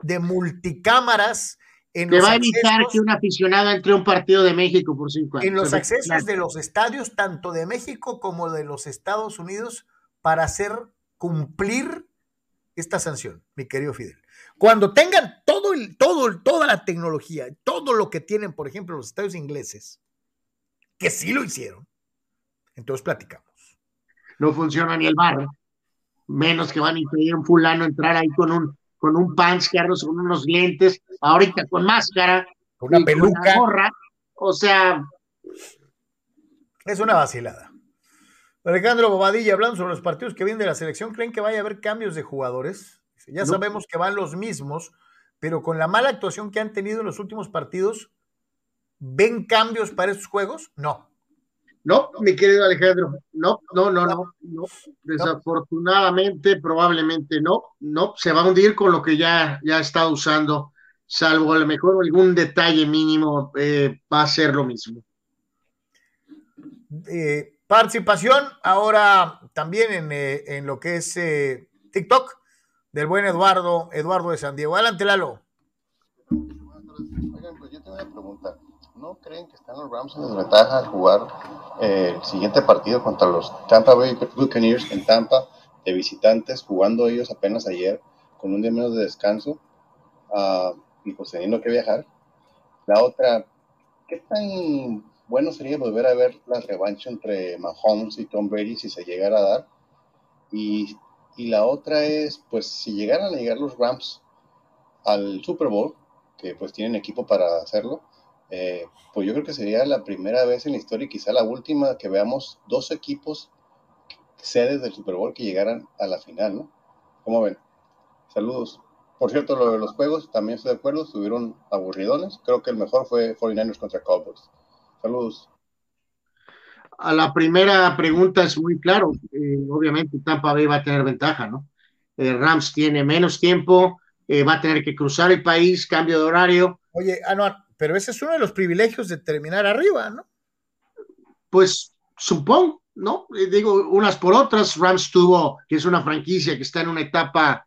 A: de multicámaras en
B: Que va a evitar
A: accesos,
B: que un aficionado entre a un partido de México por cinco años.
A: en los accesos
B: claro,
A: de los estadios, tanto de México como de los Estados Unidos, para hacer cumplir esta sanción, mi querido Fidel. Cuando tengan todo el, todo, el- toda la tecnología, todo lo que tienen, por ejemplo, los estadios ingleses, que sí lo hicieron, entonces platicamos.
B: No funciona ni el bar. Menos que van a impedir a un fulano entrar ahí con un, con un pants, Carlos, con unos lentes, ahorita con máscara,
A: Una
B: y con
A: peluca
B: gorra. O sea,
A: es una vacilada. Alejandro Bobadilla, hablando sobre los partidos que vienen de la selección, ¿creen que vaya a haber cambios de jugadores? Ya
B: No.
A: sabemos que van los mismos, pero con la mala actuación que han tenido en los últimos partidos, ¿ven cambios para estos juegos? No.
B: No, mi querido Alejandro, no, no, no, no, no. Desafortunadamente, probablemente no, no, se va a hundir con lo que ya, ya está usando, salvo a lo mejor algún detalle mínimo, eh, va a ser lo mismo.
A: Eh, participación ahora también en, eh, en lo que es eh, TikTok del buen Eduardo, Eduardo de San Diego. Adelante, Lalo.
H: Buenas tardes. Oigan, pues yo tengo una pregunta. ¿No creen que están los Rams en desventaja al jugar eh, el siguiente partido contra los Tampa Bay Buccaneers en Tampa de visitantes, jugando ellos apenas ayer con un día menos de descanso ah, y pues teniendo que viajar? La otra, ¿qué tan bueno sería volver a ver la revancha entre Mahomes y Tom Brady si se llegara a dar? Y, y la otra es, pues si llegaran a llegar los Rams al Super Bowl, que pues tienen equipo para hacerlo, eh, pues yo creo que sería la primera vez en la historia y quizá la última que veamos dos equipos sedes del Super Bowl que llegaran a la final, ¿no? ¿Cómo ven? Saludos. Por cierto, lo de los juegos, también estoy de acuerdo, estuvieron aburridones. Creo que el mejor fue 49ers contra Cowboys. Saludos.
B: A la primera pregunta es muy claro, eh, obviamente Tampa Bay va a tener ventaja, ¿no? Eh, Rams tiene menos tiempo, eh, va a tener que cruzar el país, cambio de horario,
A: Oye, Anuar, pero ese es uno de los privilegios de terminar arriba, ¿no?
B: pues supongo, ¿no? Eh, digo, unas por otras, Rams tuvo, que es una franquicia que está en una etapa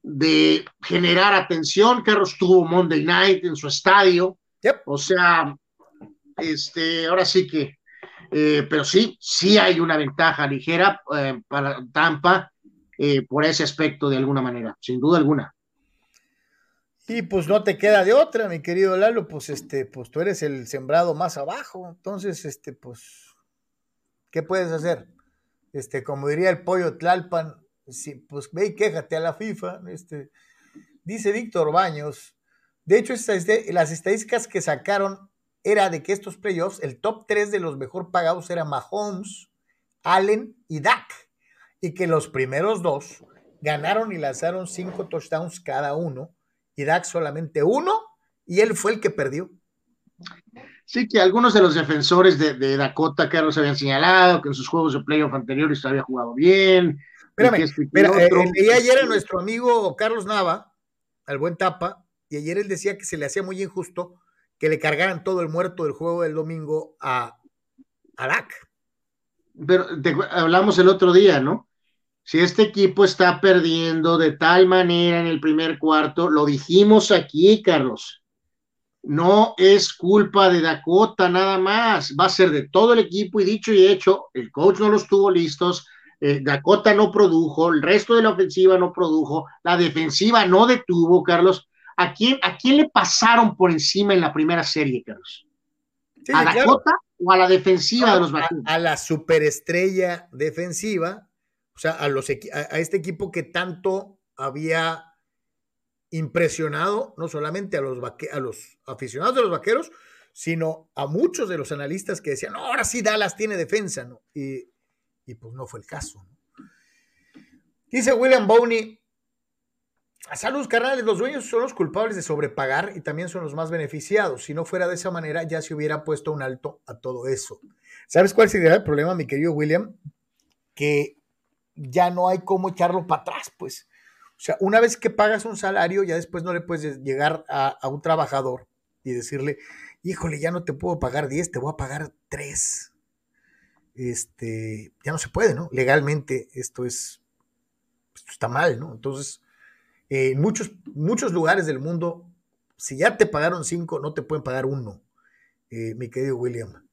B: de generar atención, Carlos tuvo Monday Night en su estadio,
A: Yep.
B: o sea, este, ahora sí que, eh, pero sí, sí hay una ventaja ligera eh, para Tampa eh, por ese aspecto de alguna manera, sin duda alguna.
A: Y pues no te queda de otra, mi querido Lalo, pues este, pues tú eres el sembrado más abajo, entonces, este, pues, ¿qué puedes hacer? Este, como diría el pollo Tlalpan, sí, pues ve y quéjate a la FIFA, este, dice Víctor Baños, de hecho, este, las estadísticas que sacaron era de que estos playoffs, el top 3 de los mejor pagados era Mahomes, Allen y Dak, y que los primeros dos ganaron y lanzaron cinco touchdowns cada uno, y Dak solamente uno, y él fue el que perdió.
B: Sí, que algunos de los defensores de, de Dakota, Carlos, habían señalado que en sus juegos de playoff anteriores había jugado bien.
A: Espérame, Mira,
B: lo
A: eh, eh, ayer a nuestro amigo Carlos Nava, al buen tapa, y ayer él decía que se le hacía muy injusto que le cargaran todo el muerto del juego del domingo a, a Dak.
B: Pero te- hablamos el otro día, ¿no? Si este equipo está perdiendo de tal manera en el primer cuarto, lo dijimos aquí, Carlos. No es culpa de Dakota nada más, va a ser de todo el equipo y dicho y hecho, el coach no los tuvo listos, eh, Dakota no produjo, el resto de la ofensiva no produjo, la defensiva no detuvo, Carlos. ¿A quién, a quién le pasaron por encima en la primera serie, Carlos?
A: Sí,
B: ¿A
A: claro.
B: Dakota o a la defensiva de los
A: a,
B: vaqueros?
A: a la superestrella defensiva, o sea, a, a, a este equipo que tanto había impresionado, no solamente a los, a los aficionados de los vaqueros, sino a muchos de los analistas que decían, "No, ahora sí Dallas tiene defensa, ¿no? Y, y pues no fue el caso. ¿no? Dice William Bowney, Saludos, carnales. Los dueños son los culpables de sobrepagar y también son los más beneficiados. Si no fuera de esa manera, ya se hubiera puesto un alto a todo eso. ¿Sabes cuál sería el problema, mi querido William? Que ya no hay cómo echarlo para atrás, pues. O sea, una vez que pagas un salario, ya después no le puedes llegar a, a un trabajador y decirle, híjole, ya no te puedo pagar 10, te voy a pagar 3. Este, ya no se puede, ¿no? Legalmente esto es pues, está mal, ¿no? Entonces, eh, en muchos, muchos lugares del mundo, si ya te pagaron cinco, no te pueden pagar uno, eh, mi querido William.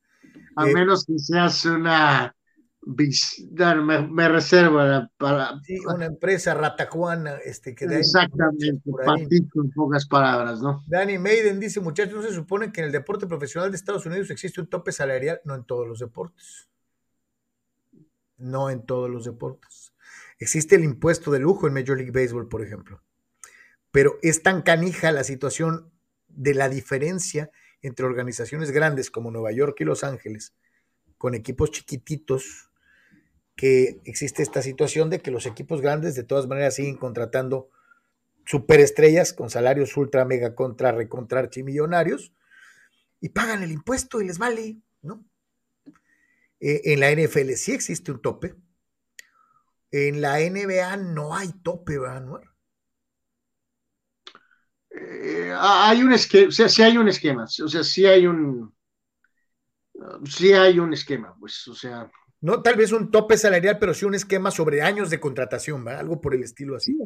B: A
A: Eh,
B: menos que seas una. Me, me reservo para.
A: Sí, una empresa ratajuana, este, que
B: Exactamente, patito en pocas palabras, ¿no?
A: Danny Maiden dice, muchachos, ¿no se supone que en el deporte profesional de Estados Unidos existe un tope salarial? No en todos los deportes. No en todos los deportes. Existe el impuesto de lujo en Major League Baseball, por ejemplo. Pero es tan canija la situación de la diferencia entre organizaciones grandes como Nueva York y Los Ángeles, con equipos chiquititos, que existe esta situación de que los equipos grandes de todas maneras siguen contratando superestrellas con salarios ultra, mega, contra, recontra, archimillonarios y pagan el impuesto y les vale, ¿no? Eh, en la NFL sí existe un tope. En la NBA no hay tope, ¿verdad, Anuar?
B: Eh, hay un esquema, o sea, sí hay un esquema, o sea, sí hay un. Sí hay un esquema, pues, o sea.
A: No tal vez un tope salarial, pero sí un esquema sobre años de contratación, ¿verdad? Algo por el estilo así.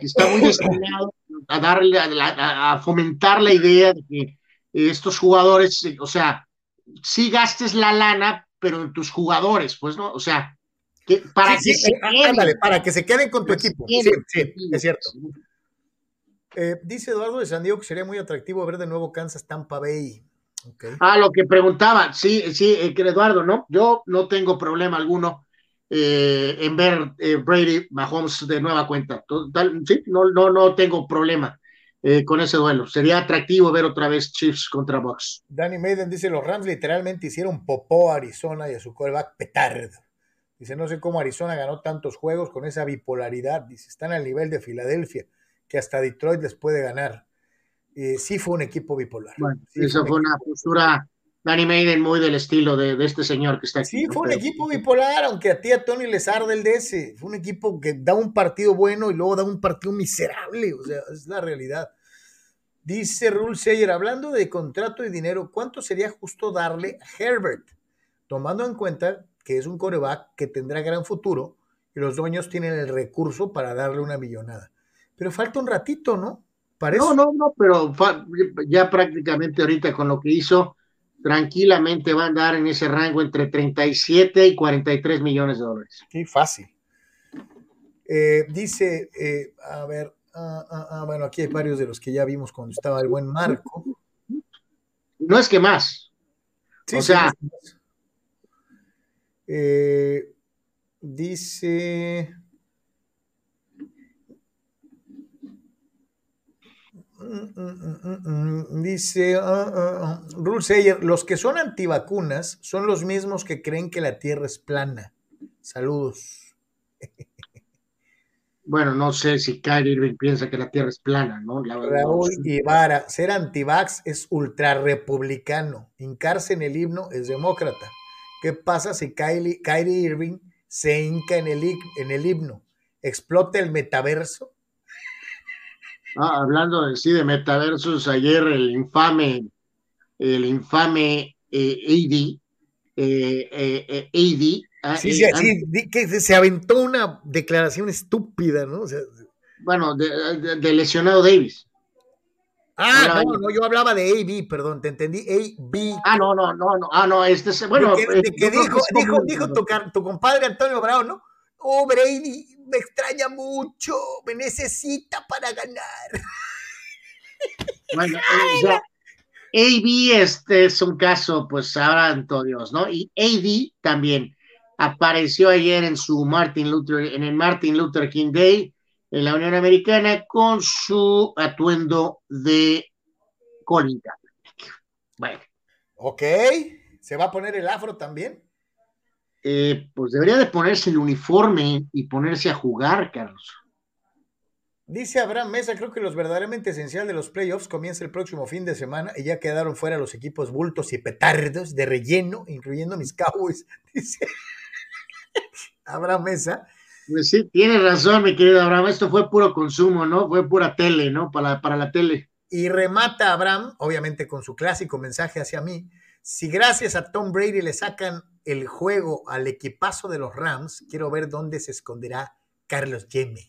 B: está muy destinado a darle, a, a- a fomentar la idea de que estos jugadores, eh, o sea, sí gastes la lana, pero en tus jugadores, pues, ¿no? O sea, que para
A: Sí,
B: que
A: sí,
B: se queden.
A: ándale, para que se queden con tu equipo. Sí, sí, es cierto. Eh, dice Eduardo de San Diego que sería muy atractivo ver de nuevo Kansas Tampa Bay.
B: Ah, lo que preguntaba, sí, sí, eh, que Eduardo, ¿no? Yo no tengo problema alguno eh, en ver eh, Brady Mahomes de nueva cuenta. Total, sí, no, no, no tengo problema eh, con ese duelo. Sería atractivo ver otra vez Chiefs contra Bucks.
A: Danny Maiden dice, los Rams literalmente hicieron popó a Arizona y a su quarterback petardo. Dice, no sé cómo Arizona ganó tantos juegos con esa bipolaridad. Dice, están al nivel de Filadelfia, que hasta Detroit les puede ganar. Eh, sí fue un equipo bipolar.
B: Bueno,
A: Sí
B: esa
A: un
B: fue una postura Danny Maiden muy del estilo de, de este señor que está aquí.
A: Sí, fue un equipo bipolar, aunque a ti a Tony les arde el DS. Fue un equipo que da un partido bueno y luego da un partido miserable. O sea, es la realidad. Dice Rule Sayer, hablando de contrato y dinero, ¿cuánto sería justo darle a Herbert? Tomando en cuenta que es un coreback que tendrá gran futuro y los dueños tienen el recurso para darle una millonada. Pero falta un ratito, ¿no? Parece.
B: No, no, no, pero ya prácticamente ahorita con lo que hizo, tranquilamente va a andar en ese rango entre 37 y 43 millones de dólares.
A: Sí, fácil. Eh, dice, eh, a ver, ah, ah, ah, bueno, aquí hay varios de los que ya vimos cuando estaba el buen Marco.
B: No es que más.
A: Sí,
B: O
A: sí,
B: sea-
A: no es- Eh, dice. Mm, mm, mm, mm, Dice ah, ah, ah, Rule Sayer, los que son antivacunas son los mismos que creen que la Tierra es plana. Saludos.
B: Bueno, no sé si Kyrie Irving piensa que la Tierra es plana, ¿no? La verdad,
A: Raúl. Ibarra, ser antivax es ultrarrepublicano. Hincarse en el himno es demócrata. ¿Qué pasa si Kylie, Kyrie Irving se hinca en el, en el himno? ¿Explota el metaverso?
B: Ah, hablando de sí de metaversos, ayer el infame, el infame eh, AD, eh, eh, eh, AD, ah,
A: Sí, sí, sí, que se aventó una declaración estúpida, ¿no? O sea,
B: bueno, de, de- de lesionado Davis.
A: ah, no, no, yo hablaba de AB, perdón, te entendí, AB.
B: Ah, no, no, no, no, ah, no, este es, bueno,
A: de que, que dijo, dijo, dijo tu, tu compadre Antonio Brown, ¿no? Oh, Brady, me extraña mucho, me necesita para ganar.
B: Bueno, eh, ya, AB este es un caso, pues santo Dios, ¿no? Y AD también apareció ayer en su Martin Luther, en el Martin Luther King Day en la Unión Americana con su atuendo de Colin. Bueno,
A: Ok, ¿se va a poner el afro también?
B: Eh, pues debería de ponerse el uniforme y ponerse a jugar, Carlos.
A: Dice Abraham Mesa, creo que los verdaderamente esencial de los playoffs comienza el próximo fin de semana y ya quedaron fuera los equipos bultos y petardos de relleno, incluyendo mis Cowboys. Dice Abraham Mesa.
B: Pues sí, tienes razón, mi querido Abraham, esto fue puro consumo, ¿no? Fue pura tele, ¿no? Para, para la tele.
A: Y remata Abraham, obviamente con su clásico mensaje hacia mí. Si gracias a Tom Brady le sacan el juego al equipazo de los Rams, quiero ver dónde se esconderá Carlos Yeme.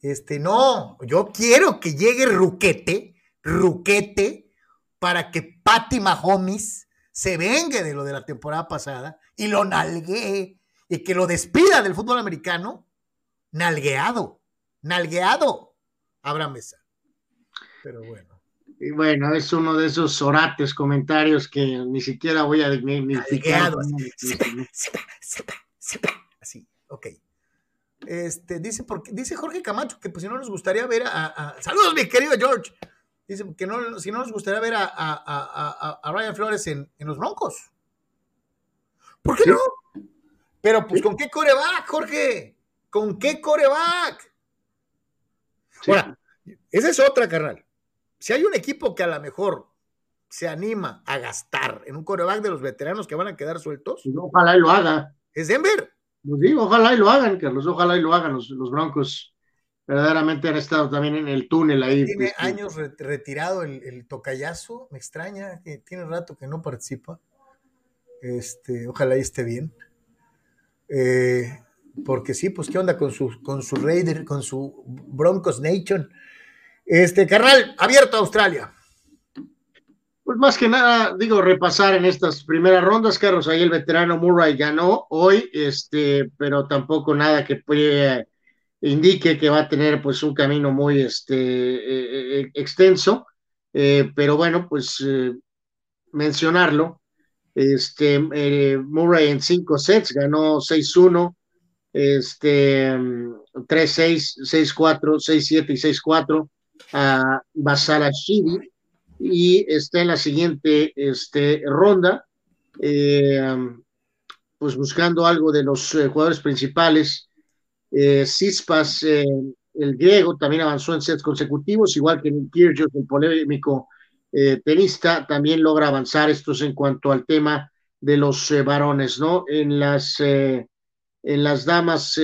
A: Este, no, yo quiero que llegue Ruquete, Ruquete, para que Patty Mahomes se vengue de lo de la temporada pasada y lo nalguee y que lo despida del fútbol americano, nalgueado, nalgueado, Abra Mesa. Pero bueno.
B: Y bueno, es uno de esos orates comentarios que ni siquiera voy a
A: dignificar. Así, ok. Este, dice, porque, dice Jorge Camacho que pues si no nos gustaría ver a, Saludos, mi querido George. Dice que no, si no nos gustaría ver a, a Ryan Flores en, en, los Broncos. ¿Por qué no? Pero pues con qué coreback, Jorge. ¿Con qué coreback? Ahora, esa es otra, carnal. Si hay un equipo que a lo mejor se anima a gastar en un coreback de los veteranos que van a quedar sueltos.
B: Ojalá y lo haga.
A: Es Denver.
B: Pues digo, ojalá y lo hagan, Carlos, ojalá y lo hagan los, Broncos. Verdaderamente han estado también en el túnel ahí.
A: Tiene pues, años retirado el, tocayazo, me extraña, que tiene rato que no participa. Este, ojalá y esté bien. Eh, porque sí, pues qué onda con su, con su Raider, con su Broncos Nation. Este, carnal, abierto a Australia.
B: Pues más que nada, digo, repasar en estas primeras rondas, Carlos, ahí el veterano Murray ganó hoy, este, pero tampoco nada que indique que va a tener pues un camino muy este, eh, eh, extenso, eh, pero bueno, pues mencionarlo, este, Murray en cinco sets ganó 6-1, este, 3-6, 6-4, 6-7 y 6-4 a Basalashvili y está en la siguiente este, ronda, eh, pues buscando algo de los eh, jugadores principales. Eh, Cispas, el griego, también avanzó en sets consecutivos, igual que Kyrgios, el polémico tenista, también logra avanzar. Esto es en cuanto al tema de los varones, ¿no? En las, en las damas,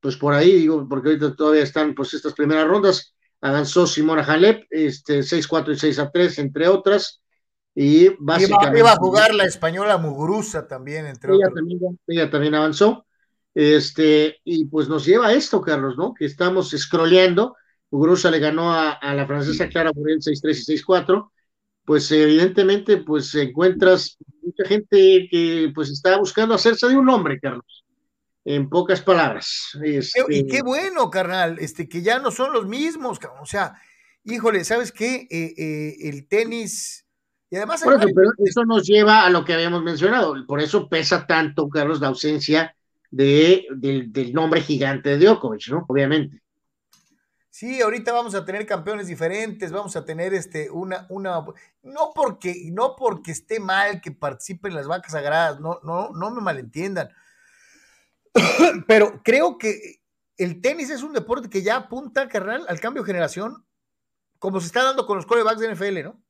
B: pues por ahí, digo, porque ahorita todavía están pues estas primeras rondas, avanzó Simona Halep, este, 6-4 y 6-3, entre otras. Y básicamente.
A: Iba, a jugar la española Muguruza también, entre
B: ella
A: otros.
B: También, ella también avanzó. Este, y pues nos lleva a esto, Carlos, ¿no? Que estamos scrolleando. Muguruza le ganó a, la francesa Clara Muriel 6-3 y 6-4. Pues evidentemente, pues encuentras mucha gente que pues está buscando hacerse de un hombre, Carlos en pocas palabras.
A: Y qué este bueno, carnal, este, que ya no son los mismos, o sea, híjole, ¿sabes qué? Eh, eh, el tenis, y además...
B: eso, nos lleva a lo que habíamos mencionado, por eso pesa tanto, Carlos, la ausencia de, del nombre gigante de Djokovic, ¿no? Obviamente.
A: Sí, ahorita vamos a tener campeones diferentes, vamos a tener este una una no porque no porque esté mal que participen las vacas sagradas, no no no me malentiendan. Pero creo que el tenis es un deporte que ya apunta, carnal, al cambio de generación, como se está dando con los corebacks de NFL, ¿no?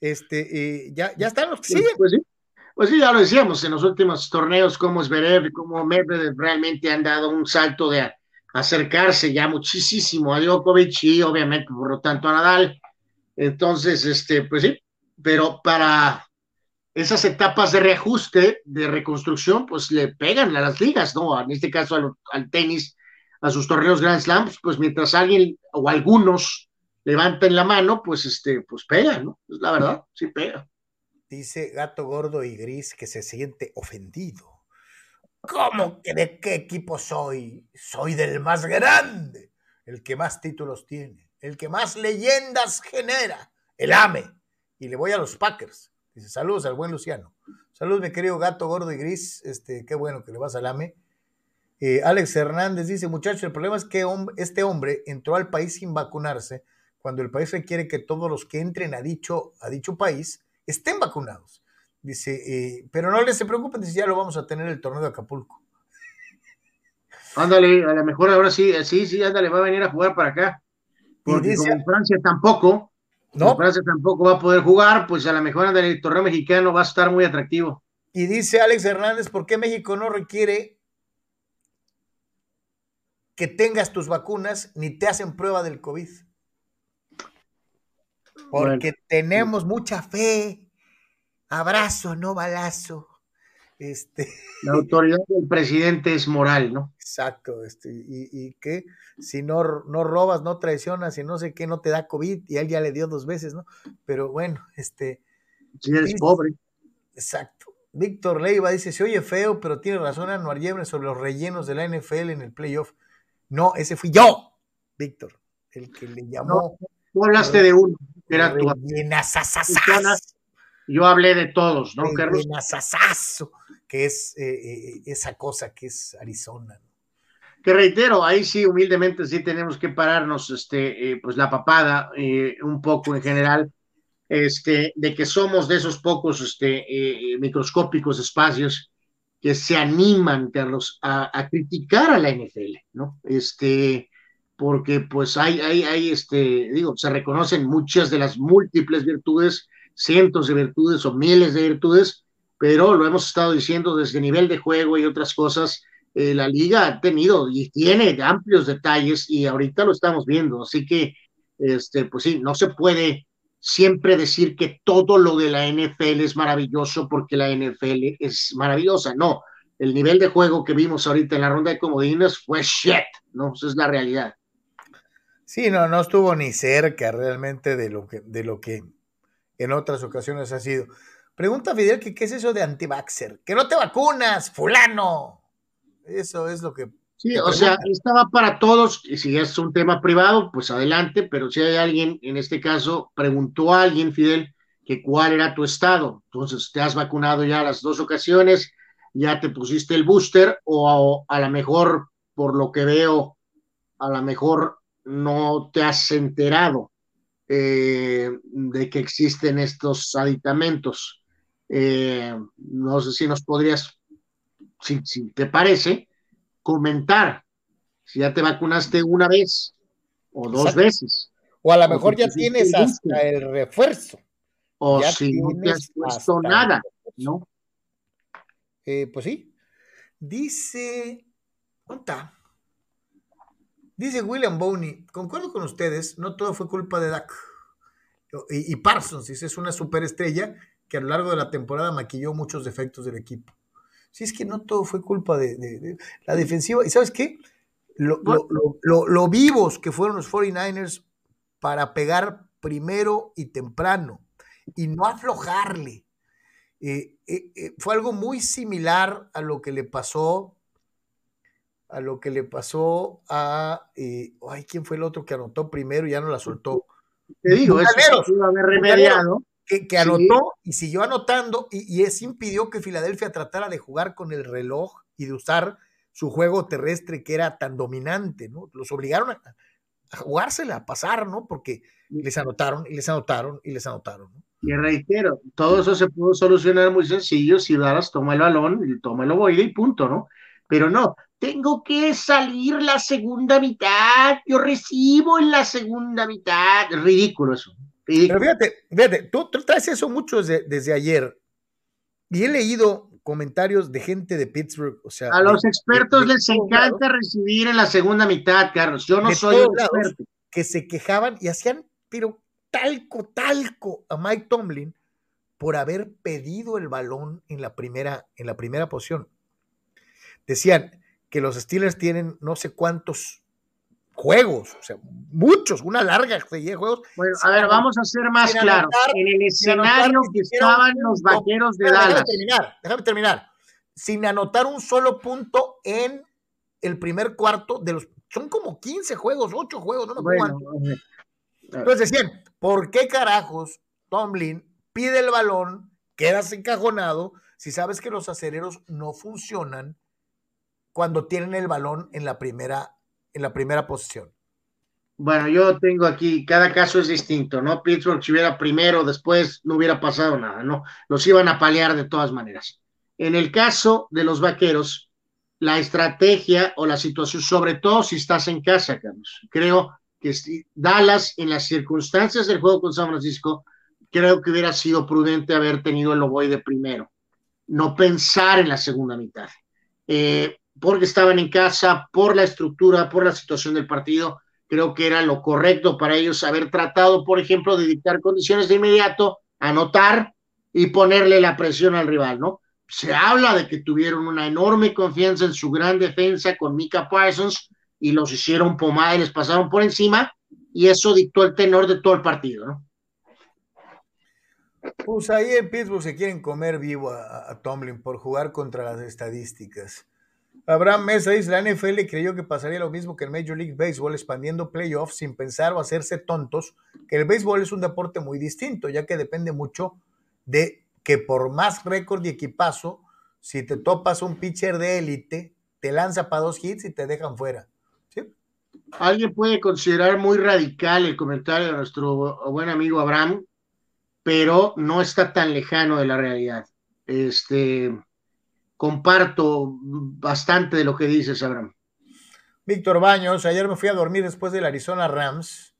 A: Este, eh, ya, ya están los que siguen.
B: Pues sí, pues sí, ya lo decíamos en los últimos torneos, como Zverev y como Medvedev realmente han dado un salto de acercarse ya muchísimo a Djokovic y obviamente por lo tanto a Nadal. Entonces, este, pues sí, pero para esas etapas de reajuste, de reconstrucción, pues le pegan a las ligas, ¿no? En este caso al, tenis, a sus torneos Grand Slams, pues mientras alguien o algunos levanten la mano, pues este, pues pega, ¿no? Es la verdad, sí pega.
A: Dice Gato Gordo y Gris que se siente ofendido. ¿Cómo que de qué equipo soy? Soy del más grande, el que más títulos tiene, el que más leyendas genera, el AME. Y le voy a los Packers Dice, saludos al buen Luciano. Saludos, mi querido gato gordo y gris. Este, qué bueno que le vas al AME. Eh, Alex Hernández dice, muchachos, el problema es que este hombre entró al país sin vacunarse cuando el país requiere que todos los que entren a dicho, a dicho país estén vacunados. Dice, eh, pero no les se preocupen, dice, ya lo vamos a tener el torneo de Acapulco.
B: Ándale, a lo mejor ahora sí, sí, sí, ándale, va a venir a jugar para acá. Porque dice, como en Francia tampoco, no. Francia tampoco va a poder jugar, pues a la mejor del torneo mexicano va a estar muy atractivo.
A: Y dice Alex Hernández, ¿por qué México no requiere que tengas tus vacunas ni te hacen prueba del COVID? Porque tenemos mucha fe. Abrazo, no balazo. Este,
B: la autoridad del presidente es moral, ¿no?
A: Exacto, este, y, y que si no, no robas, no traicionas y no sé qué, no te da COVID, y él ya le dio dos veces, ¿no? Pero bueno, este.
B: Si eres pobre.
A: Exacto. Víctor Leiva dice: Se oye feo, pero tiene razón Anuar Yebre sobre los rellenos de la NFL en el playoff. No, ese fui yo, Víctor, el que le llamó.
B: No, tú hablaste de uno, que era tu. Yo hablé de todos, ¿no, Carlos?
A: Que es eh, eh, esa cosa que es Arizona.
B: Que reitero, ahí sí, humildemente, sí tenemos que pararnos, este, eh, pues la papada, un poco en general, este, de que somos de esos pocos este, microscópicos espacios que se animan, Carlos, a, a, criticar a la NFL, ¿no? Este, porque pues hay, hay, hay, este, digo, se reconocen muchas de las múltiples virtudes cientos de virtudes o miles de virtudes, pero lo hemos estado diciendo desde nivel de juego y otras cosas, eh, la liga ha tenido y tiene amplios detalles y ahorita lo estamos viendo, así que, este, pues sí, no se puede siempre decir que todo lo de la NFL es maravilloso porque la NFL es maravillosa, no, el nivel de juego que vimos ahorita en la ronda de comodines fue shit, ¿no? Esa es la realidad.
A: Sí, no, no estuvo ni cerca realmente de lo que, de lo que en otras ocasiones ha sido. Pregunta Fidel que qué es eso de antivaxer. Que no te vacunas, fulano. Eso es lo que...
B: Sí, o sea, estaba para todos, y si es un tema privado, pues adelante, pero si hay alguien, en este caso, preguntó a alguien, Fidel, que cuál era tu estado. Entonces, te has vacunado ya las dos ocasiones, ya te pusiste el booster, o a, a lo mejor, por lo que veo, a lo mejor no te has enterado eh, de que existen estos aditamentos. Eh, no sé si nos podrías, si, te parece, comentar si ya te vacunaste una vez o dos veces.
A: O a lo mejor ya tienes hasta el refuerzo.
B: O si no te has puesto nada, ¿no?
A: Eh, pues sí. Dice, ¿cuánta? Dice William Boney, concuerdo con ustedes, no todo fue culpa de Dak. Y, Parsons, dice, es una superestrella que a lo largo de la temporada maquilló muchos defectos del equipo. Si es que no todo fue culpa de, la defensiva. ¿Y sabes qué? Lo, lo, vivos que fueron los 49ers para pegar primero y temprano y no aflojarle. Eh, eh, eh, fue algo muy similar a lo que le pasó a lo que le pasó a, eh, ay, ¿quién fue el otro que anotó primero y ya no la soltó?
B: Te digo, eso iba a haber remediado.
A: Que, que, anotó y siguió anotando y, y, eso impidió que Filadelfia tratara de jugar con el reloj y de usar su juego terrestre que era tan dominante, ¿no? Los obligaron a, a jugársela, a pasar, ¿no? Porque les anotaron y les anotaron y les anotaron, ¿no?
B: Y reitero, todo eso se pudo solucionar muy sencillo si Dallas toma el balón toma el ovoide y punto, ¿no? Pero no, tengo que salir la segunda mitad, yo recibo en la segunda mitad. Ridículo eso.
A: Pero fíjate, fíjate, tú, traes eso mucho desde, desde, ayer y he leído comentarios de gente de Pittsburgh, o sea...
B: A los expertos les encanta recibir en la segunda mitad, Carlos, yo no soy un experto.
A: Que se quejaban y hacían, pero talco, talco a Mike Tomlin por haber pedido el balón en la primera, en la primera posición. Decían, que los Steelers tienen no sé cuántos juegos, o sea, muchos, una larga serie de juegos.
B: Bueno, a ver, vamos a ser más claros. En el escenario que estaban los vaqueros de Dallas.
A: Déjame terminar, déjame terminar. Sin anotar un solo punto en el primer cuarto de los. Son como 15 juegos, 8 juegos, no me acuerdo bueno, Entonces decían, ¿por qué carajos Tomlin pide el balón, quedas encajonado, si sabes que los acereros no funcionan cuando tienen el balón en la primera, en la primera posición?
B: Bueno, yo tengo aquí, cada caso es distinto, ¿no? Pittsburgh si hubiera primero, después no hubiera pasado nada, ¿no? Los iban a paliar de todas maneras. En el caso de los vaqueros, la estrategia o la situación, sobre todo si estás en casa, Carlos, creo que Dallas, en las circunstancias del juego con San Francisco, creo que hubiera sido prudente haber tenido el ovoide primero, no pensar en la segunda mitad. Eh, porque estaban en casa, por la estructura, por la situación del partido. Creo que era lo correcto para ellos haber tratado, por ejemplo, de dictar condiciones de inmediato, anotar y ponerle la presión al rival, ¿no? se habla de que tuvieron una enorme confianza en su gran defensa con Mika Parsons y los hicieron pomar y les pasaron por encima y eso dictó el tenor de todo el partido, ¿no?
A: Pues ahí en Pittsburgh se quieren comer vivo a, a Tomlin por jugar contra las estadísticas. Abraham Mesa dice, la NFL creyó que pasaría lo mismo que el Major League Baseball expandiendo playoffs sin pensar o hacerse tontos, que el béisbol es un deporte muy distinto, ya que depende mucho de que por más récord y equipazo, si te topas un pitcher de élite, te lanza para dos hits y te dejan fuera. ¿Sí?
B: Alguien puede considerar muy radical el comentario de nuestro buen amigo Abraham, pero no está tan lejano de la realidad. Este, comparto bastante de lo que dices, Abraham.
A: Víctor Baños, ayer me fui a dormir después del Arizona Rams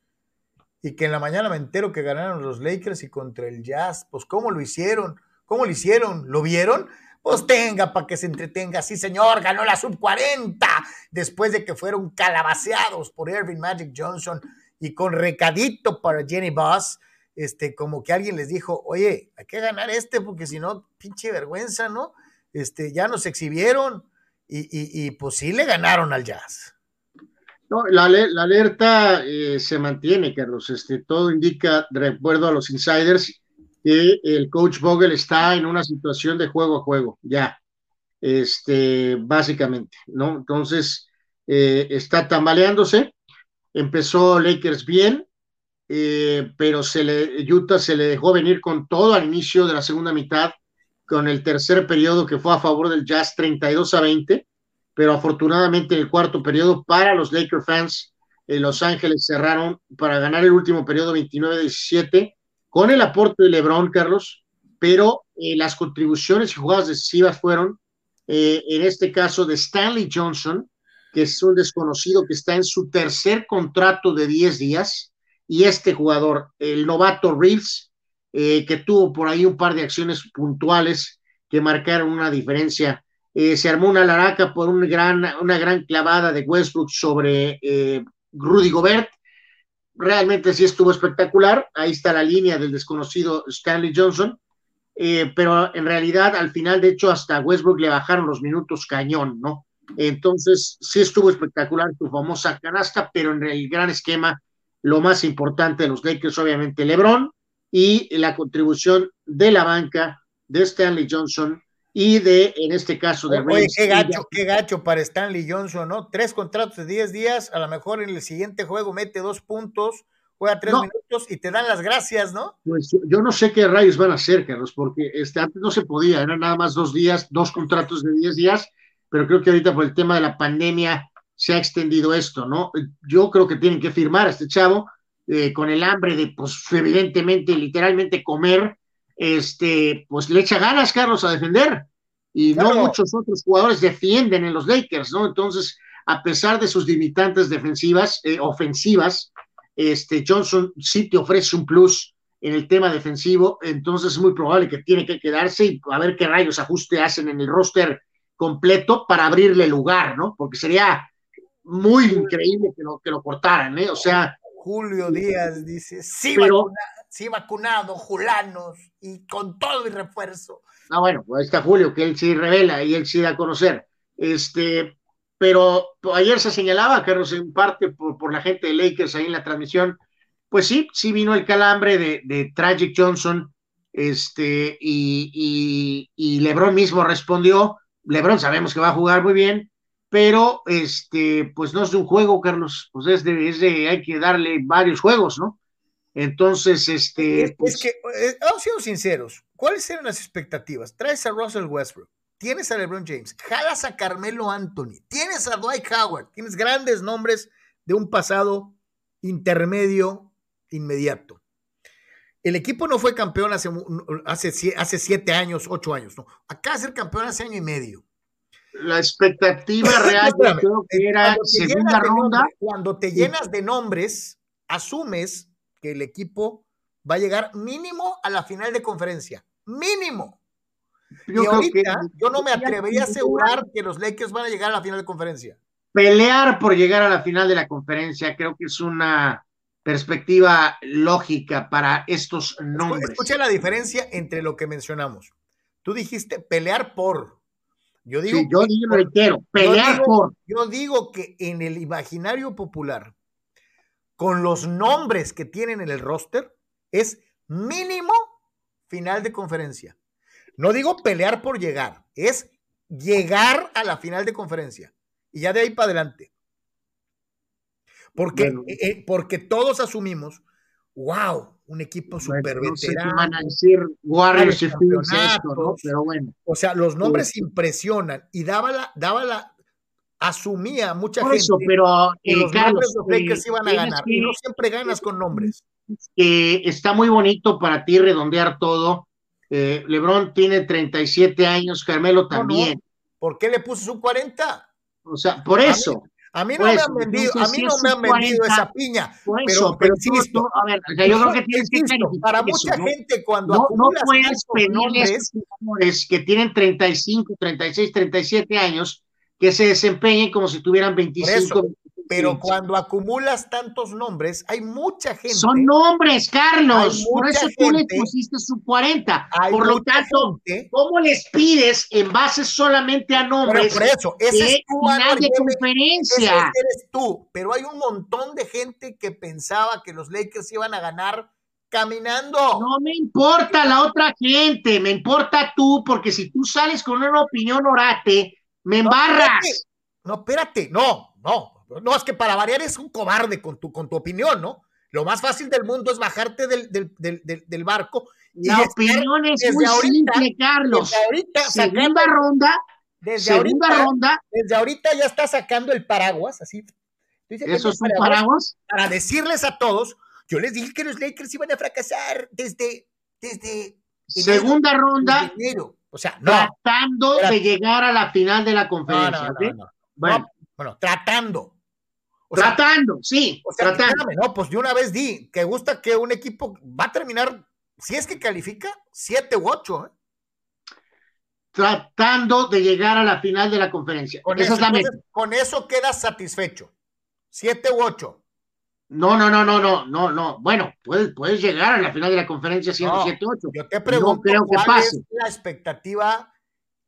A: y que en la mañana me entero que ganaron los Lakers y contra el Jazz. Pues, ¿cómo lo hicieron? ¿Cómo lo hicieron? ¿Lo vieron? Pues tenga para que se entretenga. Sí, señor, ganó la sub 40 después de que fueron calabaceados por Irving Magic Johnson y con recadito para Jenny Boss. Este, como que alguien les dijo, oye, hay que ganar este porque si no, pinche vergüenza, ¿no? Este, ya nos exhibieron y, y, y pues sí le ganaron al Jazz.
B: No, la, la alerta eh, se mantiene, Carlos. Este, todo indica, de acuerdo a los insiders, que el coach Vogel está en una situación de juego a juego, ya, este, básicamente, ¿no? Entonces, eh, está tambaleándose. Empezó Lakers bien, eh, pero se le, Utah se le dejó venir con todo al inicio de la segunda mitad, con el tercer periodo que fue a favor del Jazz 32 a 20 pero afortunadamente en el cuarto periodo para los Laker fans, en Los Ángeles cerraron para ganar el último periodo 29-17 con el aporte de LeBron, Carlos, pero eh, las contribuciones y jugadas decisivas fueron, eh, en este caso, de Stanley Johnson, que es un desconocido que está en su tercer contrato de 10 días, y este jugador, el novato Reeves, eh, que tuvo por ahí un par de acciones puntuales que marcaron una diferencia eh, se armó una laraca por gran, una gran clavada de Westbrook sobre eh, Rudy Gobert. Realmente sí estuvo espectacular. Ahí está la línea del desconocido Stanley Johnson. Pero en realidad, al final, de hecho, hasta Westbrook le bajaron los minutos cañón, ¿no? Entonces, sí estuvo espectacular su famosa canasta, pero en el gran esquema, lo más importante de los Lakers, obviamente, LeBron y la contribución de la banca de Stanley Johnson y de, en este caso, de
A: Oye, qué gacho, qué gacho para Stanley Johnson, ¿no? Tres contratos de 10 días, a lo mejor en el siguiente juego mete dos puntos, juega tres minutos y te dan las gracias, ¿no?
B: Pues yo no sé qué rayos van a hacer, Carlos, porque este, antes no se podía, eran nada más dos días, dos contratos de 10 días, pero creo que ahorita por el tema de la pandemia se ha extendido esto, ¿no? Yo creo que tienen que firmar a este chavo eh, con el hambre de, pues, evidentemente, literalmente comer, este, pues le echa ganas, Carlos, a defender. Y no muchos otros jugadores defienden en los Lakers, ¿no? Entonces, a pesar de sus limitantes defensivas, eh, ofensivas, este, Johnson sí te ofrece un plus en el tema defensivo, entonces es muy probable que tiene que quedarse y a ver qué rayos ajuste hacen en el roster completo para abrirle lugar, ¿no? Porque sería muy increíble que lo, que lo cortaran, ¿eh? O sea.
A: Julio Díaz dice, sí, pero, sí vacunado, Julanos, y con todo mi refuerzo.
B: Ah, bueno, pues ahí está Julio, que él sí revela y él sí da a conocer. Este, pero ayer se señalaba, Carlos, en parte por, por la gente de Lakers ahí en la transmisión, pues sí, sí vino el calambre de, de Tragic Johnson, este, y, y, y, Lebron mismo respondió, Lebron sabemos que va a jugar muy bien, pero este, pues no es de un juego, Carlos, pues es de, es de hay que darle varios juegos, ¿no? Entonces, este.
A: Pues... Es que, eh, vamos siendo sinceros, ¿cuáles eran las expectativas? Traes a Russell Westbrook, tienes a LeBron James, jalas a Carmelo Anthony, tienes a Dwight Howard, tienes grandes nombres de un pasado intermedio inmediato. El equipo no fue campeón hace, hace, hace siete años, ocho años, no. Acá ser campeón hace año y medio.
B: La expectativa real creo que era segunda ronda.
A: Nombres, cuando te llenas de nombres, asumes que el equipo va a llegar mínimo a la final de conferencia. Mínimo. Yo y ahorita que, yo no me atrevería a asegurar que los Lakers van a llegar a la final de conferencia.
B: Pelear por llegar a la final de la conferencia creo que es una perspectiva lógica para estos nombres.
A: Escucha la diferencia entre lo que mencionamos. Tú dijiste pelear por. Yo digo,
B: sí, yo
A: que-
B: digo, reitero, pelear
A: yo digo-
B: por.
A: Yo digo que en el imaginario popular, con los nombres que tienen en el roster, es mínimo final de conferencia. No digo pelear por llegar, es llegar a la final de conferencia. Y ya de ahí para adelante. Porque,
B: Bueno.
A: eh, eh, porque todos asumimos, wow, un equipo súper
B: no sé
A: veterano.
B: van a decir Warriors y esto, ¿no? Pero bueno.
A: O sea, los nombres
B: Sí.
A: impresionan y daba la, daba la, asumía mucha
B: Por
A: gente
B: eso, pero
A: que
B: eh,
A: los
B: Carlos,
A: nombres los Lakers
B: eh,
A: iban a ganar.
B: que-
A: Y no siempre ganas con nombres.
B: está muy bonito para ti redondear todo. Eh, Lebron tiene 37 años, Carmelo también.
A: no. ¿Por qué le puso su gente?
B: O sea, por eso,
A: A mí no
B: Por
A: me han vendido, a mí no me han vendido
B: 40,
A: esa piña. Pero-
B: eso,
A: pero
B: pero,
A: insisto,
B: tú- a ver, o sea, yo creo que tienes
A: Insisto, para
B: eso,
A: mucha
B: ¿no?
A: gente cuando
B: No, no puedes
A: tantos
B: pedirle a
A: nombres,
B: estos jugadores que tienen 35, 36, 37 años que se desempeñen como si tuvieran 25.
A: Pero
B: 26.
A: cuando acumulas tantos nombres, hay mucha gente.
B: Son nombres, Carlos. Por eso tú le pusiste su 40.
A: hay
B: Por lo tanto,
A: gente-
B: ¿cómo les pides en base solamente a
A: pero
B: nombres
A: por eso, ese es tu
B: final de
A: me- ese
B: conferencia?
A: eres tú, pero hay un montón de gente que pensaba que los Lakers iban a ganar caminando.
B: No me importa la otra gente, me importa tú, porque si tú sales con una opinión orate, me
A: No,
B: embarras.
A: espérate. No, espérate, no, no. No, es que para variar es un cobarde con tu, con tu opinión, ¿no? Lo más fácil del mundo es bajarte del, del, del, del- barco y
B: La opinión es
A: desde
B: muy
A: ahorita-
B: simple, Carlos.
A: desde ahorita
B: Segunda
A: sacando-
B: ronda,
A: desde
B: segunda
A: ahorita,
B: ronda,
A: desde ahorita ya está sacando el paraguas, así.
B: Eso es un paraguas.
A: Para decirles a todos, yo les dije que los Lakers iban a fracasar desde, desde
B: Segunda ronda,
A: desde enero. O sea, no,
B: tratando de llegar a la final de la conferencia. bueno,
A: tratando. O sea,
B: tratando, sí,
A: O sea,
B: tratando.
A: espérame, no, pues de una vez di que gusta que un equipo va a terminar, si es que califica, siete u ocho. ¿eh?
B: Tratando de llegar a la final de la conferencia.
A: Con,
B: Esa
A: eso,
B: es la meta.
A: con eso quedas satisfecho. Siete u ocho.
B: No, no, no, no, no, no, no. Bueno, puedes, puedes llegar a la final de la conferencia siendo
A: No,
B: 7-8.
A: Yo te pregunto
B: creo que
A: cuál
B: pase.
A: es la expectativa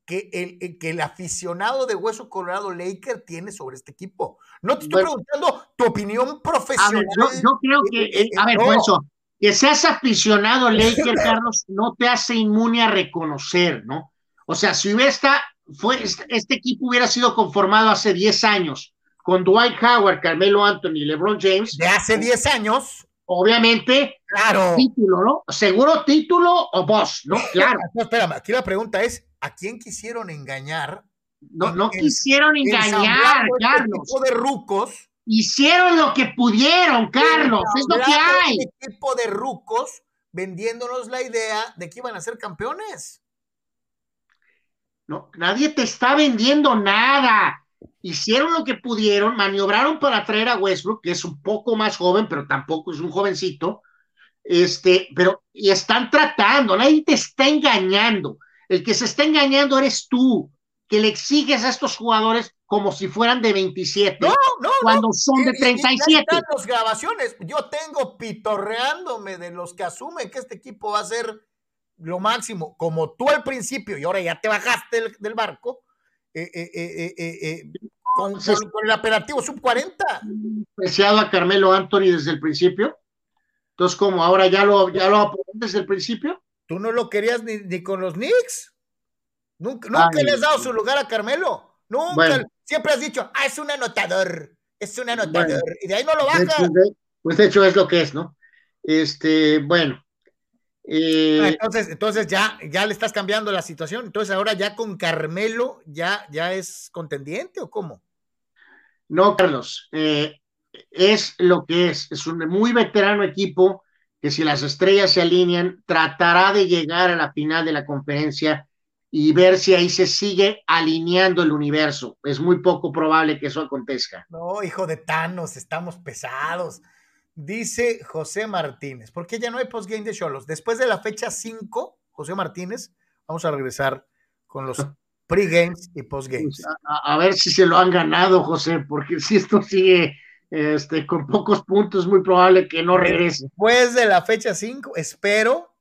A: que el- que el aficionado de Hueso Colorado Laker tiene sobre este equipo. No te estoy
B: Bueno.
A: preguntando tu opinión
B: A
A: profesional.
B: ver, yo, yo creo que,
A: Eh,
B: eh, a ver,
A: no.
B: eso, que seas aficionado Laker, Carlos, no te hace inmune a reconocer, ¿no? O sea, si hubiera esta, fue, este, este equipo hubiera sido conformado hace 10 años con Dwight Howard, Carmelo Anthony, LeBron James,
A: de hace 10 años,
B: obviamente,
A: claro.
B: título, ¿no? Seguro título o boss, ¿no? Claro,
A: No, espérame, aquí la pregunta es, ¿a quién quisieron engañar?
B: No, no
A: En-
B: quisieron engañar,
A: este
B: Carlos.
A: tipo de rucos.
B: Hicieron lo que pudieron, Carlos, es lo que hay.
A: Este tipo de rucos vendiéndonos la idea de que iban a ser campeones.
B: No, nadie te está vendiendo nada. Hicieron lo que pudieron, maniobraron para traer a Westbrook, que es un poco más joven, pero tampoco es un jovencito. Este, pero y están tratando, nadie te está engañando. El que se está engañando eres tú, que le exiges a estos jugadores como si fueran de 27,
A: No, no,
B: cuando son de
A: Y- y- y ahí
B: 37.
A: están las grabaciones. Yo tengo pitorreándome de los que asumen que este equipo va a ser lo máximo, como tú al principio, y ahora ya te bajaste del, del barco, eh, eh, eh, eh, eh, con, con- con el apelativo sub 40.
B: Apreciado a Carmelo Anthony desde el principio. Entonces, como ahora ya lo, ya lo desde el principio.
A: Tú no lo querías ni, ni con los Knicks. Nunca, nunca
B: Ay.
A: le has dado su lugar a Carmelo. Nunca.
B: Bueno.
A: Siempre has dicho, ah, es un anotador. Es un anotador.
B: Bueno.
A: y de ahí no lo
B: De
A: baja.
B: hecho, de- pues de hecho es lo que es, ¿no? Este, bueno. eh,
A: Ah, entonces, entonces ya, ya le estás cambiando la situación. Entonces ahora ya con Carmelo ya, ya es contendiente o cómo?
B: no, Carlos, eh, es lo que es. Es un muy veterano equipo que si las estrellas se alinean, tratará de llegar a la final de la conferencia y ver si ahí se sigue alineando el universo. Es muy poco probable que eso acontezca.
A: No, hijo de Thanos, estamos pesados. Dice José Martínez, ¿por qué ya no hay postgame de Cholos? Después de la fecha 5, José Martínez, vamos a regresar con los pregames y postgames.
B: Pues, a, a ver si se lo han ganado, José, porque si esto sigue este, con pocos puntos, es muy probable que no regrese.
A: Después de la fecha 5, espero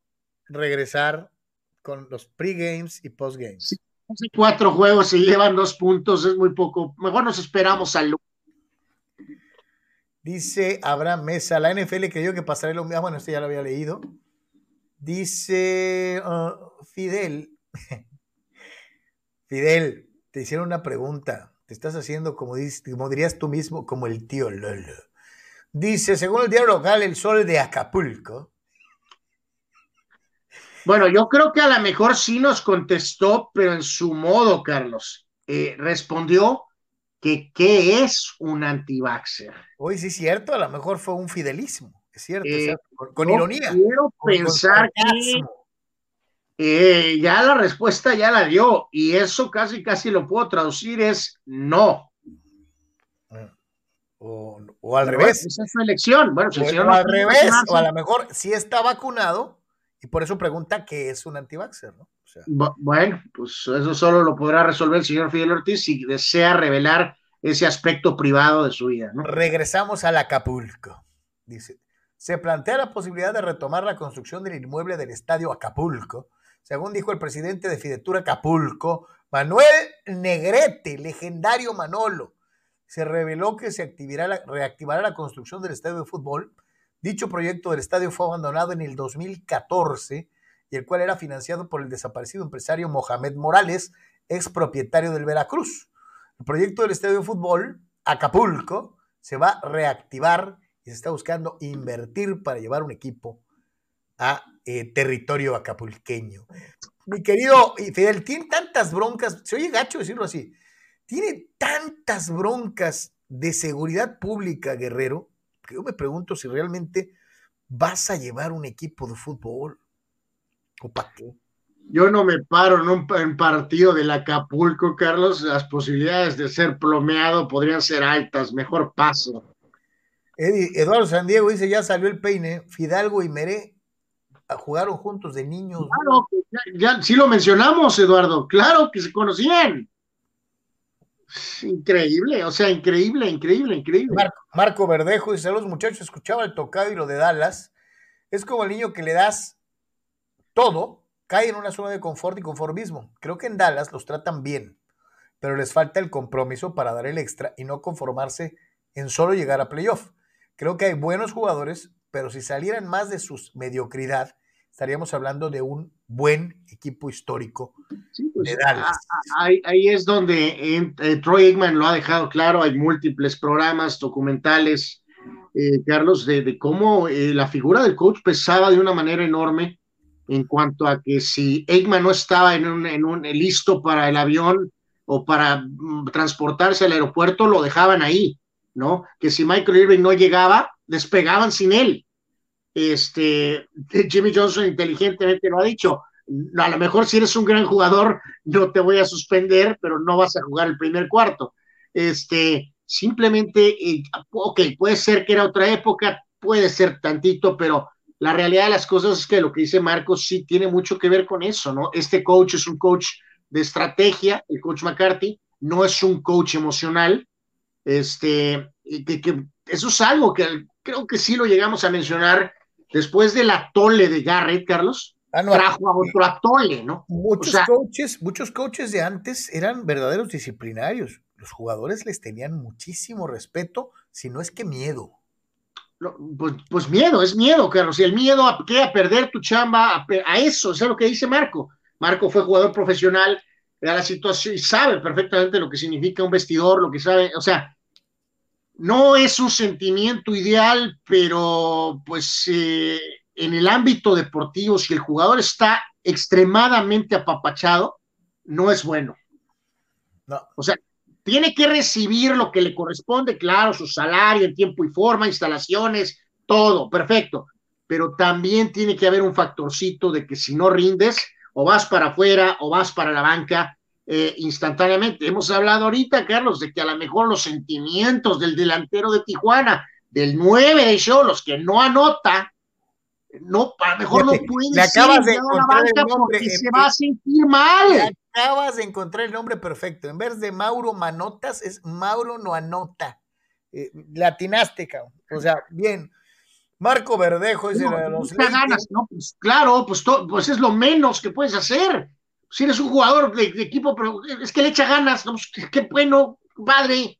A: regresar con los pre-games y post-games.
B: Sí, cuatro juegos se llevan dos puntos, es muy poco. Mejor nos esperamos al
A: Dice Abraham Mesa, la NFL creyó que pasaría lo mismo. Ah, bueno, este ya lo había leído. Dice uh, Fidel. Fidel, te hicieron una pregunta. Te estás haciendo, como, como dirías tú mismo, como el tío Lolo. Dice, según el diario local, el sol de Acapulco.
B: Bueno, yo creo que a lo mejor sí nos contestó, pero en su modo, Carlos. Eh, respondió que qué es un antivaxer.
A: Hoy sí es cierto, a lo mejor fue un fidelismo, es cierto, eh, con, ironía.
B: Quiero pensar que eh, ya la respuesta ya la dio y eso casi casi lo puedo traducir es no.
A: O, al revés.
B: Esa es su elección. Bueno,
A: o, al revés, o a lo mejor sí está vacunado y por eso pregunta qué es un antivaxer, ¿no?
B: bueno, pues eso solo lo podrá resolver el señor Fidel Ortiz si desea revelar ese aspecto privado de su vida. ¿no?
A: Regresamos al Acapulco. Dice, se plantea la posibilidad de retomar la construcción del inmueble del estadio Acapulco, según dijo el presidente de Fidetura Acapulco, Manuel Negrete, legendario Manolo. Se reveló que se activará la, reactivará la construcción del estadio de fútbol. Dicho proyecto del estadio fue abandonado en el 2014 y el cual era financiado por el desaparecido empresario Mohamed Morales, ex propietario del Veracruz. El proyecto del estadio de fútbol, Acapulco, se va a reactivar y se está buscando invertir para llevar un equipo a eh, territorio acapulqueño. Mi querido Fidel, tiene tantas broncas, se oye gacho decirlo así, tiene tantas broncas de seguridad pública, Guerrero, yo me pregunto si realmente vas a llevar un equipo de fútbol. ¿O para qué?
B: Yo no me paro en un partido del Acapulco, Carlos. Las posibilidades de ser plomeado podrían ser altas. Mejor paso.
A: Eduardo San Diego dice: Ya salió el peine. Fidalgo y Meré jugaron juntos de niños.
B: Claro, ya, sí lo mencionamos, Eduardo. Claro que se conocían. Increíble, o sea, increíble, increíble, increíble.
A: Marco, Verdejo dice: Los muchachos, escuchaba el tocado y lo de Dallas. Es como el niño que le das todo, cae en una zona de confort y conformismo. Creo que en Dallas los tratan bien, pero les falta el compromiso para dar el extra y no conformarse en solo llegar a playoff. Creo que hay buenos jugadores, pero si salieran más de su mediocridad, estaríamos hablando de un buen equipo histórico pues, de Dallas.
B: Ahí, es donde eh, Troy Aikman lo ha dejado claro, hay múltiples programas, documentales, eh, Carlos, de, cómo eh, la figura del coach pesaba de una manera enorme en cuanto a que si Eggman no estaba en un, en un, listo para el avión o para mm, transportarse al aeropuerto, lo dejaban ahí, ¿no? Que si Michael Irving no llegaba, despegaban sin él. Este, Jimmy Johnson inteligentemente lo ha dicho, a lo mejor si eres un gran jugador, no te voy a suspender, pero no vas a jugar el primer cuarto. Este, simplemente, eh, ok, puede ser que era otra época, puede ser tantito, pero la realidad de las cosas es que lo que dice Marcos sí tiene mucho que ver con eso, ¿no? Este coach es un coach de estrategia, el coach McCarthy, no es un coach emocional, este, que, eso es algo que creo que sí lo llegamos a mencionar después del atole de Garrett, Carlos, ah, trajo a otro atole, ¿no?
A: Muchos coaches, muchos coaches de antes eran verdaderos disciplinarios, los jugadores les tenían muchísimo respeto, si no es que miedo.
B: Pues, pues, miedo, es miedo, Carlos. Y el miedo a, a perder tu chamba, a, eso, es lo que dice Marco. Marco fue jugador profesional, de la situación y sabe perfectamente lo que significa un vestidor, lo que sabe, o sea, no es un sentimiento ideal, pero pues eh, en el ámbito deportivo, si el jugador está extremadamente apapachado, no es bueno. No. O sea, tiene que recibir lo que le corresponde, claro, su salario en tiempo y forma, instalaciones, todo, perfecto. Pero también tiene que haber un factorcito de que si no rindes, o vas para afuera o vas para la banca eh, instantáneamente. Hemos hablado ahorita, Carlos, de que a lo mejor los sentimientos del delantero de Tijuana, del 9 de Cholos, que no anota, no, a lo mejor no puede
A: le acabas de encontrar el
B: nombre, se va a sentir mal
A: acabas de encontrar el nombre perfecto. En vez de Mauro Manotas, es Mauro no anota. Eh, latinaste, cabrón. O sea, bien. Marco Verdejo dice
B: No,
A: de los.
B: Pues claro, pues, to- pues es lo menos que puedes hacer. Si eres un jugador de, de equipo, pero es que le echa ganas, ¿no? Pues, qué, qué bueno, padre.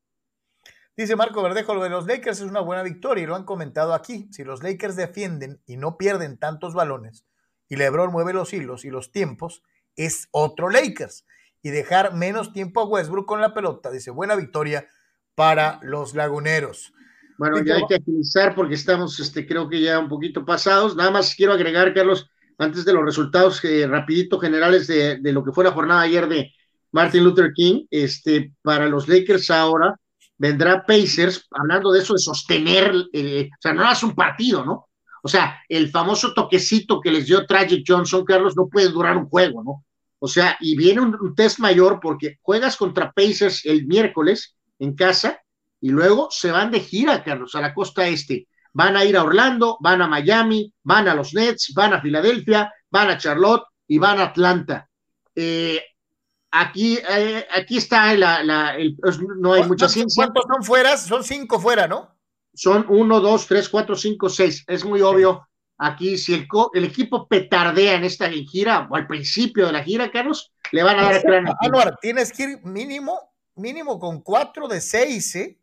A: Dice Marco Verdejo, lo de los Lakers es una buena victoria y lo han comentado aquí. Si los Lakers defienden y no pierden tantos balones y LeBron mueve los hilos y los tiempos, es otro Lakers. Y dejar menos tiempo a Westbrook con la pelota, dice, buena victoria para los laguneros.
B: Bueno, ya hay que agilizar porque estamos, este, creo que ya un poquito pasados. Nada más quiero agregar, Carlos, antes de los resultados eh, rapidito generales de, de lo que fue la jornada ayer de Martin Luther King, este, para los Lakers ahora vendrá Pacers, hablando de eso de sostener, eh, o sea, no es un partido, ¿no? O sea, el famoso toquecito que les dio Tragic Johnson, Carlos, no puede durar un juego, ¿no? O sea, y viene un, un test mayor porque juegas contra Pacers el miércoles en casa y luego se van de gira, Carlos, a la costa este. Van a ir a Orlando, van a Miami, van a los Nets, van a Filadelfia, van a Charlotte y van a Atlanta. Eh, aquí, eh, aquí está la, la- el- no hay mucha
A: ¿Cuántos-
B: ciencia.
A: ¿Cuántos son fuera? Son cinco fuera, ¿no?
B: Son uno, dos, tres, cuatro, cinco, seis. Es muy obvio. Aquí, si el, equipo petardea en esta gira, o al principio de la gira, Carlos, le van a dar a.
A: Anuar, tienes que ir mínimo, mínimo con cuatro de seis, ¿eh?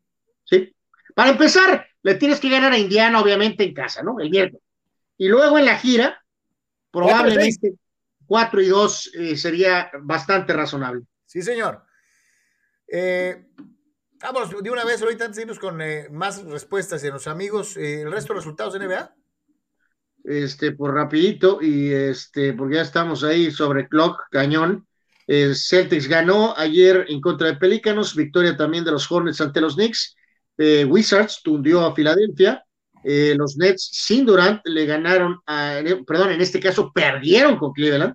B: ¿sí? Para empezar, le tienes que ganar a Indiana, obviamente, en casa, ¿no? El miércoles. Y luego en la gira, probablemente 4 y 2 sería bastante razonable.
A: Sí, señor. Eh, vamos de una vez ahorita antes de irnos con eh, más respuestas de los amigos. eh, el resto de resultados de NBA.
B: Este, por rapidito, y este, porque ya estamos ahí sobre clock, cañón. Eh, Celtics ganó ayer en contra de Pelícanos, victoria también de los Hornets ante los Knicks. Eh, Wizards tundió a Filadelfia. Eh, los Nets sin Durant le ganaron, perdón, en este caso perdieron con Cleveland.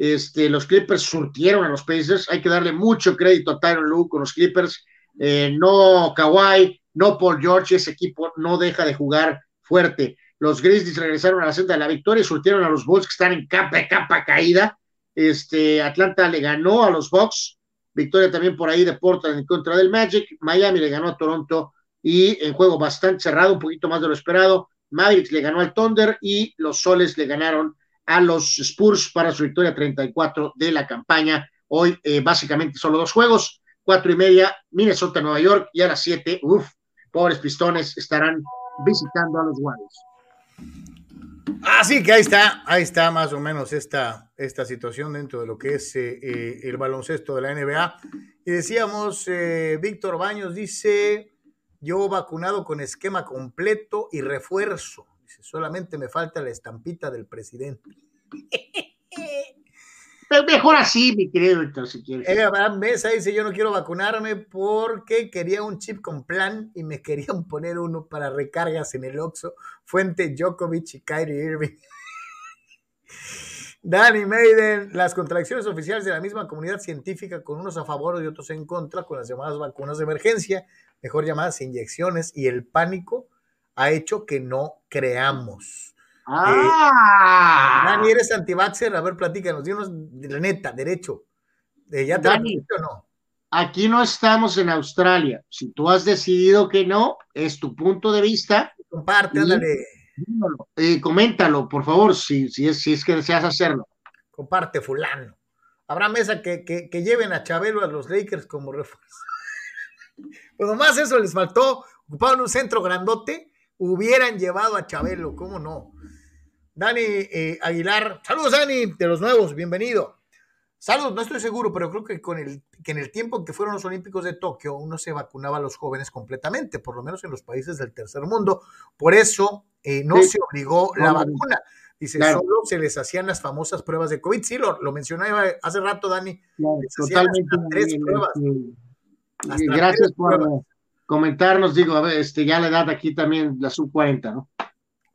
B: Este, los Clippers surtieron a los Pacers. Hay que darle mucho crédito a Tyron Lue con los Clippers. Eh, no Kawhi, no Paul George, ese equipo no deja de jugar fuerte. Los Grizzlies regresaron a la senda de la victoria y surtieron a los Bulls que están en capa, capa caída. Este, Atlanta le ganó a los Bucks. Victoria también por ahí de Portland en contra del Magic. Miami le ganó a Toronto y en juego bastante cerrado, un poquito más de lo esperado. Mavericks le ganó al Thunder y los Soles le ganaron a los Spurs para su victoria 34 de la campaña. Hoy eh, básicamente solo dos juegos, cuatro y media, Minnesota, Nueva York y a las siete, uff, pobres pistones estarán visitando a los Warriors.
A: Así que ahí está, ahí está más o menos esta, esta situación dentro de lo que es eh, eh, el baloncesto de la NBA. Y decíamos, eh, Víctor Baños dice, yo vacunado con esquema completo y refuerzo. Dice, solamente me falta la estampita del presidente.
B: Mejor así, mi querido Héctor, si quieres.
A: Abraham Mesa dice, yo no quiero vacunarme porque quería un chip con plan y me querían poner uno para recargas en el Oxxo. Fuente Djokovic y Kyrie Irving. Danny Maiden, las contradicciones oficiales de la misma comunidad científica con unos a favor y otros en contra con las llamadas vacunas de emergencia, mejor llamadas inyecciones y el pánico ha hecho que no creamos.
B: Ah,
A: Dani, ¿eres antivaxer? A ver, platícanos, dinos de la neta, derecho. Eh, ¿Ya te
B: Dani.
A: o no?
B: aquí no estamos en Australia. Si tú has decidido que no, es tu punto de vista.
A: Comparte, ándale.
B: Eh, coméntalo, por favor, si, si, es, si es que deseas hacerlo.
A: comparte fulano. Habrá mesa que, que, que lleven a Chabelo a los Lakers como refuerzo. Pues nomás eso les faltó. Ocupaban un centro grandote, hubieran llevado a Chabelo, ¿cómo no? Dani eh, Aguilar, saludos Dani, de los nuevos, bienvenido. Saludos, no estoy seguro, pero creo que, con el, que en el tiempo en que fueron los Olímpicos de Tokio, uno se vacunaba a los jóvenes completamente, por lo menos en los países del tercer mundo. Por eso eh, no
B: Sí.
A: se obligó la
B: No,
A: vacuna. Dice,
B: Claro.
A: solo se les hacían las famosas pruebas de COVID. Sí, lo, lo mencionaba hace rato, Dani. Les
B: Totalmente.
A: tres
B: eh,
A: pruebas.
B: eh,
A: Hasta
B: gracias
A: tres
B: por
A: pruebas.
B: comentarnos. Digo, a ver, este, ya la edad aquí también, la sub 40, ¿no?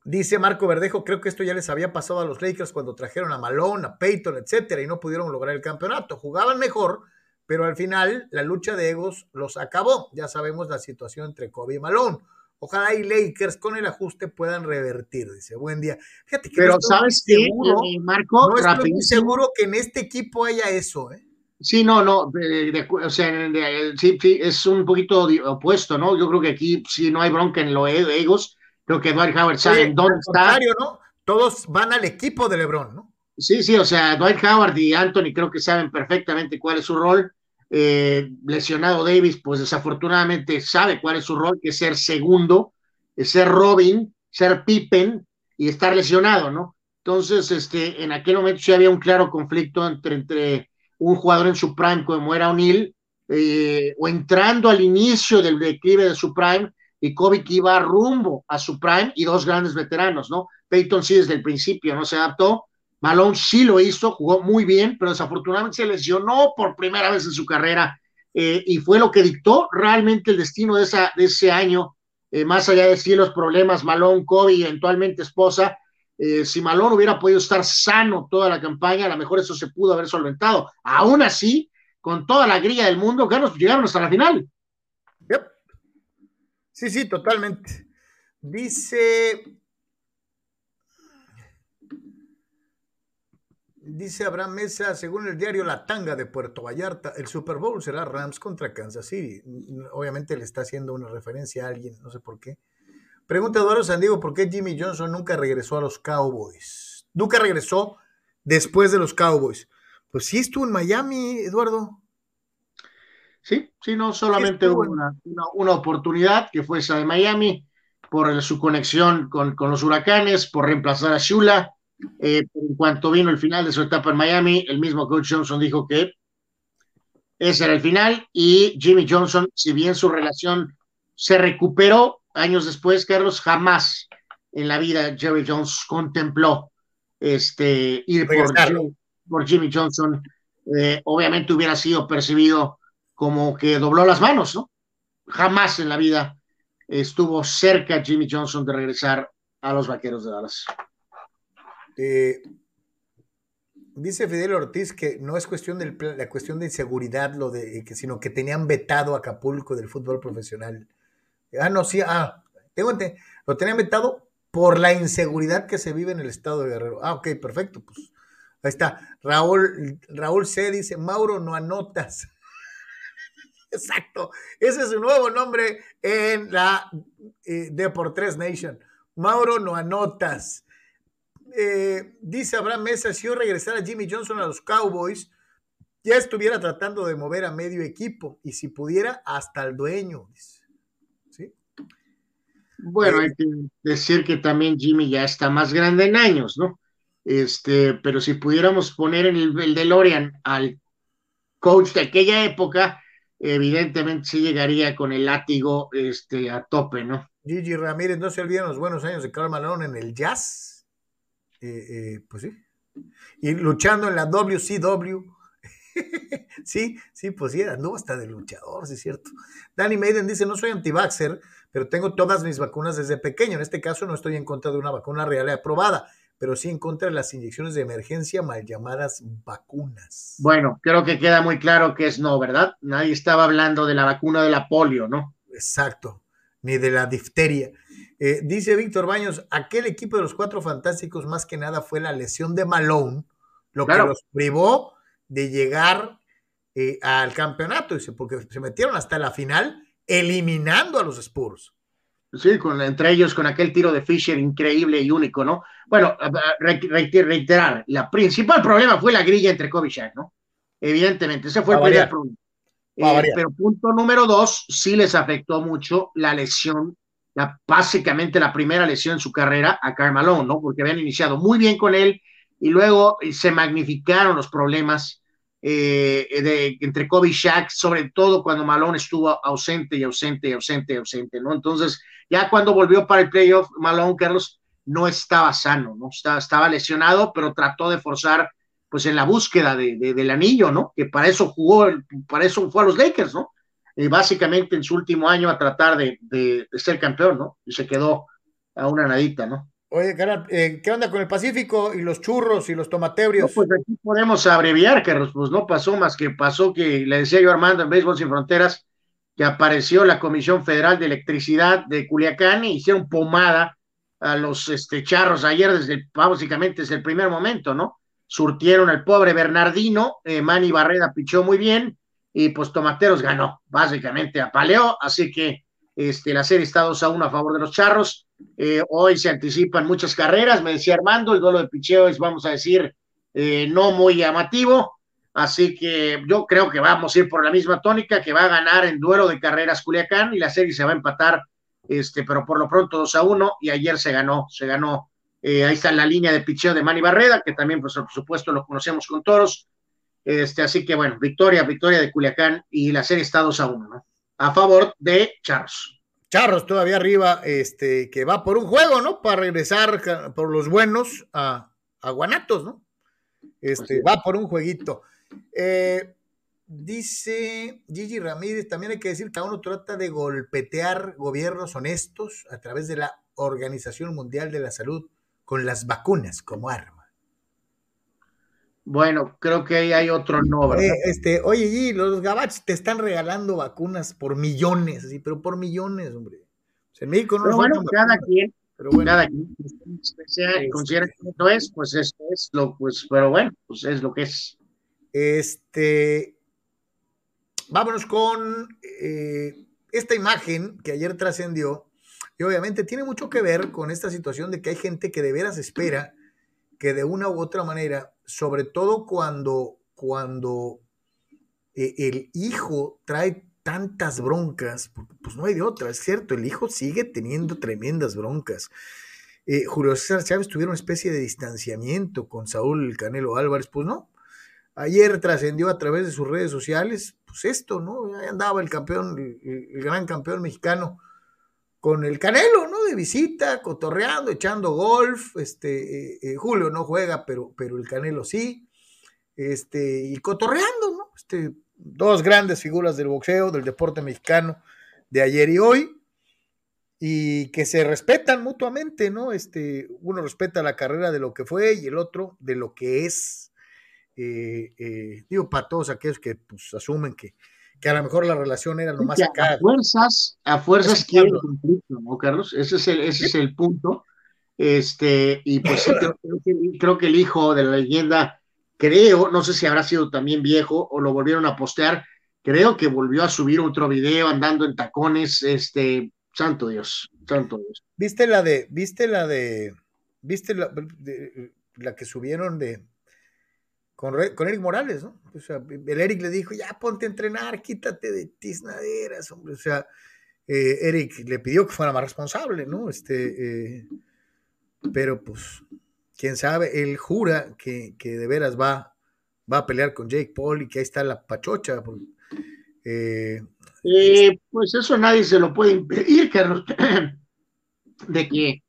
A: Dice Marco Verdejo, creo que esto ya les había pasado a los Lakers cuando trajeron a Malone, a Peyton, etcétera, y no pudieron lograr el campeonato. Jugaban mejor, pero al final la lucha de egos los acabó. Ya sabemos la situación entre Kobe y Malone. Ojalá y Lakers con el ajuste puedan revertir. Dice, buen día. Fíjate que
B: Pero
A: no estoy muy
B: ¿sabes qué,
A: seguro,
B: eh, Marco?
A: no estoy muy seguro que en este equipo haya eso, ¿eh?
B: Sí, no, no, de- de o sea, de- sí, sí, es un poquito opuesto, ¿no? Yo creo que aquí sí no hay bronca en los egos, Creo que Dwight Howard sabe dónde está.
A: ¿no? Todos van al equipo de LeBron, ¿no?
B: Sí, sí, o sea, Dwight Howard y Anthony creo que saben perfectamente cuál es su rol. Eh, lesionado Davis, pues desafortunadamente sabe cuál es su rol, que es ser segundo, es ser Robin, ser Pippen y estar lesionado, ¿no? Entonces, este, en aquel momento sí había un claro conflicto entre, entre un jugador en su prime como era O'Neill, eh, o entrando al inicio del declive de su prime, y Kobe que iba rumbo a su prime, y dos grandes veteranos, ¿no? Peyton sí desde el principio no se adaptó, Malone sí lo hizo, jugó muy bien, pero desafortunadamente se lesionó por primera vez en su carrera eh, y fue lo que dictó realmente el destino de, de ese año, eh, más allá de sí los problemas, Malone, Kobe y eventualmente esposa. Eh, si Malone hubiera podido estar sano toda la campaña, a lo mejor eso se pudo haber solventado. Aún así, con toda la grilla del mundo, llegaron hasta la final.
A: Sí, sí, totalmente. Dice Dice Abraham Mesa, según el diario La Tanga de Puerto Vallarta, el Super Bowl será Rams contra Kansas City. Obviamente le está haciendo una referencia a alguien, no sé por qué. Pregunta Eduardo Sandiego, ¿por qué Jimmy Johnson nunca regresó a los Cowboys? Nunca regresó después de los Cowboys. Pues sí estuvo en Miami, Eduardo.
B: Sí, sí, no solamente hubo una, una, una, oportunidad que fue esa de Miami por su conexión con, con los huracanes, por reemplazar a Shula eh, en cuanto vino el final de su etapa en Miami, el mismo coach Johnson dijo que ese era el final y Jimmy Johnson, si bien su relación se recuperó años después, Carlos, jamás en la vida Jerry Jones contempló este, ir por, por, Jimmy Johnson. Eh, obviamente hubiera sido percibido como que dobló las manos, ¿no? Jamás en la vida estuvo cerca Jimmy Johnson de regresar a los Vaqueros de Dallas.
A: Eh, dice Fidel Ortiz que no es cuestión de la cuestión de inseguridad, lo de, sino que tenían vetado a Acapulco del fútbol profesional. Ah, no, sí, ah, tengo, lo tenían vetado por la inseguridad que se vive en el estado de Guerrero. Ah, ok, perfecto, pues ahí está. Raúl, Raúl C dice, Mauro, no anotas. Exacto, ese es su nuevo nombre en la eh, Deportes Nation. Mauro, no anotas. Eh, dice Abraham Mesa, si yo regresara Jimmy Johnson a los Cowboys, ya estuviera tratando de mover a medio equipo y si pudiera, hasta el dueño. ¿Sí?
B: Bueno, hay que decir que también Jimmy ya está más grande en años, ¿no? Este, pero si pudiéramos poner en el, el DeLorean al coach de aquella época, evidentemente sí llegaría con el látigo este, a tope, ¿no?
A: Gigi Ramírez, no se olviden los buenos años de Carl Malone en el jazz. Eh, eh, pues sí. Y luchando en la WCW. sí, sí, pues sí, anduvo hasta de luchador, sí es cierto. Danny Maiden dice, no soy anti-vaxxer, pero tengo todas mis vacunas desde pequeño. En este caso no estoy en contra de una vacuna real y aprobada, pero sí en contra de las inyecciones de emergencia mal llamadas vacunas.
B: Bueno, creo que queda muy claro que es no, ¿verdad? Nadie estaba hablando de la vacuna de la polio, ¿no?
A: Exacto, ni de la difteria. Eh, dice Víctor Baños, aquel equipo de los cuatro fantásticos más que nada fue la lesión de Malone, lo claro. que los privó de llegar eh, al campeonato, dice, porque se metieron hasta la final eliminando a los Spurs.
B: Sí, con, entre ellos con aquel tiro de Fisher increíble y único, ¿no? Bueno, reiterar, la principal problema fue la grilla entre Kobe y Shaq, ¿no? Evidentemente, ese fue el primer problema. Eh, pero punto número dos, sí les afectó mucho la lesión la, básicamente la primera lesión en su carrera a Karl Malone, ¿no? Porque habían iniciado muy bien con él y luego se magnificaron los problemas eh, de, entre Kobe y Shaq, sobre todo cuando Malone estuvo ausente y ausente y ausente y ausente, ¿no? Entonces, ya cuando volvió para el playoff, Malone, Carlos, no estaba sano, ¿no? Estaba, estaba lesionado, pero trató de forzar, pues, en la búsqueda de, de, del anillo, ¿no? Que para eso jugó, para eso fue a los Lakers, ¿no? eh, básicamente en su último año a tratar de, de, ser campeón, ¿no? Y se quedó a una nadita, ¿no?
A: Oye, eh, ¿qué onda con el Pacífico y los churros y los tomatebrios?
B: Pues aquí podemos abreviar, Carlos, pues no pasó más que pasó que le decía yo Armando en Béisbol Sin Fronteras que apareció la Comisión Federal de Electricidad de Culiacán y hicieron pomada a los este, charros ayer desde básicamente desde el primer momento, ¿no? Surtieron al pobre Bernardino, eh, Manny Barreda pichó muy bien, y pues Tomateros ganó, básicamente apaleó, así que este, la serie está 2 a 1 a favor de los Charros. Eh, hoy se anticipan muchas carreras, me decía Armando, el duelo de picheo es, vamos a decir, eh, no muy llamativo, así que yo creo que vamos a ir por la misma tónica, que va a ganar en duelo de carreras Culiacán y la serie se va a empatar, este, pero por lo pronto 2 a 1 y ayer se ganó, se ganó, eh, ahí está la línea de picheo de Manny Barreda, que también, pues, por supuesto, lo conocemos con toros, este, así que bueno, victoria, victoria de Culiacán y la serie está 2 a 1, ¿no? A favor de Charros.
A: Charros todavía arriba, este, que va por un juego, ¿no? Para regresar por los buenos a, a Guanatos, ¿no? Este, va por un jueguito. Eh, dice Gigi Ramírez, también hay que decir que uno trata de golpetear gobiernos honestos a través de la Organización Mundial de la Salud con las vacunas como arma.
B: Bueno, creo que ahí hay otro no, ¿verdad?
A: Eh, este, oye, Gigi, los gabachos te están regalando vacunas por millones, sí, pero por millones, hombre. O sea, en México no
B: pero bueno, cada
A: vacunas,
B: quien,
A: pero bueno.
B: cada quien sea,
A: Este-
B: considera que no es, pues esto es lo, pues, pero bueno, pues es lo que es.
A: Este, vámonos con eh, esta imagen que ayer trascendió y obviamente tiene mucho que ver con esta situación de que hay gente que de veras espera que de una u otra manera, sobre todo cuando, cuando eh, el hijo trae tantas broncas, pues no hay de otra, es cierto, el hijo sigue teniendo tremendas broncas. Eh, Julio César Chávez tuvieron una especie de distanciamiento con Saúl Canelo Álvarez, pues no, Ayer trascendió a través de sus redes sociales, pues esto, ¿no? Ahí andaba el campeón, el gran campeón mexicano con el Canelo, ¿no? De visita, cotorreando, echando golf. Este, eh, eh, Julio no juega, pero, pero el Canelo sí. Este, y cotorreando, ¿no? Este, dos grandes figuras del boxeo, del deporte mexicano, de ayer y hoy, y que se respetan mutuamente, ¿no? Este, uno respeta la carrera de lo que fue y el otro de lo que es eh, eh, digo, para todos aquellos que pues, asumen que, que a lo mejor la relación era nomás
B: Que
A: acá.
B: a fuerzas, a fuerzas
A: Es
B: quieren conflicto, ¿no, Carlos? Ese es el, ese es el punto. Este, y pues sí, creo, creo que, creo que el hijo de la leyenda, creo, no sé si habrá sido también viejo o lo volvieron a postear, creo que volvió a subir otro video andando en tacones, este, santo Dios, santo Dios.
A: ¿Viste la de, viste la de, viste la, de- la que subieron de con, con Eric Morales, ¿no? O sea, el Eric le dijo, ya ponte a entrenar, quítate de tiznaderas, hombre. O sea, eh, Eric le pidió que fuera más responsable, ¿no? Este, eh, pero pues, quién sabe, él jura que, que de veras va, va a pelear con Jake Paul y que ahí está la pachocha. Eh,
B: pues eso nadie se lo puede impedir, Carlos, de que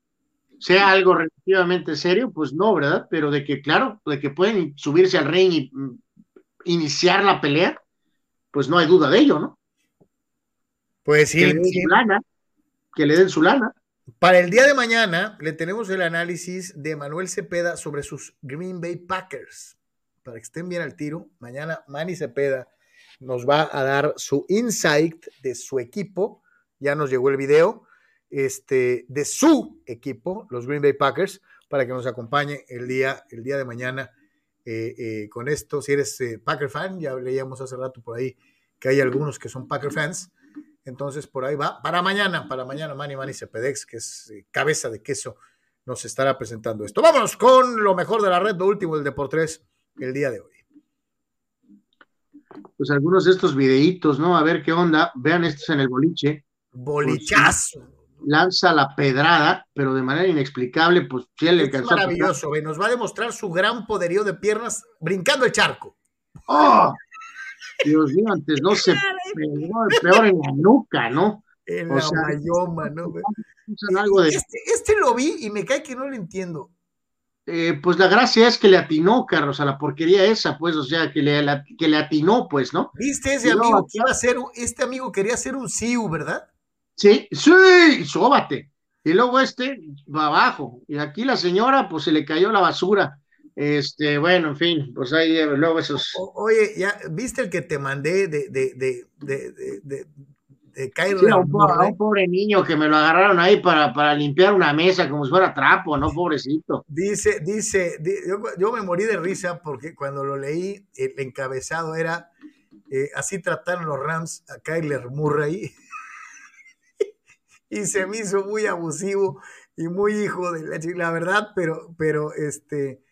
B: sea algo relativamente serio, pues no, ¿verdad? Pero de que, claro, de que pueden subirse al ring y mm, iniciar la pelea, pues no hay duda de ello, ¿no?
A: pues sí,
B: que le den
A: sí.
B: su lana, que le den su lana.
A: Para el día de mañana le tenemos el análisis de Manuel Cepeda sobre sus Green Bay Packers. Para que estén bien al tiro, mañana Manny Cepeda nos va a dar su insight de su equipo. Ya nos llegó el video este, de su equipo, los Green Bay Packers, para que nos acompañe el día, el día de mañana eh, eh, con esto. Si eres eh, Packer fan, ya leíamos hace rato por ahí que hay algunos que son Packer fans. Entonces, por ahí va. Para mañana, para mañana, Manny Manny Cepedex, que es cabeza de queso, nos estará presentando esto. Vámonos con lo mejor de la red, lo último del Deportes el día de hoy.
B: Pues algunos de estos videitos, ¿no? A ver qué onda. Vean estos en el boliche.
A: Bolichazo.
B: Lanza la pedrada, pero de manera inexplicable, pues sí le
A: Es
B: alcanzó
A: maravilloso, ve, nos va a demostrar su gran poderío de piernas brincando el charco.
B: ¡Oh! Dios mío, antes no se pegó el peor en la nuca, ¿no?
A: En
B: O
A: la
B: sea,
A: mayoma, ¿no?
B: algo de,
A: Este, este lo vi y me cae que no lo entiendo.
B: eh, pues la gracia es que le atinó, Carlos, a la porquería esa, pues, o sea, que le, la- que le atinó, pues, ¿no?
A: ¿Viste ese
B: No,
A: amigo
B: acá-
A: que iba a ser, este amigo quería ser un SIU, ¿verdad?
B: Sí, sí, sóbate. Y luego este va abajo. Y aquí la señora, pues se le cayó la basura. Este, bueno, en fin, pues ahí eh, luego esos.
A: O- oye, ya, ¿viste el que te mandé de, de, de, de, de, de,
B: Sí, a, un, a pobre niño que me lo agarraron ahí para, para limpiar una mesa como si fuera trapo, ¿no? Pobrecito.
A: Dice, dice, di- yo, yo me morí de risa porque cuando lo leí, el encabezado era eh, así trataron los Rams a Kyler Murray. y se me hizo muy abusivo y muy hijo de la, la verdad, pero, pero este,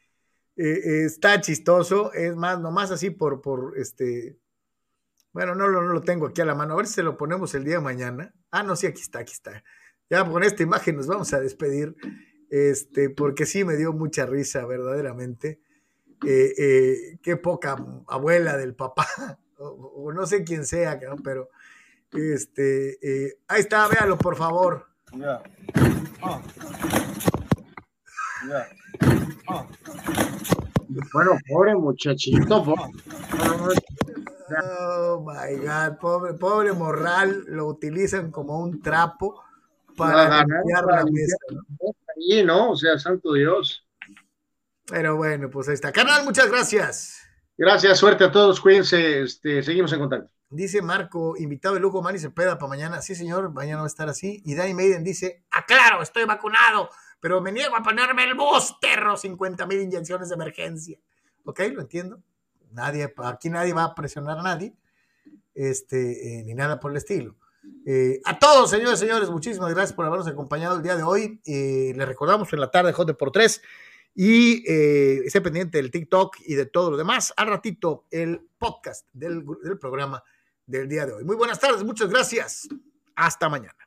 A: eh, eh, está chistoso, es más, nomás así por, por este, bueno, no, no, lo tengo aquí a la mano, a ver si se lo ponemos el día de mañana. Ah, no, sí, aquí está, aquí está. Ya con esta imagen nos vamos a despedir, este, porque sí me dio mucha risa, verdaderamente. Eh, qué poca abuela del papá, o, no sé quién sea, pero este, ahí está, véalo, por favor.
B: Bueno, pobre muchachito.
A: Oh my God, pobre, pobre Morral, lo utilizan como un trapo para limpiar la mesa.
B: ¿no? ¿no? O sea, santo Dios.
A: Pero bueno, pues ahí está. Canal, muchas gracias.
B: Gracias, suerte a todos, cuídense, este, seguimos en contacto.
A: Dice Marco, invitado de lujo, Manny Cepeda para mañana. Sí, señor, mañana va a estar así. Y Danny Maiden dice, aclaro, estoy vacunado pero me niego a ponerme el booster 50 mil inyecciones de emergencia. Ok, lo entiendo. Nadie, aquí nadie va a presionar a nadie, este, eh, ni nada por el estilo. Eh, a todos, señores, señores, muchísimas gracias por habernos acompañado el día de hoy. Eh, les recordamos en la tarde J por 3 y esté pendiente del TikTok y de todo lo demás. Al ratito, el podcast del programa del día de hoy. Muy buenas tardes, muchas gracias. Hasta mañana.